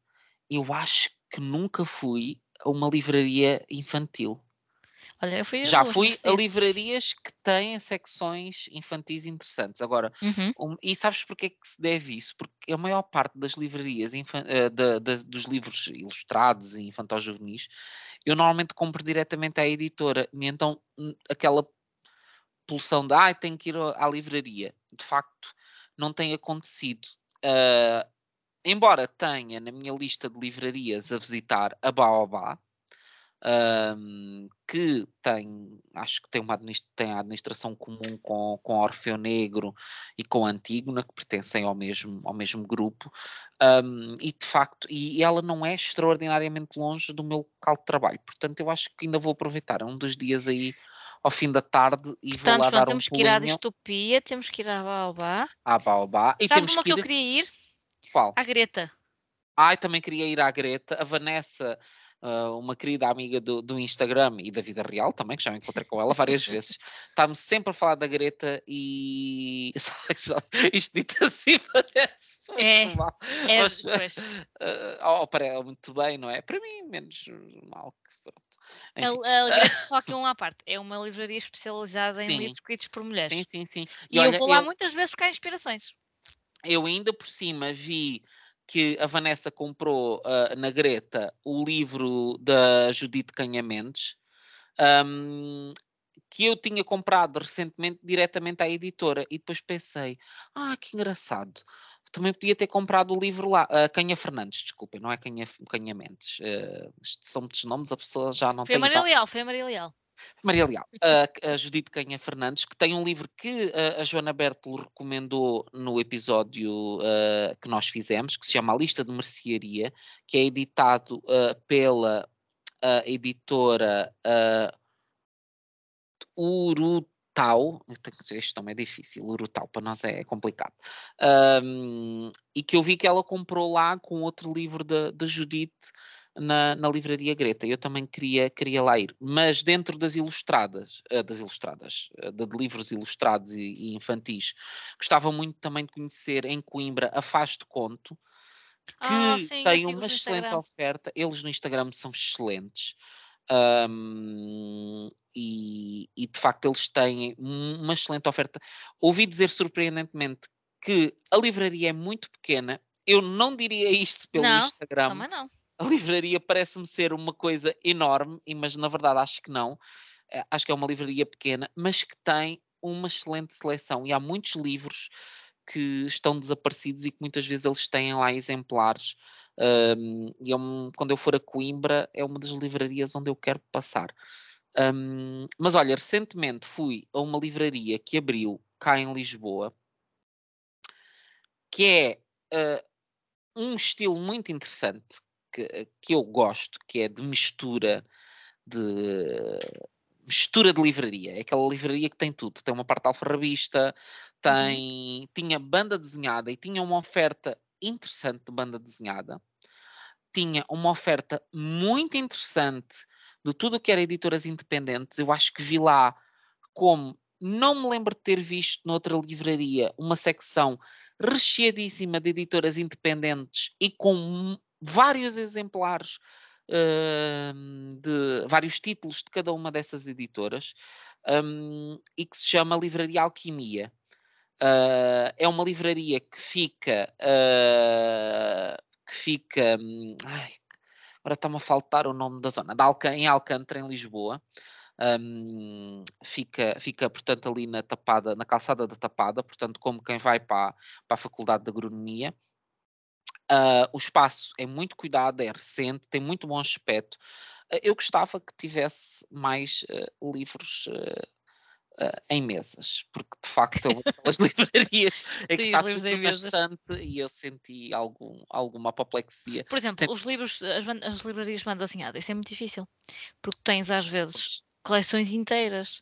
eu acho que nunca fui a uma livraria infantil. Olha, eu fui Já fui a livrarias que têm secções infantis interessantes. Agora, uhum. um, e sabes porque é que se deve isso? Porque a maior parte das livrarias uh, da, da, dos livros ilustrados e infantil-juvenis, eu normalmente compro diretamente à editora. E então, hum, aquela pulsão de, ah, tenho que ir à livraria, de facto, não tem acontecido. Uh, embora tenha na minha lista de livrarias a visitar a Baobá, um, que tem, acho que tem, uma tem a administração comum com, com Orfeu Negro e com Antígona, que pertencem ao mesmo, ao mesmo grupo, um, e de facto, e, ela não é extraordinariamente longe do meu local de trabalho, portanto eu acho que ainda vou aproveitar um dos dias aí ao fim da tarde e Portanto, vou lá João, dar temos um que ir à distopia, temos que ir à Baobá. À Baobá. E Sabes temos uma que, ir... que eu queria ir? Qual? À Greta. Ai, também queria ir à Greta. A Vanessa uh, uma querida amiga do, do, Instagram e da vida real também, que já me encontrei com ela várias vezes, está-me sempre a falar da Greta e isto dito assim parece é, mal. É, Mas, uh, oh, para muito bem, não é? Para mim, menos mal que a, a Greta, só que um à parte, é uma livraria especializada em sim. livros escritos por mulheres. Sim, sim, sim. E, e olha, eu vou lá eu, muitas vezes buscar inspirações. Eu ainda por cima vi que a Vanessa comprou uh, na Greta o livro da Judite Canha Mendes, um, que eu tinha comprado recentemente diretamente à editora, e depois pensei, ah, que engraçado. Também podia ter comprado o livro lá, uh, Canha Fernandes, desculpem, não é Canha, Canha Mendes. Uh, são muitos nomes, a pessoa já não foi tem. Maria Leal, foi a Maria Leal. Maria Leal, a, a Judite Canha Fernandes, que tem um livro que a, a Joana Bertolo recomendou no episódio uh, que nós fizemos, que se chama A Lista de Mercearia, que é editado uh, pela uh, editora Urutau, este nome é difícil, Urutau, para nós é, complicado, um, e que eu vi que ela comprou lá com outro livro da Judite, na, na livraria Greta. Eu também queria, queria lá ir. Mas dentro das ilustradas, uh, das ilustradas, uh, de, livros ilustrados e, e, infantis, gostava muito também de conhecer em Coimbra a Faz de Conto, que ah, sim, tem uma excelente oferta. Eles no Instagram são excelentes. Um, e, e, de facto eles têm uma excelente oferta. Ouvi dizer surpreendentemente que a livraria é muito pequena. Eu não diria isto pelo não, Instagram. Também não. A livraria parece-me ser uma coisa enorme, mas na verdade acho que não. Eh, acho que é uma livraria pequena, mas que tem uma excelente seleção e há muitos livros que estão desaparecidos e que muitas vezes eles têm lá exemplares. Um, e é um, quando eu for a Coimbra, é uma das livrarias onde eu quero passar. Um, mas olha, recentemente fui a uma livraria que abriu cá em Lisboa, que é uh, um estilo muito interessante que, que eu gosto, que é de mistura de mistura de livraria. É aquela livraria que tem tudo. Tem uma parte alfarrabista, tem, uhum. tinha banda desenhada e tinha uma oferta interessante de banda desenhada. Tinha uma oferta muito interessante de tudo o que era editoras independentes. Eu acho que vi lá como não me lembro de ter visto noutra livraria uma secção recheadíssima de editoras independentes e com vários exemplares uh, de vários títulos de cada uma dessas editoras um, e que se chama Livraria Alquimia. Uh, é uma livraria que fica uh, que fica hum, ai, agora está-me a faltar o nome da zona, Alca, em Alcântara, em Lisboa. Um, fica, fica, portanto, ali na tapada, na calçada da tapada, portanto, como quem vai para, para a Faculdade de Agronomia. Uh, o espaço é muito cuidado, é recente, tem muito bom aspecto. Uh, eu gostava que tivesse mais uh, livros em mesas, porque de facto as livrarias é que está tudo bastante e eu senti algum, alguma apoplexia. Por exemplo, Sempre... os livros, as, as livrarias de banda desenhada, isso é muito difícil, porque tens às vezes coleções inteiras.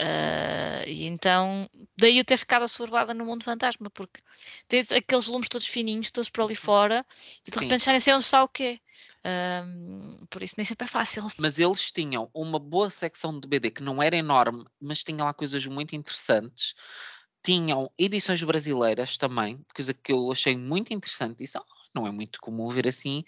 Uh, e então, daí eu ter ficado assorbada no mundo fantasma, porque tens aqueles volumes todos fininhos, todos por ali uhum. fora, e de Sim. repente já nem sei onde está o quê. Uh, por isso nem sempre é fácil. Mas eles tinham uma boa secção de BD que não era enorme, mas tinha lá coisas muito interessantes tinham edições brasileiras também, coisa que eu achei muito interessante. Isso não é muito comum ver assim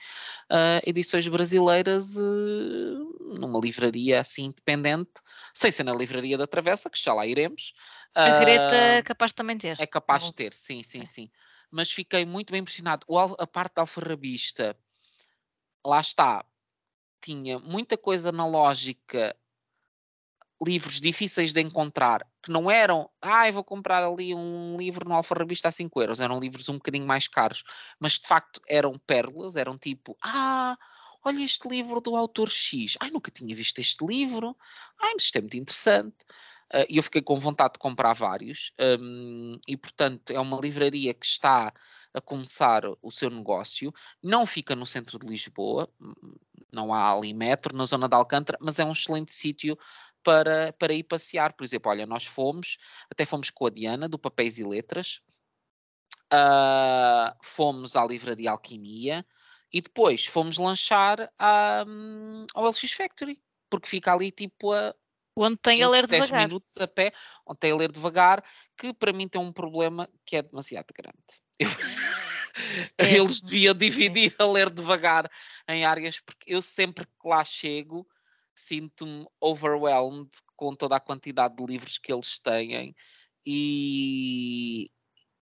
uh, edições brasileiras uh, numa livraria assim independente, sem ser na livraria da Travessa, que já lá iremos. Uh, a Greta é capaz de também ter. É capaz de ter, sim, sim, sim, sim. Mas fiquei muito bem impressionado. O, a parte da alfarrabista, lá está, tinha muita coisa na lógica livros difíceis de encontrar, que não eram, ah, vou comprar ali um livro no Alfarrabista a 5 euros, eram livros um bocadinho mais caros, mas de facto eram pérolas, eram tipo, ah, olha este livro do autor X, ai, nunca tinha visto este livro, ai, mas isto é muito interessante. Uh, e eu fiquei com vontade de comprar vários, um, e portanto é uma livraria que está a começar o seu negócio, não fica no centro de Lisboa, não há ali metro na zona de Alcântara, mas é um excelente sítio para, para ir passear. Por exemplo, olha, nós fomos, até fomos com a Diana, do Papéis e Letras, uh, fomos à Livraria Alquimia e depois fomos lanchar a, um, ao LX Factory, porque fica ali tipo a. Onde tem a ler devagar. minutos a pé, onde tem a ler devagar, que para mim tem um problema que é demasiado grande. Eu... É. Eles deviam dividir a ler devagar em áreas, porque eu sempre que lá chego sinto-me overwhelmed com toda a quantidade de livros que eles têm e,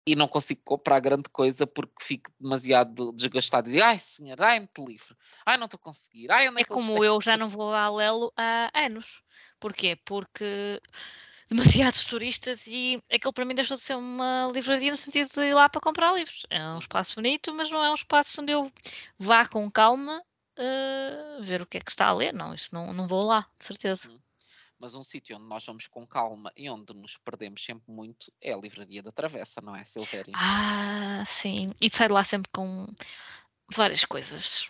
e não consigo comprar grande coisa porque fico demasiado desgastado e digo, ai senhor, ai muito livro, ai não estou a conseguir, ai onde é, é como eu já não vou a Lelo há anos. Porquê? Porque demasiados turistas e aquilo para mim deixou de ser uma livraria no sentido de ir lá para comprar livros. É um espaço bonito, mas não é um espaço onde eu vá com calma uh, ver o que é que está a ler. Não, isso não, não vou lá, de certeza. Uhum. Mas um sítio onde nós vamos com calma e onde nos perdemos sempre muito é a Livraria da Travessa, não é, Silvéria? Ah, sim. E saio lá sempre com várias coisas.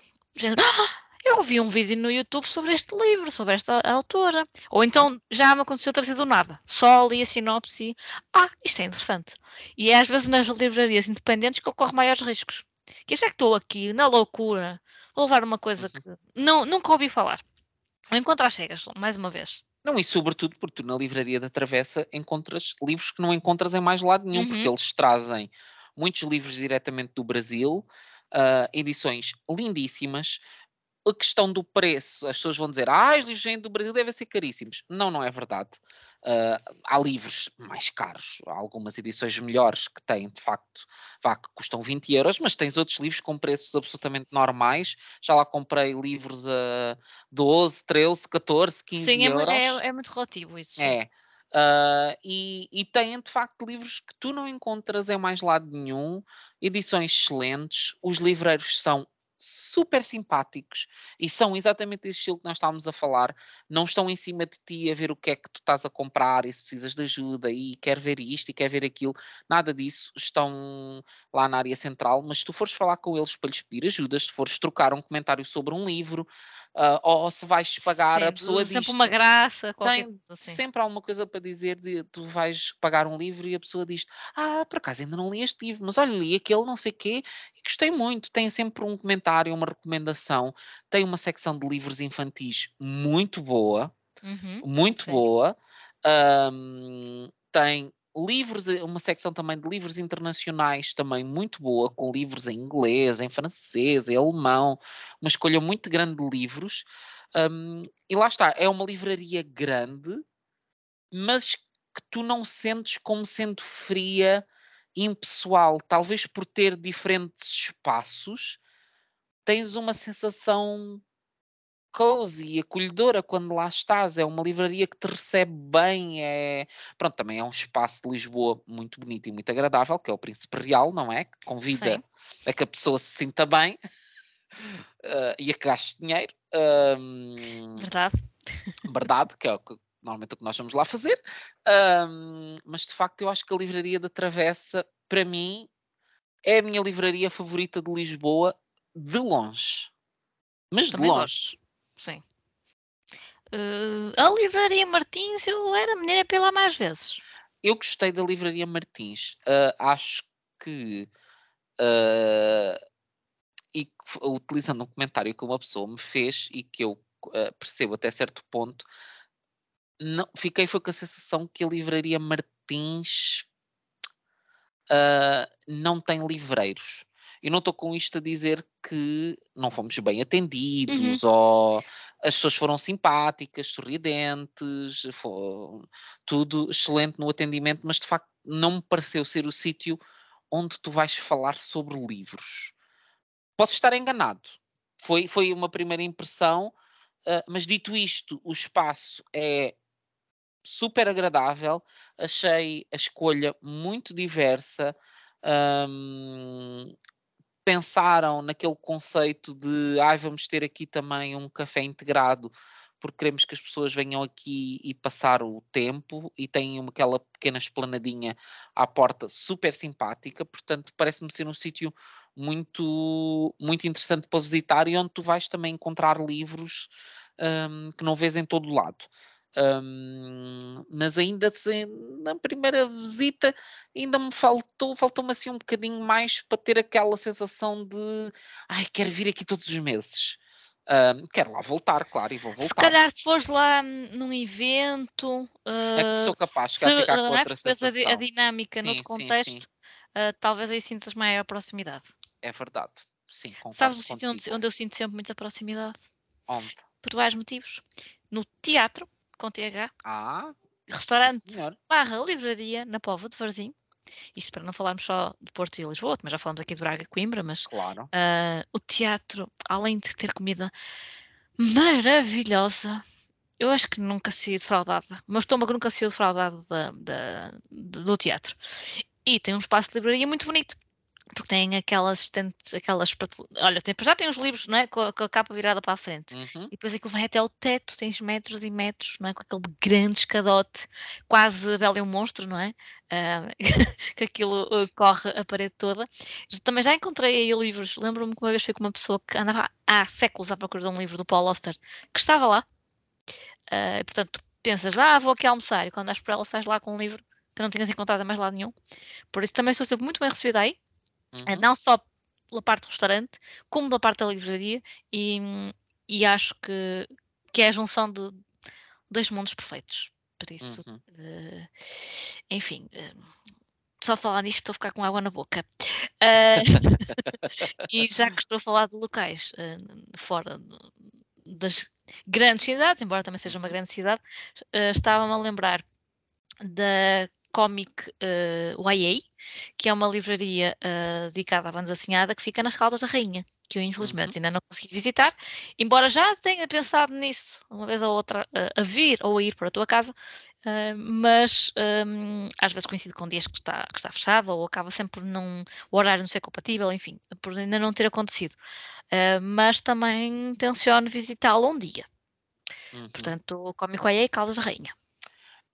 Ah, eu vi um vídeo no YouTube sobre este livro, sobre esta autora. Ou então já me aconteceu trazer do nada. Só li a sinopse ah, isto é interessante. E é às vezes nas livrarias independentes que ocorrem maiores riscos. Que já que estou aqui na loucura Vou levar uma coisa Uhum. que não, nunca ouvi falar. Vou encontrar cegas, mais uma vez. Não, e sobretudo porque tu na livraria da Travessa encontras livros que não encontras em mais lado nenhum, porque Uhum. eles trazem muitos livros diretamente do Brasil, ah, edições lindíssimas. A questão do preço, as pessoas vão dizer, ah, os livros do Brasil devem ser caríssimos. Não, não é verdade. Ah, há livros mais caros, há algumas edições melhores que têm, de facto, vá, que custam 20 euros, mas tens outros livros com preços absolutamente normais. Já lá comprei livros a 12, 13, 14, 15 Sim, é, mu- euros. é, é muito relativo isso. sim. É. Ah, e, e têm de facto livros que tu não encontras em mais lado nenhum, edições excelentes, os livreiros são super simpáticos e são exatamente esse estilo que nós estávamos a falar. Não estão em cima de ti a ver o que é que tu estás a comprar e se precisas de ajuda e quer ver isto e quer ver aquilo. Nada disso. Estão lá na área central, mas se tu fores falar com eles para lhes pedir ajuda, se fores trocar um comentário sobre um livro, ah, ou se vais pagar a Sim, pessoa sempre disto uma graça, tem assim. sempre alguma coisa para dizer de tu vais pagar um livro e a pessoa diz ah, por acaso ainda não li este livro, mas olha, li aquele não sei quê e gostei muito. Tem sempre um comentário, uma recomendação. Tem uma secção de livros infantis muito boa, Uhum. muito boa. Ahm, tem livros, eh, uma secção também de livros internacionais também muito boa, com livros em inglês, em francês, em alemão, uma escolha muito grande de livros. Ahm, e lá está, é uma livraria grande, mas que tu não sentes como sendo fria, impessoal, talvez por ter diferentes espaços, tens uma sensação cozy, acolhedora quando lá estás. É uma livraria que te recebe bem. É... Pronto, também é um espaço de Lisboa muito bonito e muito agradável, que é o Príncipe Real, não é? Que convida Sim. a que a pessoa se sinta bem eh, e a que gaste dinheiro. Ahm, Verdade. verdade, que é o que normalmente o que nós vamos lá fazer. Ahm, mas de facto eu acho que a livraria da Travessa, para mim, é a minha livraria favorita de Lisboa, de longe. Mas Também de longe. Sim. Eh, a livraria Martins, eu era menina pela mais vezes. Eu gostei da livraria Martins. Ah, acho que ah, e utilizando um comentário que uma pessoa me fez e que eu percebo até certo ponto, não, fiquei foi com a sensação que a livraria Martins não tem livreiros. Eu não estou com isto a dizer que não fomos bem Uhum. atendidos ou as pessoas foram simpáticas, sorridentes, tudo excelente no atendimento, mas de facto não me pareceu ser o sítio onde tu vais falar sobre livros. Posso estar enganado. Foi, foi uma primeira impressão, ah, mas dito isto, o espaço é super agradável. Achei a escolha muito diversa. hum, pensaram naquele conceito de ai, vamos ter aqui também um café integrado, porque queremos que as pessoas venham aqui e passar o tempo e têm uma- aquela pequena esplanadinha à porta super simpática, portanto parece-me ser um sítio muito, muito interessante para visitar e onde tu vais também encontrar livros hum, que não vês em todo lado. Hum, mas ainda assim, na primeira visita ainda me faltou, faltou-me assim um bocadinho mais para ter aquela sensação de ai, quero vir aqui todos os meses. Hum, quero lá voltar, claro, e vou Se voltar. calhar se fores lá num evento, É que sou capaz de se, ficar, com é? outra vês a, di- a sensação. dinâmica Sim, noutro sim, sim, contexto, eh, talvez aí sintas maior proximidade. é verdade. Sim, Sabes o sítio onde, onde eu sinto sempre muita proximidade? Onde? Por vários motivos. No teatro, com TH, Ah, restaurante barra livraria na Póvoa de Varzim. Isto para não falarmos só de Porto e Lisboa, mas já falamos aqui de Braga e Coimbra, mas Claro. ah, o teatro, além de ter comida maravilhosa, eu acho que nunca saí defraudada. O meu estômago nunca saiu defraudado da, da- do teatro. E tem um espaço de livraria muito bonito. Porque tem aquelas estantes, aquelas. Olha, tem, já tem os livros, não é? Com, a- com a capa virada para a frente. Uhum. E depois aquilo vai até ao teto, tens metros e metros, não é? Com aquele grande escadote, quase Bela e o Monstro, não é? Ah, que aquilo uh, corre a parede toda. Também já encontrei aí livros, lembro-me que uma vez fui com uma pessoa que andava há séculos à procura de um livro do Paul Auster, que estava lá. E, portanto, pensas, ah, vou aqui almoçar, e quando andas por ela, sais lá com um livro que não tinhas encontrado mais lado nenhum. Por isso também sou sempre muito bem recebida aí. Uhum. Não só pela parte do restaurante, como da parte da livraria, e, e acho que, que é a junção de dois mundos perfeitos. Por isso, Uhum. uh, enfim, uh, só falar nisto estou a ficar com água na boca. Uh, e já que estou a falar de locais fora das grandes cidades, embora também seja uma grande cidade, estava-me a lembrar da Comic uh, YA, que é uma livraria uh, dedicada à banda desenhada que fica nas Caldas da Rainha, que eu infelizmente uhum. ainda não consegui visitar, embora já tenha pensado nisso uma vez ou outra uh, a vir ou a ir para a tua casa, mas um, às vezes coincide com dias que está, que está fechado ou acaba sempre por não, o horário não ser compatível, enfim, por ainda não ter acontecido. mas também tenciono visitá-lo um dia. Uhum. Portanto, Comic YA Caldas da Rainha.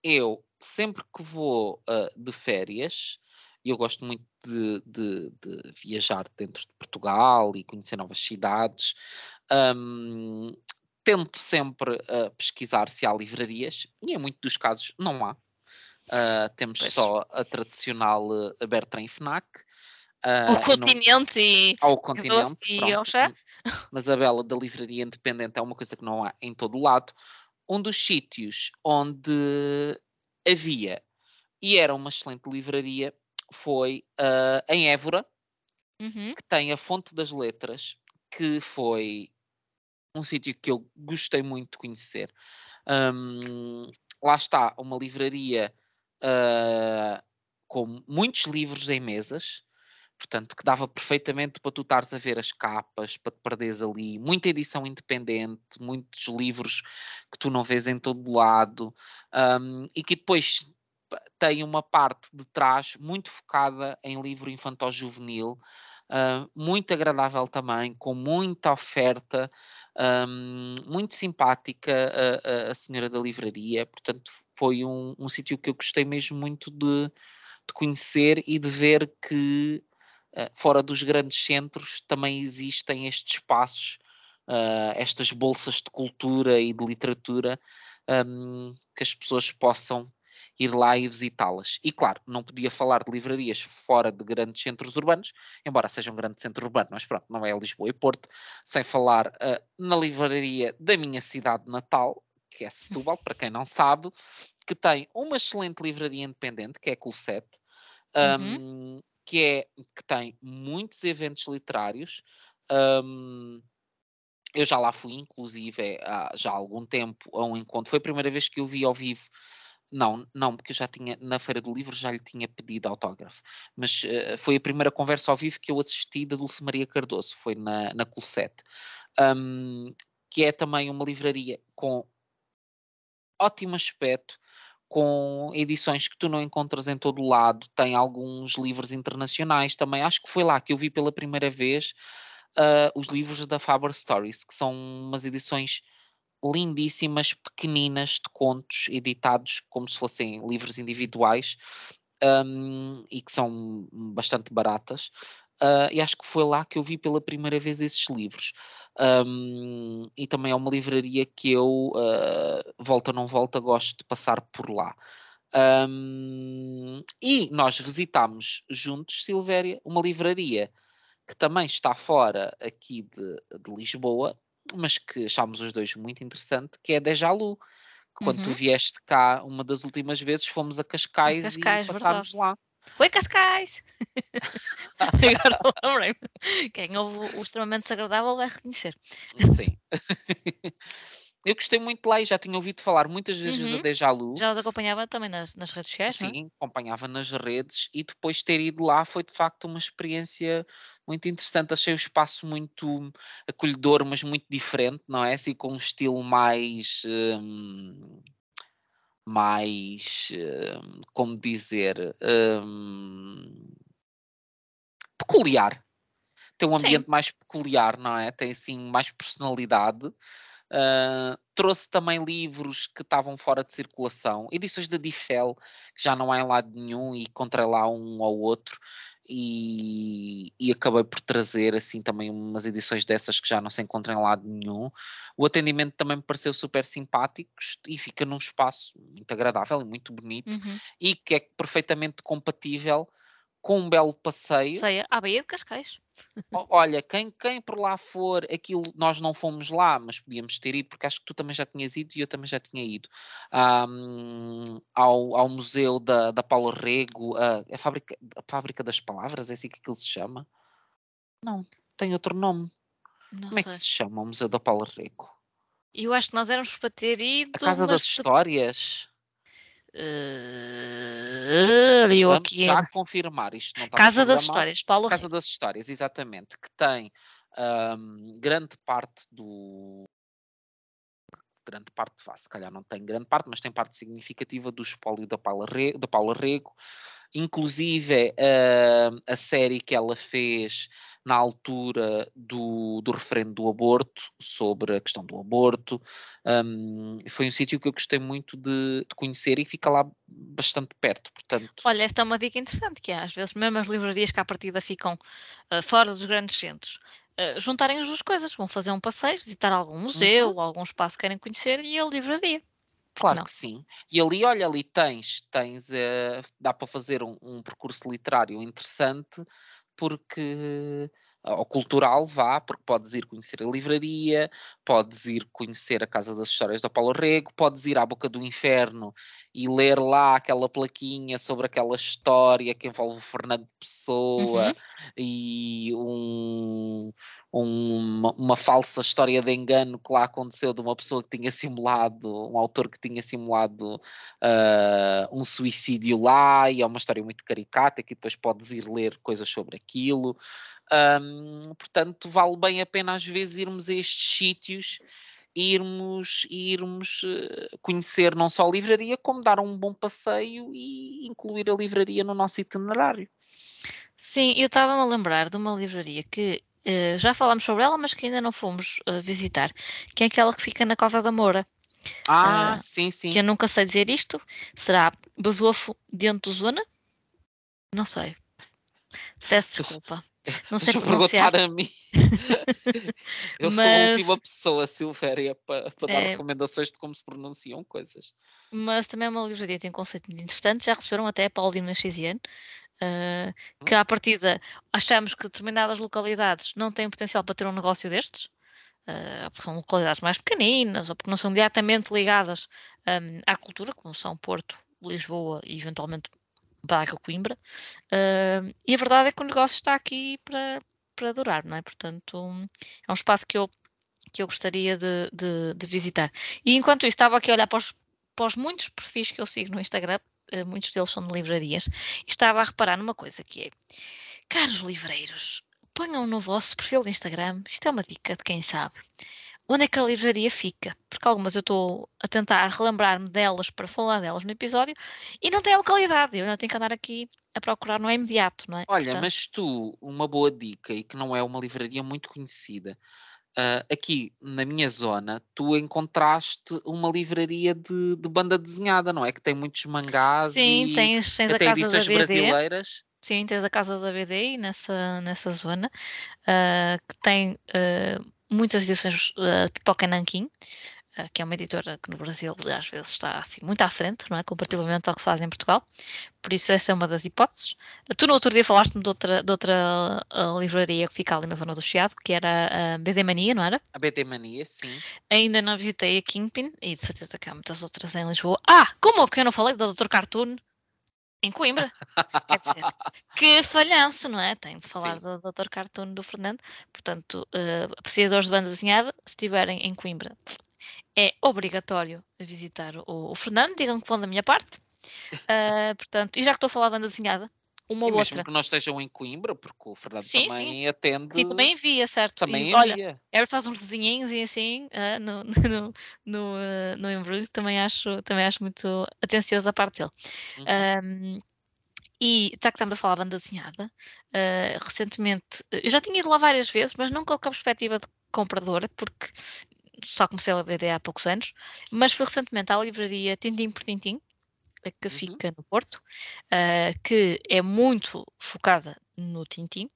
Eu sempre que vou uh, de férias, e eu gosto muito de, de, de, viajar dentro de Portugal e conhecer novas cidades, um, tento sempre uh, pesquisar se há livrarias, e em muitos dos casos não há. Uh, temos pois. só a tradicional uh, Bertrand FNAC. Uh, o continente não... e ao continente, e ao chá. mas a bela da livraria independente é uma coisa que não há em todo o lado. Um dos sítios onde havia, e era uma excelente livraria, foi uh, em Évora, uhum. que tem a Fonte das Letras, que foi um sítio que eu gostei muito de conhecer. Um, lá está, uma livraria uh, com muitos livros em mesas, portanto, que dava perfeitamente para tu estares a ver as capas, para te perderes ali, muita edição independente, muitos livros que tu não vês em todo lado, um, e que depois tem uma parte de trás muito focada em livro infantil-juvenil, uh, muito agradável também, com muita oferta, um, muito simpática a, a, senhora da livraria, portanto foi um, um sítio que eu gostei mesmo muito de, de conhecer e de ver que fora dos grandes centros também existem estes espaços, uh, estas bolsas de cultura e de literatura um, que as pessoas possam ir lá e visitá-las. E claro, não podia falar de livrarias fora de grandes centros urbanos, embora seja um grande centro urbano, mas pronto, não é Lisboa e Porto, sem falar uh, na livraria da minha cidade natal, que é Setúbal, para quem não sabe, que tem uma excelente livraria independente, que é a Coolset, um, uhum. Que, é, que tem muitos eventos literários. Um, eu já lá fui, inclusive, há já há algum tempo, a um encontro. Foi a primeira vez que eu vi ao vivo não, não, porque eu já tinha, na Feira do Livro, já lhe tinha pedido autógrafo. Mas uh, foi a primeira conversa ao vivo que eu assisti da Dulce Maria Cardoso, foi na, na Closet. Um, que é também uma livraria com ótimo aspecto, com edições que tu não encontras em todo lado, tem alguns livros internacionais também. Acho que foi lá que eu vi pela primeira vez uh, os livros da Faber Stories, que são umas edições lindíssimas, pequeninas, de contos, editados como se fossem livros individuais um, e que são bastante baratas. Uh, e acho que foi lá que eu vi pela primeira vez esses livros. Um, e também é uma livraria que eu, uh, volta ou não volta, gosto de passar por lá. Um, e nós visitámos juntos, Silvéria, uma livraria que também está fora aqui de, de Lisboa, mas que achámos os dois muito interessante, que é Deja Lu. Quando uhum. tu vieste cá uma das últimas vezes, fomos a Cascais, Cascais e passámos verdade. lá. Foi Cascais! Agora lembrei-me. Quem ouve o extremamente desagradável vai reconhecer. Sim. Eu gostei muito de lá e já tinha ouvido falar muitas vezes uhum. da Deja Lu. Já os acompanhava também nas, nas redes sociais, é? Sim, é? acompanhava nas redes e depois ter ido lá foi de facto uma experiência muito interessante. Achei o espaço muito acolhedor, mas muito diferente, não é? Assim, com um estilo mais. Hum, mais. Hum, como dizer. Hum, peculiar. Tem um ambiente Sim. mais peculiar, não é? Tem assim mais personalidade. Uh, trouxe também livros que estavam fora de circulação, edições da Difel, que já não há em lado nenhum, e encontrei lá um ou outro, e, e, acabei por trazer assim também umas edições dessas que já não se encontram em lado nenhum. O atendimento também me pareceu super simpático e fica num espaço muito agradável e muito bonito, uhum. e que é perfeitamente compatível com um belo passeio. Sei, à Baía de Cascais. Olha, quem, quem por lá for, aquilo nós não fomos lá, mas podíamos ter ido, porque acho que tu também já tinhas ido e eu também já tinha ido ahm, ao, ao Museu da, da Paula Rego, a, a, fábrica, a Fábrica das Palavras, é assim que aquilo se chama? Não, tem outro nome. Não Como é que sei. se chama o Museu da Paula Rego? Eu acho que nós éramos para ter ido. A Casa das Histórias? Eh, eu aqui. já confirmar isto. Casa das. Histórias, Paulo Casa das Histórias, exatamente, que tem ahm, grande parte do. Grande parte, vá, se calhar não tem grande parte, mas tem parte significativa do espólio da Paula, Re, da Paula Rego, inclusive ahm, a série que ela fez na altura do, do referendo do aborto, sobre a questão do aborto. ahm, foi um sítio que eu gostei muito de, de conhecer e fica lá bastante perto, portanto. Olha, esta é uma dica interessante que há. Às vezes, mesmo as livrarias que à partida ficam ah, fora dos grandes centros, ah, juntarem as duas coisas. Vão fazer um passeio, visitar algum museu, algum espaço que querem conhecer e a livraria. Claro não? que sim. E ali, olha, ali tens, tens, eh, dá para fazer um, um percurso literário interessante, porque ou cultural, vá, porque podes ir conhecer a livraria, podes ir conhecer a Casa das Histórias da Paulo Rego, podes ir à Boca do Inferno e ler lá aquela plaquinha sobre aquela história que envolve o Fernando Pessoa Uhum. e um, um- uma, falsa história de engano que lá aconteceu de uma pessoa que tinha simulado, um autor que tinha simulado ah, um suicídio lá, e é uma história muito caricata que depois podes ir ler coisas sobre aquilo. Ahm, portanto, vale bem a pena às vezes irmos a estes sítios irmos, irmos eh, conhecer não só a livraria, como dar um bom passeio e incluir a livraria no nosso itinerário. Sim, eu estava-me a lembrar de uma livraria que eh, já falámos sobre ela, mas que ainda não fomos eh, visitar, que é aquela que fica na Cova da Moura. Ah, Ah, sim, sim. Que eu nunca sei dizer isto. Será Basofo dentro do Zona? Não sei. Peço desculpa. Não sei Deixa pronunciar. perguntar a mim. Eu sou a Mas- última pessoa, Silvéria, para dar É. recomendações de como se pronunciam coisas. Mas também é uma livraria tem um conceito muito interessante. Já receberam até a Paulina Xiziane, eh, Hum. que à partida achamos que determinadas localidades não têm potencial para ter um negócio destes, eh, porque são localidades mais pequeninas ou porque não são diretamente ligadas hum, à cultura, como são Porto, Lisboa e eventualmente Braga, Coimbra. Eh, e a verdade é que o negócio está aqui para, para durar, não é? Portanto, é um espaço que eu, que eu gostaria de, de- de visitar. E enquanto isso, estava aqui a olhar para os, para os muitos perfis que eu sigo no Instagram, eh, muitos deles são de livrarias, e estava a reparar numa coisa que é, caros livreiros, ponham no vosso perfil de Instagram, isto é uma dica de quem sabe, onde é que a livraria fica, porque algumas eu estou a tentar relembrar-me delas para falar delas no episódio, e não tem a localidade, eu ainda tenho que andar aqui a procurar, não é imediato, não é? Olha, Portanto, mas tu, uma boa dica e que não é uma livraria muito conhecida, ah, aqui na minha zona, tu encontraste uma livraria de, de banda desenhada, não é? Que tem muitos mangás Sim, e tens, tens a até casa da edições BD. brasileiras. Sim, tens a casa da BDI nessa, nessa zona, ah, que tem ah, muitas edições ah, de Pipoca Nanquim, ah, que é uma editora que no Brasil às vezes está assim muito à frente, não é? Comparativamente ao que se faz em Portugal. Por isso, essa é uma das hipóteses. Tu no outro dia falaste-me de outra, de outra ah, livraria que fica ali na zona do Chiado, que era a BD Mania, não era? A BT Mania, sim. Ainda não visitei a Kingpin e de certeza que há muitas outras em Lisboa. Ah, como que eu não falei da Dr. Cartoon em Coimbra? Quer dizer, que falhanço, não é? Tenho de falar Sim. do Dr. Cartoon do Fernando. Portanto, eh, apreciadores de banda desenhada, se estiverem em Coimbra, é obrigatório visitar o, o Fernando. Digam que vão da minha parte. Eh, portanto, e já que estou a falar de banda desenhada, uma E ou mesmo outra. que não estejam em Coimbra, porque o Fernando Sim, também atende. Sim, também envia, certo? também E, olha, envia. Ela faz uns desenhinhos e assim ah, no, no, no, ah, no embrulho, também acho, também acho muito atencioso a parte dele. Uhum. Ahm, e já que estamos a falar banda desenhada, ah, recentemente, eu já tinha ido lá várias vezes, mas nunca com a perspectiva de compradora, porque só comecei a BD há poucos anos, mas fui recentemente à livraria Tintim por Tintim, que Uhum. fica no Porto, ah, que é muito focada no Tintim,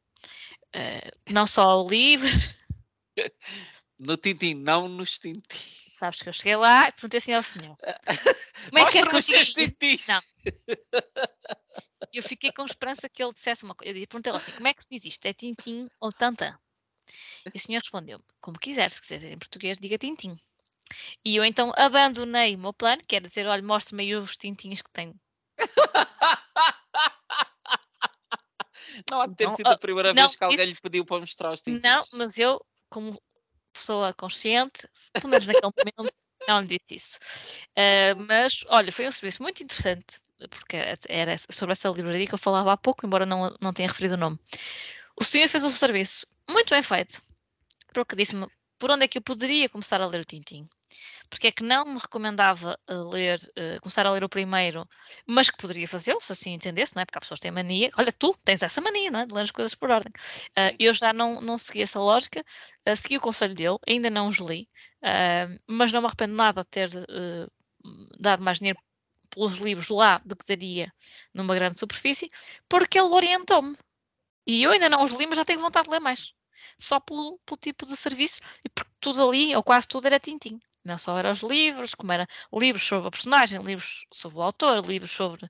ah, não só livros, No Tintim, não nos Tintim. sabes que eu cheguei lá e perguntei assim ao senhor. Como é que é que eu Mostra-me Não. Eu fiquei com esperança que ele dissesse uma coisa. Eu perguntei-lhe assim: como é que se diz isto? É Tintim ou Tantan? E o senhor respondeu como quiser, se quiser dizer em português, diga Tintim. E eu então abandonei o meu plano, que era dizer: olha, mostre-me aí os tintins que tenho. Não há de ter Não, sido a ah, primeira não, vez que alguém isso- lhe pediu para mostrar os tintins. Não, mas eu, como pessoa consciente, pelo menos naquele momento, não lhe disse isso. Ah, mas, olha, foi um serviço muito interessante, porque era- era sobre essa livraria que eu falava há pouco, embora não, não tenha referido o nome. O senhor fez um serviço muito bem feito, porque disse-me por onde é que eu poderia começar a ler o Tintim. Porque é que não me recomendava a ler, eh, começar a ler o primeiro, mas que poderia fazê-lo, se assim entendesse, não é? Porque há pessoas que têm mania. Olha, tu tens essa mania, não é? De ler as coisas por ordem. Ah, eu já não, não segui essa lógica, ah, segui o conselho dele, ainda não os li, mas não me arrependo nada de ter eh, dado mais dinheiro pelos livros lá do que daria numa grande superfície, porque ele orientou-me. E eu ainda não os li, mas já tenho vontade de ler mais. Só pelo, pelo tipo de serviço, e porque tudo ali, ou quase tudo, era tintim. Não só eram os livros, como era livros sobre a personagem, livros sobre o autor, livros sobre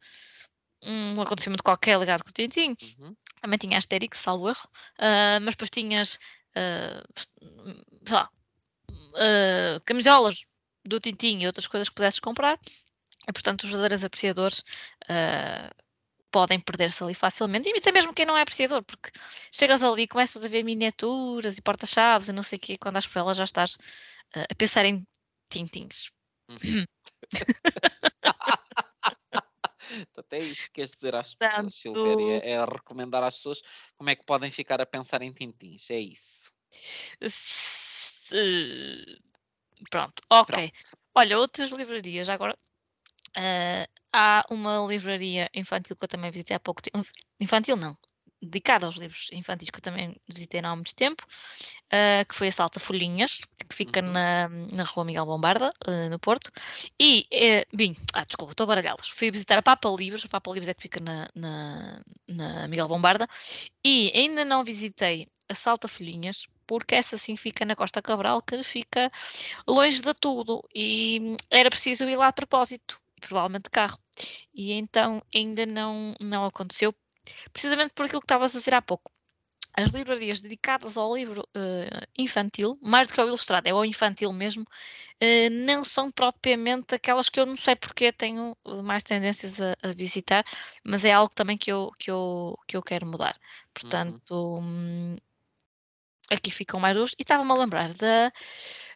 um acontecimento qualquer ligado com o tintim. Uhum. Também tinha Asterix, salvo erro. Ah, mas depois tinhas, ah, sei lá, ah, camisolas do Tintim e outras coisas que pudesses comprar. E, portanto, os verdadeiros apreciadores ah, podem perder-se ali facilmente. E até mesmo quem não é apreciador, porque chegas ali e começas a ver miniaturas e porta-chaves e não sei o quê, quando às por elas já estás ah, a pensar em tintins. Uhum. Até isso que queres dizer às pessoas, Silvéria, é recomendar às pessoas como é que podem ficar a pensar em tintins, é isso. Se- Pronto, ok. Pronto. Olha, outras livrarias, agora. ah, há uma livraria infantil que eu também visitei há pouco tempo. Infantil não, dedicada aos livros infantis que eu também visitei não há muito tempo, ah, que foi a Salta Folhinhas, que fica Uhum. na, na rua Miguel Bombarda, ah, no Porto. E, bem, ah, desculpa, estou a baralhá-las. Fui visitar a Papa Livros, a Papa Livros é que fica na, na, na Miguel Bombarda, e ainda não visitei a Salta Folhinhas, porque essa sim fica na Costa Cabral, que fica longe de tudo e era preciso ir lá a propósito, provavelmente de carro. E então ainda não, não aconteceu, precisamente por aquilo que estavas a dizer há pouco. As livrarias dedicadas ao livro eh, infantil, mais do que ao ilustrado, é ao infantil mesmo, eh, não são propriamente aquelas que eu não sei porque tenho eh, mais tendências a, a visitar, mas é algo também que eu, que eu, que eu quero mudar. Portanto, hum, aqui ficam mais duas. E estava-me a lembrar da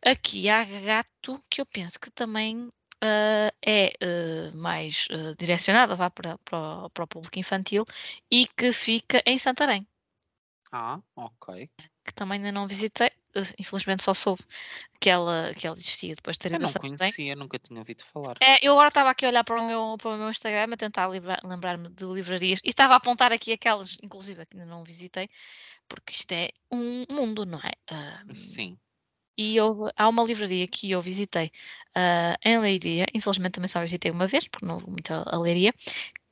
aqui há gato que eu penso que também ah, é ah, mais ah, direcionada vá para, para, o- para o público infantil e que fica em Santarém, Ah, ok. que também ainda não visitei. infelizmente só soube que ela, que ela existia depois de ter Eu ido a não conhecia, nunca tinha ouvido falar. É, eu agora estava aqui a olhar para o meu, para o meu Instagram a tentar lembrar-me de livrarias e estava a apontar aqui aquelas, inclusive, que ainda não visitei, porque isto é um mundo, não é? Sim. E houve, há uma livraria que eu visitei ah, em Leiria, infelizmente também só visitei uma vez, porque não houve muita a Leiria,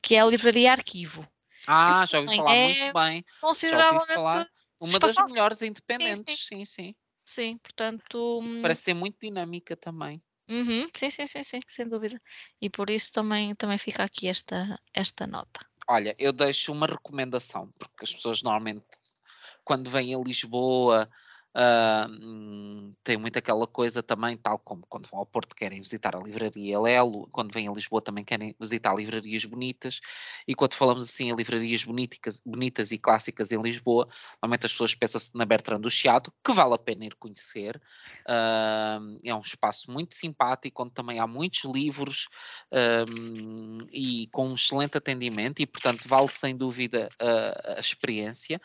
que é a Livraria Arquivo. Ah, já ouvi falar é muito bem. Consideravelmente. falar. Uma das melhores independentes, sim, sim. Sim, portanto. hum, Parece ser muito dinâmica também. uhum, sim, sim, sim, sim, sem dúvida. E por isso também, também fica aqui esta, esta nota. Olha, eu deixo uma recomendação, porque as pessoas normalmente, quando vêm a Lisboa, hum, têm muito aquela coisa também, tal como quando vão ao Porto querem visitar a livraria Lelo, quando vêm a Lisboa também querem visitar livrarias bonitas, e quando falamos assim em livrarias bonitas, bonitas e clássicas em Lisboa, normalmente as pessoas pensam-se na Bertrand do Chiado, que vale a pena ir conhecer, ah, é um espaço muito simpático, onde também há muitos livros, e com um excelente atendimento e portanto vale sem dúvida a experiência.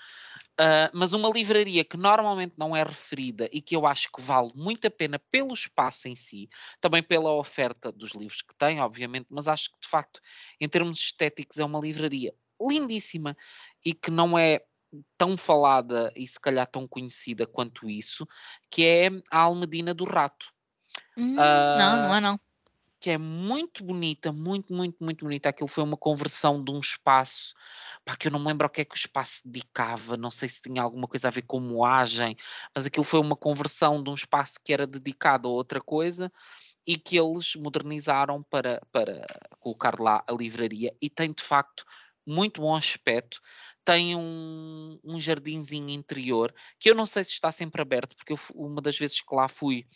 Uh, mas uma livraria que normalmente não é referida e que eu acho que vale muito a pena pelo espaço em si, também pela oferta dos livros que tem, obviamente, mas acho que de facto, em termos estéticos, é uma livraria lindíssima e que não é tão falada e se calhar tão conhecida quanto isso, que é a Almedina do Rato Hum, não, não Ah, é não. que é muito bonita, muito, muito, muito bonita. Aquilo foi uma conversão de um espaço pá, que eu não me lembro ao que é que o espaço dedicava, não sei se tinha alguma coisa a ver com moagem, mas aquilo foi uma conversão de um espaço que era dedicado a outra coisa e que eles modernizaram para, para colocar lá a livraria e tem de facto muito bom aspecto. Tem um, um jardinzinho interior que eu não sei se está sempre aberto, porque eu, uma das vezes que lá fui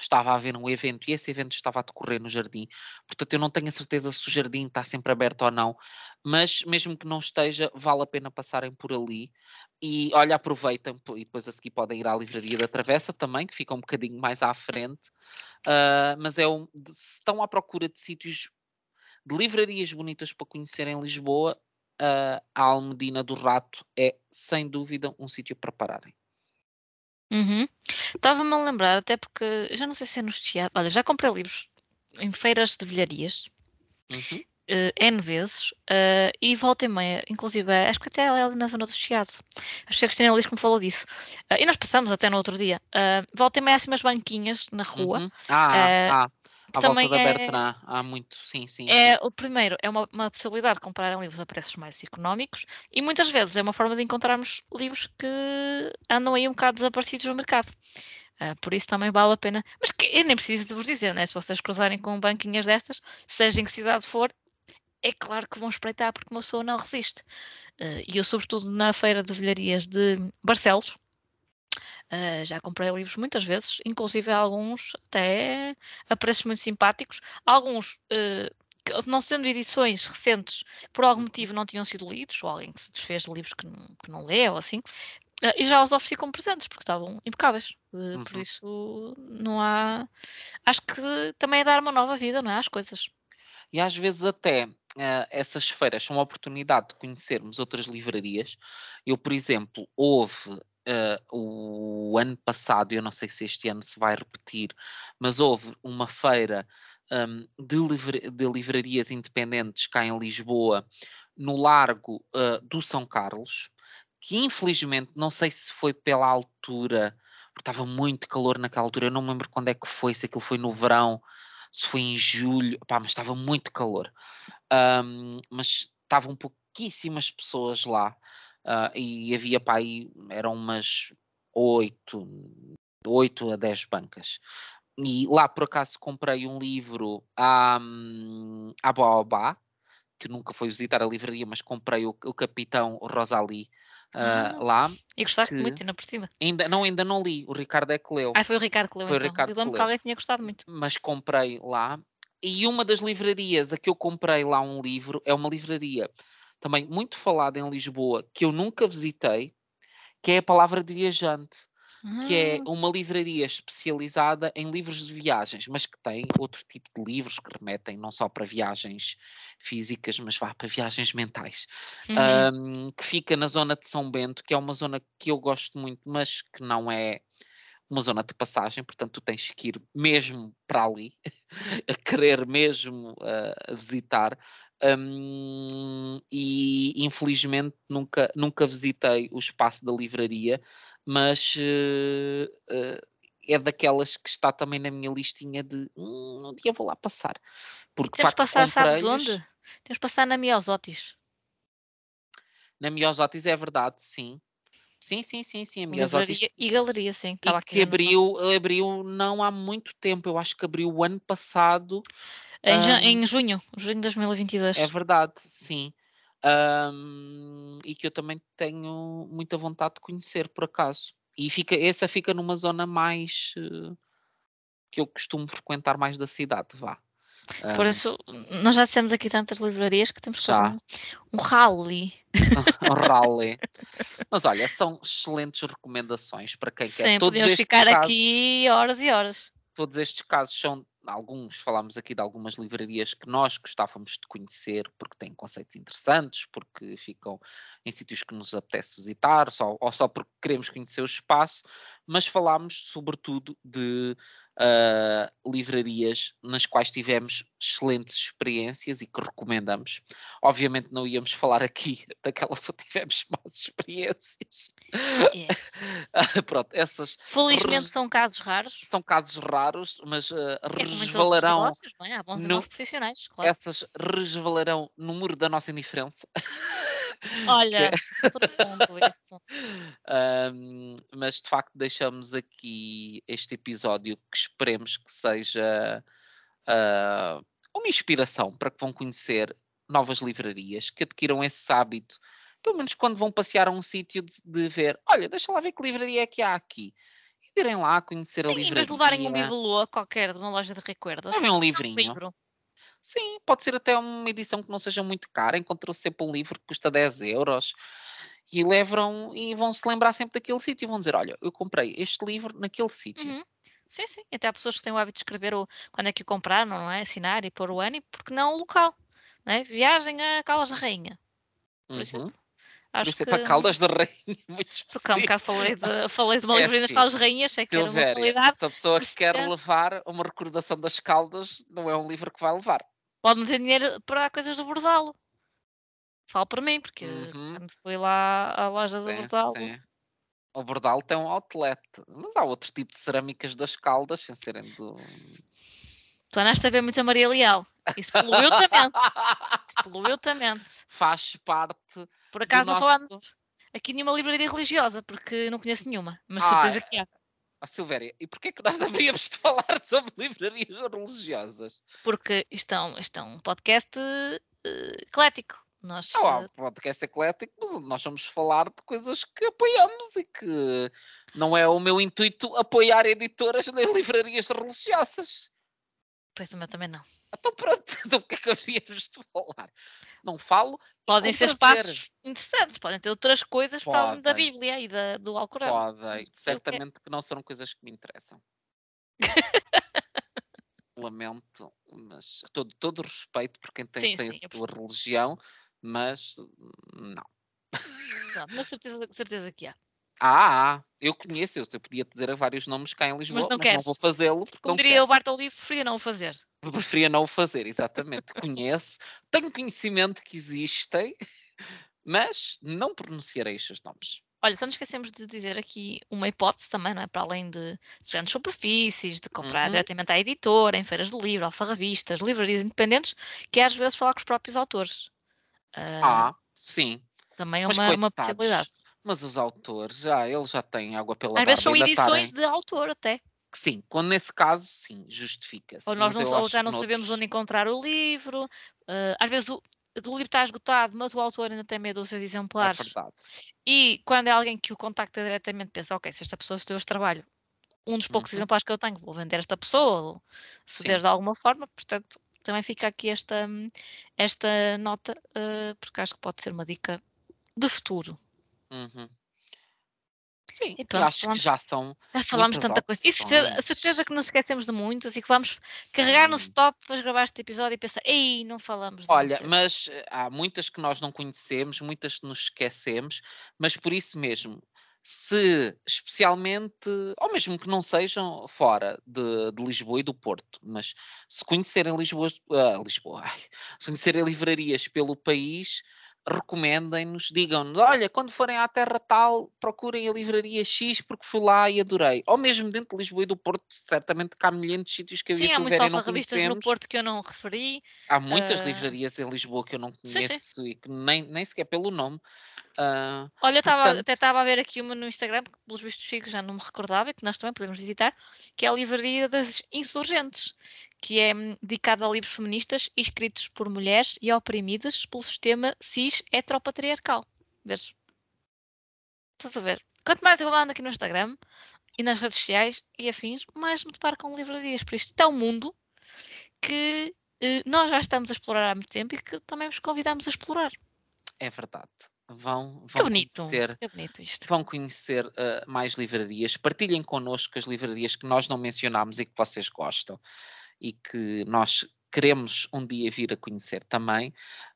estava a haver um evento e esse evento estava a decorrer no jardim, portanto eu não tenho a certeza se o jardim está sempre aberto ou não, mas mesmo que não esteja, vale a pena passarem por ali e olha, aproveitem e depois a seguir podem ir à livraria da Travessa também, que fica um bocadinho mais à frente, uh, mas é um, se estão à procura de sítios de livrarias bonitas para conhecer em Lisboa, uh, a Almedina do Rato é sem dúvida um sítio para pararem. Uhum. Estava-me a lembrar, até porque já não sei se é nos teatros. Olha, já comprei livros em feiras de velharias Uhum. uh, N vezes uh, e volta e meia, inclusive, acho que até é ali na zona do Chiado. Acho que a Cristina Liz que me falou disso. E nós passamos até no outro dia. Uh, volta e meia, assim, umas banquinhas na rua. Uhum. Ah, ah, à também volta da é- Bertrand, há muito, sim, sim. É, sim. o primeiro é uma, uma possibilidade de comprar livros a preços mais económicos e muitas vezes é uma forma de encontrarmos livros que andam aí um bocado desaparecidos no mercado. Ah, por isso também vale a pena. Mas que, eu nem preciso de vos dizer, né? se vocês cruzarem com banquinhas destas, seja em que cidade for, é claro que vão espreitar porque uma pessoa não resiste. Ah, E eu, sobretudo na feira de velharias de Barcelos, ah, já comprei livros muitas vezes, inclusive alguns até a preços muito simpáticos, alguns que, não sendo edições recentes, por algum motivo não tinham sido lidos, ou alguém que se desfez de livros que não, que não lê ou assim, eh, e já os ofereci como presentes porque estavam impecáveis. Eh, Por Uhum. isso não há. Acho que também é dar uma nova vida, não é? Às coisas. E às vezes até eh, essas feiras são uma oportunidade de conhecermos outras livrarias. Eu, por exemplo, houve eh, o ano passado, eu não sei se este ano se vai repetir, mas houve uma feira hum, de, livra- de livrarias independentes cá em Lisboa, no Largo eh, do São Carlos, que infelizmente, não sei se foi pela altura, porque estava muito calor naquela altura, eu não me lembro quando é que foi, se aquilo foi no verão, se foi em julho, pá, mas estava muito calor. Ahm, mas estavam pouquíssimas pessoas lá ah, e havia pá, aí, eram umas oito, oito a dez bancas. E lá por acaso comprei um livro à, hum, à Baobá, que nunca foi visitar a livraria, mas comprei o, o Capitão Rosalie Ah. lá. E gostaste Que- muito, ainda por cima. Ainda não, ainda não li, o Ricardo é que leu Ah, foi o Ricardo que leu Foi então. Ricardo Eu que lembro que leu. alguém tinha gostado muito. mas comprei lá. E uma das livrarias a que eu comprei lá um livro é uma livraria também muito falada em Lisboa, que eu nunca visitei, que é a Palavra de Viajante, que é Ah, uma livraria especializada em livros de viagens, mas que tem outro tipo de livros que remetem não só para viagens físicas, mas vá para viagens mentais uhum. um, que fica na zona de São Bento, que é uma zona que eu gosto muito, mas que não é uma zona de passagem, portanto tu tens que ir mesmo para ali, a querer mesmo uh, visitar. Um, e infelizmente nunca, nunca visitei o espaço da livraria, mas uh, uh, é daquelas que está também na minha listinha de hum, um dia vou lá passar. Porque de Temos passar, sabes onde? Temos passar na Miosotis. Na Miosotis é verdade, sim. Sim, sim, sim, sim. A Miosotis Livraria e galeria, sim. e que abriu, abriu não há muito tempo, eu acho que abriu o ano passado. Ahm, em junho, junho de 2022. É verdade, sim. Ahm, e que eu também tenho muita vontade de conhecer, por acaso. E fica, essa fica numa zona mais eh, que eu costumo frequentar mais da cidade, vá. Por Ahm, isso, nós já dissemos aqui tantas livrarias que temos que fazer um, um rally. um rally. Mas olha, são excelentes recomendações para quem quer. Sim, Todos podíamos estes ficar casos, aqui horas e horas. todos estes casos são alguns, falámos aqui de algumas livrarias que nós gostávamos de conhecer porque têm conceitos interessantes, porque ficam em sítios que nos apetece visitar, só, ou só porque queremos conhecer o espaço, mas falámos sobretudo de ah, livrarias nas quais tivemos excelentes experiências e que recomendamos. Obviamente não íamos falar aqui daquelas que só tivemos más experiências. É. Pronto, essas Felizmente são casos raros. são casos raros, mas ah, É resvalarão negócios, não é? Há bons no- profissionais, claro. essas resvalarão no muro da nossa indiferença. Olha, profundo isso. Ahm, mas de facto deixamos aqui este episódio que esperemos que seja ah, uma inspiração para que vão conhecer novas livrarias, que adquiram esse hábito, pelo menos quando vão passear a um sítio de, de ver, olha, deixa lá ver que livraria é que há aqui. E irem lá conhecer a Sim, em livraria. vez de levarem um bibelô qualquer de uma loja de recuerdos, Levem um um livrinho. livro. Sim, pode ser até uma edição que não seja muito cara. Encontrou sempre um livro que custa 10 euros e levam e vão se lembrar sempre daquele sítio e vão dizer: Olha, eu comprei este livro naquele sítio. Uhum. Sim, sim. Até há pessoas que têm o hábito de escrever o, quando é que o compraram, não é? Assinar e pôr o ano, e porque não o local. Não é? Viagem a Caldas da Rainha, por Uhum. exemplo. Por Acho isso é que. para Caldas da Rainha, muito Porque há um específico. bocado falei de, falei de uma É livraria nas assim, Caldas da Rainha, achei que era uma Silvéria, qualidade. se a pessoa por quer ser- levar uma recordação das Caldas, não é um livro que vai levar. Pode-me ter dinheiro para coisas do Bordalo. Falo para mim, porque Uhum. quando fui lá à loja do Sim, Bordalo. sim. O Bordal tem um outlet, mas há outro tipo de cerâmicas das Caldas, sem serem do. Tu andaste a ver muito a Maria Leal. Isso mente. Poluiu-te a mente. Faz parte Por acaso não nosso- falámos aqui nenhuma livraria religiosa, porque não conheço nenhuma. Mas de certeza Ah, que há. Ó Silvéria, e porquê que nós haveríamos de falar sobre livrarias religiosas? Porque isto é um, isto é um podcast eh, eclético. Nós, Não há eh, um podcast eclético, mas nós vamos falar de coisas que apoiamos e que não é o meu intuito apoiar editoras nem livrarias religiosas. Pois o meu também não. Então pronto, do que é que haveríamos de falar? Não falo, Podem ser espaços interessantes, podem ter outras coisas para além da Podem. Bíblia e da, do Alcorão. podem, certamente que não são coisas que me interessam. Lamento, mas todo, todo o respeito por quem tem Sim, sem sim, religião, mas hum, não. Pronto, mas certeza, certeza que há. Ah, ah, eu conheço, eu, podia dizer vários nomes cá em Lisboa, mas não não, queres. vou fazê-lo Como não diria quero. o Bartoli, preferia não o fazer. Preferia não o fazer, exatamente. Conheço, tenho conhecimento que existem, mas não pronunciarei os seus nomes. Olha, só nos esquecemos de dizer aqui uma hipótese também, não é? Para além de de grandes superfícies, de comprar Uhum. diretamente à editora, em feiras de livro, alfarrabistas, livrarias independentes, que é às vezes falar com os próprios autores. Ah, Ah, sim, também é mas uma, uma possibilidade. Mas os autores, já, eles já têm água pela Às vezes são edições de autor até. Sim, quando nesse caso, sim, justifica-se. Ou, nós não, ou já não sabemos onde encontrar o livro. ah, às vezes o, o livro está esgotado, mas o autor ainda tem meia dúzia de É exemplares. verdade. E quando é alguém que o contacta diretamente, pensa, ok, se esta pessoa se deu este trabalho, um dos poucos Uhum. exemplares que eu tenho, vou vender esta pessoa, ou ceder de alguma forma, portanto, também fica aqui esta, esta nota, eh, porque acho que pode ser uma dica de futuro. Uhum. Sim, E pronto, acho falamos- que já são. Ah, falámos tanta coisa. E certeza, certeza que nos esquecemos de muitas e que vamos carregar no Sim. stop depois de gravar este episódio e pensar, ei, não falamos Olha, não sei." mas eh, há muitas que nós não conhecemos, muitas que nos esquecemos, mas por isso mesmo, se especialmente, ou mesmo que não sejam fora de, de Lisboa e do Porto, mas se conhecerem Lisboa, ah, Lisboa, ai, se conhecerem livrarias pelo país, recomendem-nos, digam-nos, olha, quando forem à terra tal, procurem a livraria X porque fui lá e adorei. Ou mesmo dentro de Lisboa e do Porto, certamente que há milhares de sítios que eu Sim, a há muitos Silvéria não alfarrabistas no. Porto que eu não referi. Há muitas Ah, livrarias em Lisboa que eu não sim, sim. conheço e que nem, nem sequer pelo nome. Ah, Olha, eu tava, até estava a ver aqui uma no Instagram, que pelos vistos Chico já não me recordava, e que nós também podemos visitar, que é a Livraria das Insurgentes, que é dedicada a livros feministas escritos por mulheres e oprimidas pelo sistema cis heteropatriarcal. Vês? Estás a ver? Quanto mais eu ando aqui no Instagram e nas redes sociais e afins, mais me deparo com livrarias. Por isto, é um mundo que eh, nós já estamos a explorar há muito tempo e que também vos convidamos a explorar. é verdade. Vão, Que vão bonito, conhecer, que bonito isto. vão conhecer ah, mais livrarias. Partilhem connosco as livrarias que nós não mencionámos e que vocês gostam e que nós queremos um dia vir a conhecer também.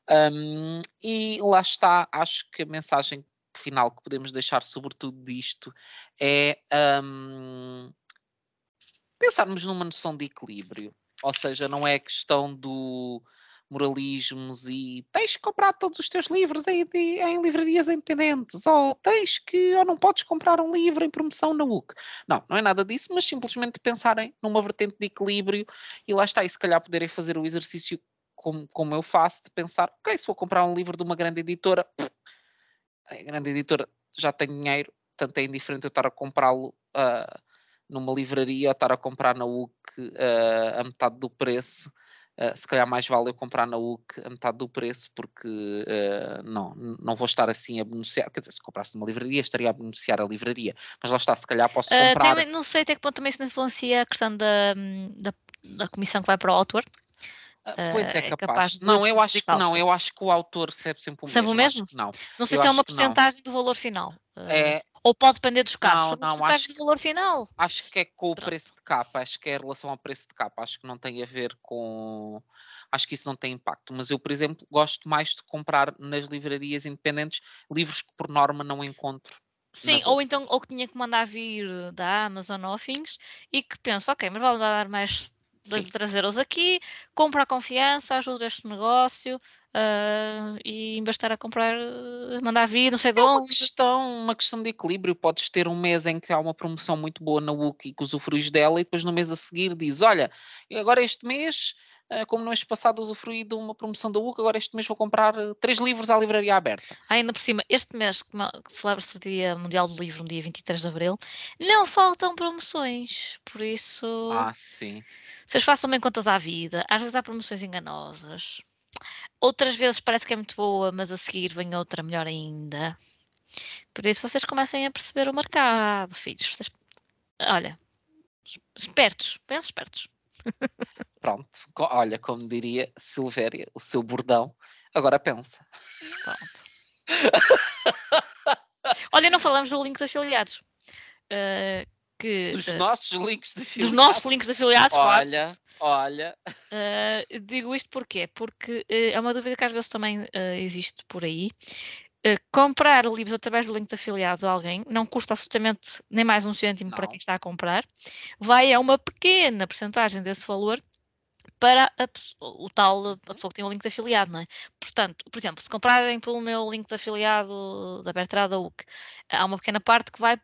Ahm, e lá está, acho que a mensagem final que podemos deixar sobretudo disto é ahm, pensarmos numa noção de equilíbrio. Ou seja, não é questão do moralismos e tens que comprar todos os teus livros em, em livrarias independentes, ou tens que, ou não podes comprar um livro em promoção na UC. Não, não é nada disso, mas simplesmente pensarem numa vertente de equilíbrio e lá está, e se calhar poderem fazer o exercício como, como eu faço, de pensar, ok, se vou comprar um livro de uma grande editora, pff, a grande editora já tem dinheiro, portanto é indiferente eu estar a comprá-lo uh, numa livraria ou estar a comprar na UC uh, a metade do preço. Uh, se calhar mais vale eu comprar na UC a metade do preço, porque uh, não, não vou estar assim a beneficiar. Quer dizer, se comprasse numa livraria, estaria a beneficiar a livraria, mas lá está, se calhar posso comprar. Uh, tem, não sei até que ponto também isso não influencia a questão da, da, da comissão que vai para o autor. Ah, pois é, é capaz. capaz não, eu acho que não. Eu acho que o autor recebe sempre o sempre mesmo. o mesmo? Não. Não sei eu se é uma porcentagem do valor final. É, ou pode depender dos casos. Não, não, acho valor final. Acho que é com o Pronto. preço de capa. Acho que é em relação ao preço de capa. Acho que não tem a ver com. Acho que isso não tem impacto. Mas eu, por exemplo, gosto mais de comprar nas livrarias independentes livros que por norma não encontro Sim, ou então, ou que tinha que mandar vir da Amazon ou afins e que penso, ok, mas vale dar mais 2 ou 3 euros aqui, compra a confiança, ajuda este negócio uh, e em vez de estar a comprar, uh, mandar vir, não sei de é onde. Uma questão, uma questão de equilíbrio. Podes ter um mês em que há uma promoção muito boa na Wookie que usufruis dela e depois no mês a seguir diz: Olha, agora este mês ah, como no mês passado usufruí de uma promoção da UC, agora este mês vou comprar ah, três livros à livraria aberta. Ah, ainda por cima, este mês que celebra-se o Dia Mundial do Livro, no dia 23 de Abril, não faltam promoções, por isso... Ah, sim. Vocês façam bem contas à vida, às vezes há promoções enganosas, outras vezes parece que é muito boa, mas a seguir vem outra melhor ainda. Por isso vocês comecem a perceber o mercado, filhos. Vocês... Olha, espertos, bem espertos. Pronto, olha, como diria Silvéria, o seu bordão, agora pensa. Pronto. olha, não falamos do link de afiliados. Uh, que, dos uh, nossos links de afiliados. Dos nossos links de afiliados, Olha, olha. Uh, digo isto porquê? Porque é uma dúvida que às vezes também existe por aí. Uh, comprar livros através do link de afiliado de alguém não custa absolutamente nem mais um cêntimo não. para quem está a comprar, vai a uma pequena porcentagem desse valor para a, o tal, a pessoa que tem o link de afiliado, não é? Portanto, por exemplo, se comprarem pelo meu link de afiliado da Bertrada UC, há uma pequena parte que vai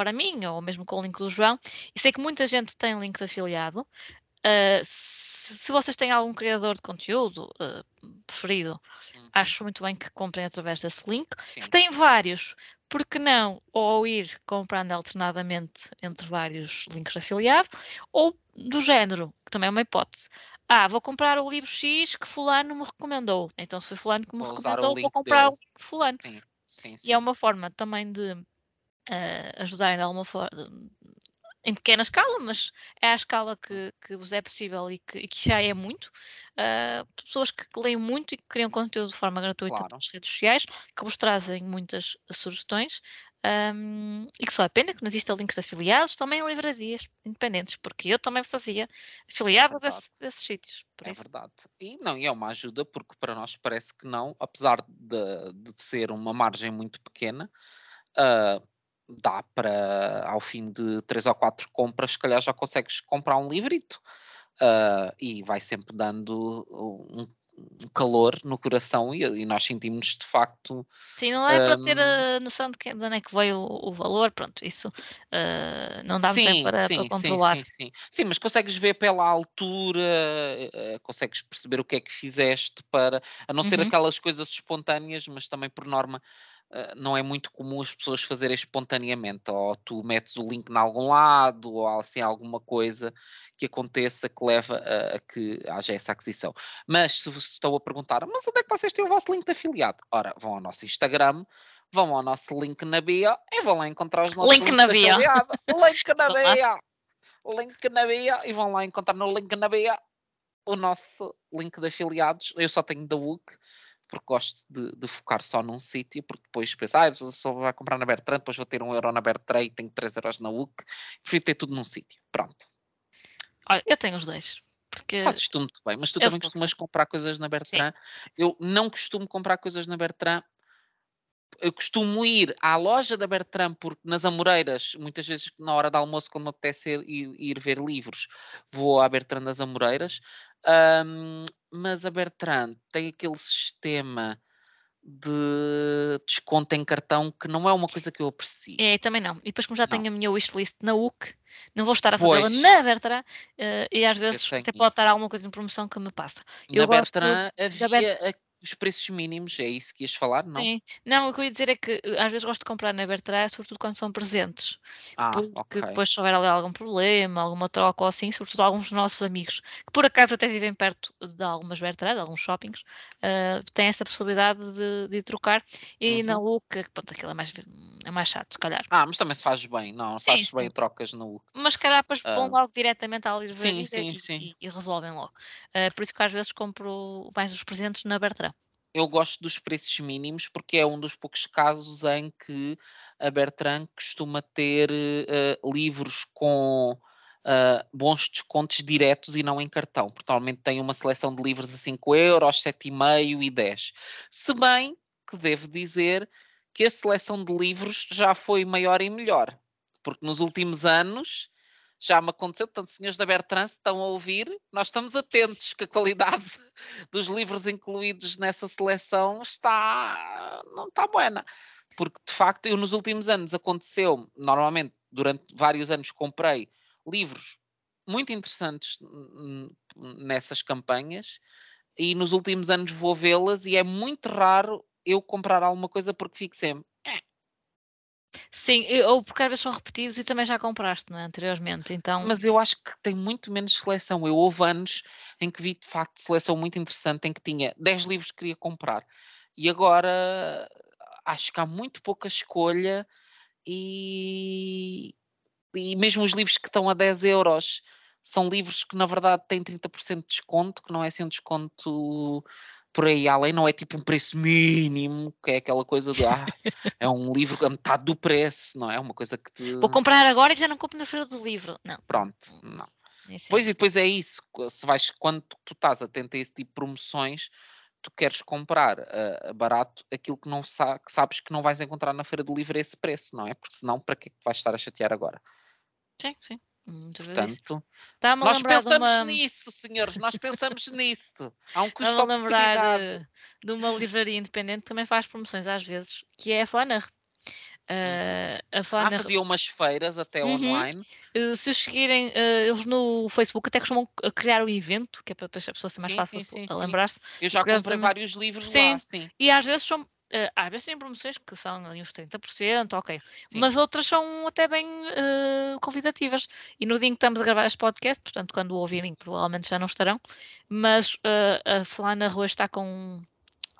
para mim, ou mesmo com o link do João, e sei que muita gente tem link de afiliado. Uh, se, se, vocês têm algum criador de conteúdo uh, preferido, uhum. acho muito bem que comprem através desse link. Sim. Se têm vários, por que não ou ir comprando alternadamente entre vários links de afiliado, ou do género, que também é uma hipótese. Ah, vou comprar o livro X que fulano me recomendou. Então, se foi fulano que me vou recomendou, vou comprar dele. o link de fulano. Sim, sim, sim. E é uma forma também de uh, ajudarem de alguma forma, em pequena escala, mas é a escala que, que vos é possível e que, e que já é muito. Uh, pessoas que leem muito e que criam conteúdo de forma gratuita claro. nas redes sociais, que vos trazem muitas sugestões. Um, e que só pena que não exista links de afiliados também em livrarias independentes, porque eu também fazia afiliado é desse, desses sítios. é isso. verdade. E não, e é uma ajuda, porque para nós parece que não, apesar de, de ser uma margem muito pequena, uh, dá para, ao fim de três ou quatro compras, se calhar já consegues comprar um livrito. Uh, e vai sempre dando um, um calor no coração e, e nós sentimos de facto. Sim, não é um, para ter a noção de, que, de onde é que veio o, o valor, pronto, isso uh, não dá sim, tempo para, sim, para controlar. Sim, sim, sim, mas consegues ver pela altura, uh, consegues perceber o que é que fizeste para, a não ser uhum. aquelas coisas espontâneas, mas também por norma não é muito comum as pessoas fazerem espontaneamente, ou tu metes o link em algum lado, ou assim alguma coisa que aconteça que leva a, a que haja essa aquisição. Mas se estão a perguntar, mas onde é que vocês têm o vosso link de afiliado? Ora, vão ao nosso Instagram, vão ao nosso link na bio e vão lá encontrar os nossos link na bio. afiliado. link na bio! link na bio e vão lá encontrar no link na bio o nosso link de afiliados. Eu só tenho da WUC porque gosto de, de focar só num sítio, porque depois penso, ah, só vai comprar na Bertrand, depois vou ter um euro na Bertrand e tenho 3 euros na UC, prefiro ter tudo num sítio, pronto. Olha, eu tenho os dois. Porque... Fazes tu muito bem, mas tu eu também sou... costumas comprar coisas na Bertrand. Sim. Eu não costumo comprar coisas na Bertrand eu costumo ir à loja da Bertrand, porque nas Amoreiras, muitas vezes na hora do almoço, quando me apetece ir, ir ver livros, vou à Bertrand das Amoreiras. Um, mas a Bertrand tem aquele sistema de desconto em cartão que não é uma coisa que eu aprecio. É, também não. E depois, como já não. tenho a minha wishlist na UC, não vou estar a fazê-la na Bertrand uh, e às vezes até pode estar alguma coisa em promoção que me passa. Eu na Bertrand havia, os preços mínimos, é isso que ias falar, não? Sim. Não, o que eu ia dizer é que eh, às vezes gosto de comprar na Bertrand, sobretudo quando são presentes. Ah, Porque ok. depois se houver ali algum problema, alguma troca ou assim, sobretudo alguns dos nossos amigos, que por acaso até vivem perto de algumas Bertrand, de alguns shoppings, eh, têm essa possibilidade de, de ir trocar. E na Uhum. UC, pronto, aquilo é mais, é mais chato, se calhar. Ah, mas também se faz bem, não, Sim, faz bem trocas no UC. Mas se calhar depois vão Ah, logo diretamente à livraria e, e- e resolvem logo. Eh, por isso que às vezes compro mais os presentes na Bertrand. Eu gosto dos preços mínimos porque é um dos poucos casos em que a Bertrand costuma ter eh, livros com ah, bons descontos diretos e não em cartão. Porque normalmente tem uma seleção de livros a 5 euros, 7,5 e 10. Se bem que devo dizer que a seleção de livros já foi maior e melhor. Porque nos últimos anos já me aconteceu, portanto, senhores da Bertrand, se estão a ouvir, nós estamos atentos que a qualidade dos livros incluídos nessa seleção está não está buena. Porque de facto eu nos últimos anos aconteceu, normalmente durante vários anos comprei livros muito interessantes nessas campanhas e nos últimos anos vou vê-las e é muito raro eu comprar alguma coisa porque fico sempre. Sim, ou porque às vezes são repetidos e também já compraste, não é? Anteriormente, então. Mas eu acho que tem muito menos seleção. Eu houve anos em que vi de facto seleção muito interessante em que tinha 10 livros que queria comprar. E agora acho que há muito pouca escolha e, e mesmo os livros que estão a 10 euros são livros que na verdade têm 30% de desconto, que não é assim um desconto por aí além, não é tipo um preço mínimo, que é aquela coisa de ah, é um livro a metade do preço, não é? Uma coisa que te... Vou comprar agora e já não compro na feira do livro. Não. Pronto, não. é. Pois e depois é isso, se vais, quando tu, estás atento a esse tipo de promoções, tu queres comprar ah, barato aquilo que, não sa que sabes que não vais encontrar na feira do livro a esse preço, não é? Porque senão, para que é que vais estar a chatear agora? Sim, sim. Muitas vezes isso. Portanto, a nós pensamos uma. nisso, senhores, nós pensamos nisso. Há um custo de a lembrar eh, de uma livraria independente que também faz promoções às vezes, que é a Flaner. Eh, a Ah, Flaner, fazia umas feiras até Uhum. online. eh, se os seguirem, eh, eles no Facebook até costumam c- criar um evento, que é para depois a pessoa ser mais Sim, fácil sim, sim, a lembrar-se. Eu já comprei vários livros Sim. lá, sim. E às vezes são. Eh, às vezes têm promoções que são ali uns 30%, ok. Sim. Mas outras são até bem eh, convidativas. E no dia em que estamos a gravar este podcast, portanto, quando o ouvirem, provavelmente já não estarão, mas eh, a Fulana Rua está com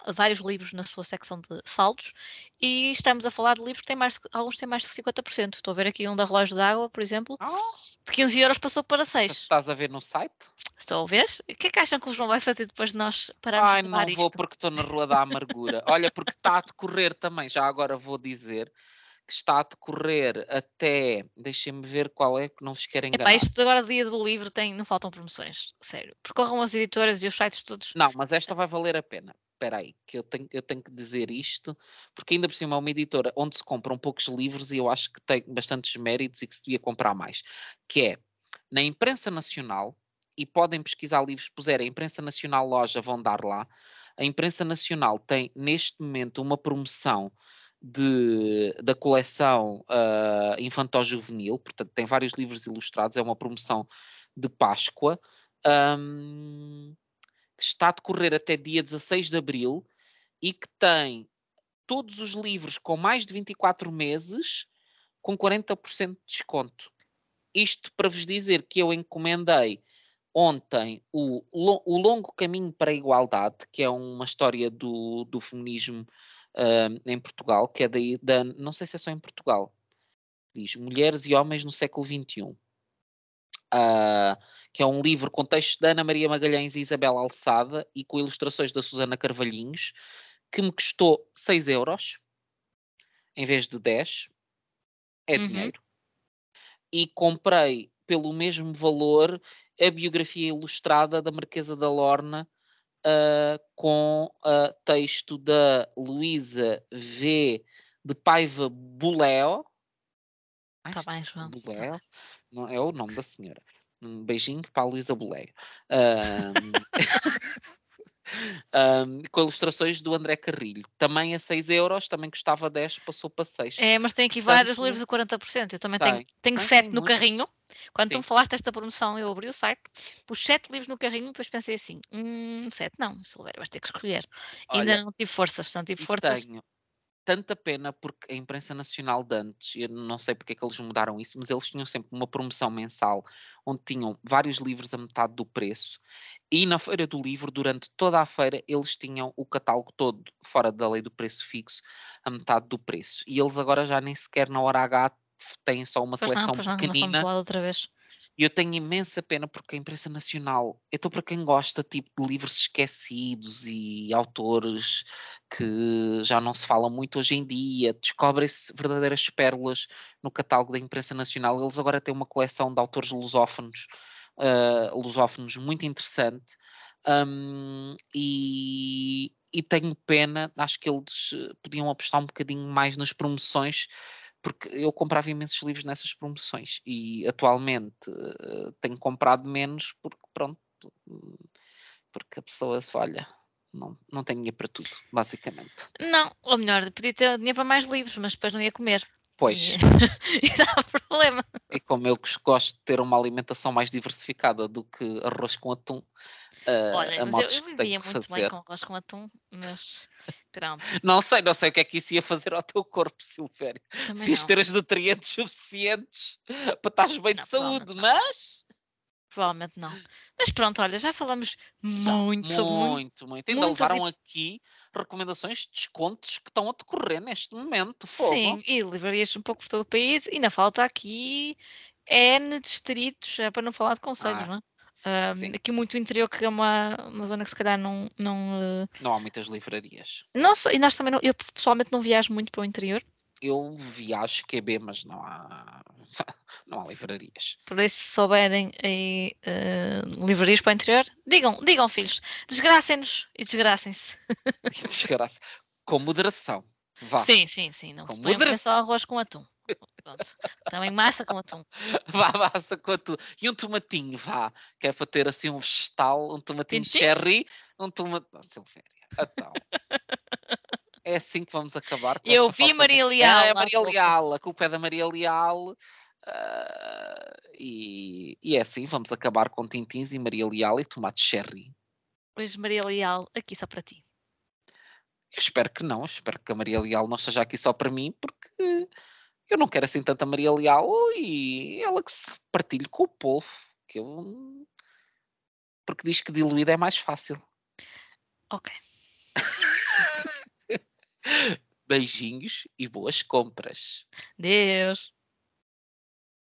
vários livros na sua secção de saldos e estamos a falar de livros que têm mais, alguns têm mais de 50%. Estou a ver aqui um da Relógio d'Água, por exemplo, Ah, de 15 euros passou para 6. estás a ver no site? Estou a ver? O que é que acham que o João vai fazer depois de nós pararmos Ai, de não vou porque estou na Rua da Amargura. Olha, porque está a decorrer também, já agora vou dizer que está a decorrer até. Deixem-me ver qual é, que não vos quero Epá, enganar. isto agora, dia do livro, tem, não faltam promoções. Sério. Percorram as editoras e os sites todos. Não, mas esta vai valer a pena. Espera aí, que eu tenho, eu tenho que dizer isto, porque ainda por cima é uma editora onde se compram poucos livros e eu acho que tem bastantes méritos e que se devia comprar mais. Que é na imprensa nacional, e podem pesquisar livros, se puserem imprensa nacional loja, vão dar lá. A imprensa nacional tem neste momento uma promoção de, da coleção uh, infantil-juvenil, portanto tem vários livros ilustrados, é uma promoção de Páscoa. hum, está a decorrer até dia 16 de abril e que tem todos os livros com mais de 24 meses com 40% de desconto. Isto para vos dizer que eu encomendei ontem o, o Longo Caminho para a Igualdade, que é uma história do, do feminismo ahm, em Portugal, que é daí, da, não sei se é só em Portugal, diz Mulheres e Homens no século XXI. Ah, que é um livro com textos da Ana Maria Magalhães e Isabel Alçada e com ilustrações da Susana Carvalhinhos, que me custou 6 euros em vez de 10. É Uhum. dinheiro. E comprei pelo mesmo valor a biografia ilustrada da Marquesa da Lorna ah, com ah, texto da Luísa V. de Paiva Buleo. Tá isto bem, João, tá Buleo? Não é o nome da senhora. Um beijinho para a Luísa Buleio. Ahm, Um, com ilustrações do André Carrilho. Também a 6 euros, também custava 10, passou para 6. É, mas tem aqui vários livros a 40%. Eu também tenho, Tem. tenho Tem, 7 tem no carrinho. Quando tu Sim. me falaste desta promoção, eu abri o site, pus 7 livros no carrinho, depois pensei assim: hum, 7 não, Silvério, vais ter que escolher. Olha, Ainda não tive forças, não tive e forças. tenho tanta pena porque a imprensa nacional de antes, eu não sei porque é que eles mudaram isso, mas eles tinham sempre uma promoção mensal onde tinham vários livros a metade do preço e na feira do livro, durante toda a feira, eles tinham o catálogo todo fora da lei do preço fixo a metade do preço. E eles agora já nem sequer na hora H têm só uma Pois não, seleção não, não pequenina lá outra vez. E eu tenho imensa pena porque a imprensa nacional, eu estou para quem gosta tipo de livros esquecidos e autores que já não se fala muito hoje em dia, descobrem-se verdadeiras pérolas no catálogo da imprensa nacional. Eles agora têm uma coleção de autores lusófonos, ah, lusófonos muito interessante. hum, e, e tenho pena, acho que eles eh, podiam apostar um bocadinho mais nas promoções porque eu comprava imensos livros nessas promoções e atualmente eh, tenho comprado menos porque pronto, porque a pessoa olha, não, não tem dinheiro para tudo, basicamente. Não, ou melhor, podia ter dinheiro para mais livros, mas depois não ia comer. Pois, E, e dá problema. e como eu gosto de ter uma alimentação mais diversificada do que arroz com atum, Olha, a mas eu, eu vivia muito bem fazer. com arroz com atum, mas pronto, Não sei, não sei o que é que isso ia fazer ao teu corpo, Silvério. também Se ias não. ter os nutrientes suficientes para estares bem Não, de saúde, não. mas Provavelmente não. Mas pronto, olha, já falamos Já, muito sobre muito. muito, muito. Ainda levaram aqui recomendações de descontos que estão a decorrer neste momento. Fogo. Sim, e livrarias um pouco por todo o país. E ainda falta aqui N distritos, é para não falar de conselhos, Ah, não é? Sim. aqui muito interior, que é uma, uma zona que se calhar não. não, eh, Não há muitas livrarias. não e nós também não, eu pessoalmente não viajo muito para o interior, Eu viajo QB, mas não há, não há livrarias. por isso, se souberem aí eh, livrarias para o interior, digam, digam, filhos, desgracem-nos e desgracem-se. Com moderação. Vá. Sim, sim, sim. Não Com moderação. só arroz com atum. Pronto. Também massa com atum. Vá, vá, sacou tu. E um tomatinho, vá. Que é para ter assim um vegetal, um tomatinho Tintinhos? cherry, um tomatinho. Oh, Silvéria, então. É assim que vamos acabar com Eu vi de- Maria Ah, Leal. é há Maria. Leal, a culpa é da Maria Leal. ah, e, e é assim, vamos acabar com Tintins e Maria Leal e tomate cherry. Pois Maria Leal, aqui só para ti. Eu espero que não, espero que a Maria Leal não esteja aqui só para mim, porque eu não quero assim tanta Maria Leal e ela que se partilhe com o povo. Que eu... Porque diz que diluída é mais fácil. Ok. Beijinhos e boas compras. Deus.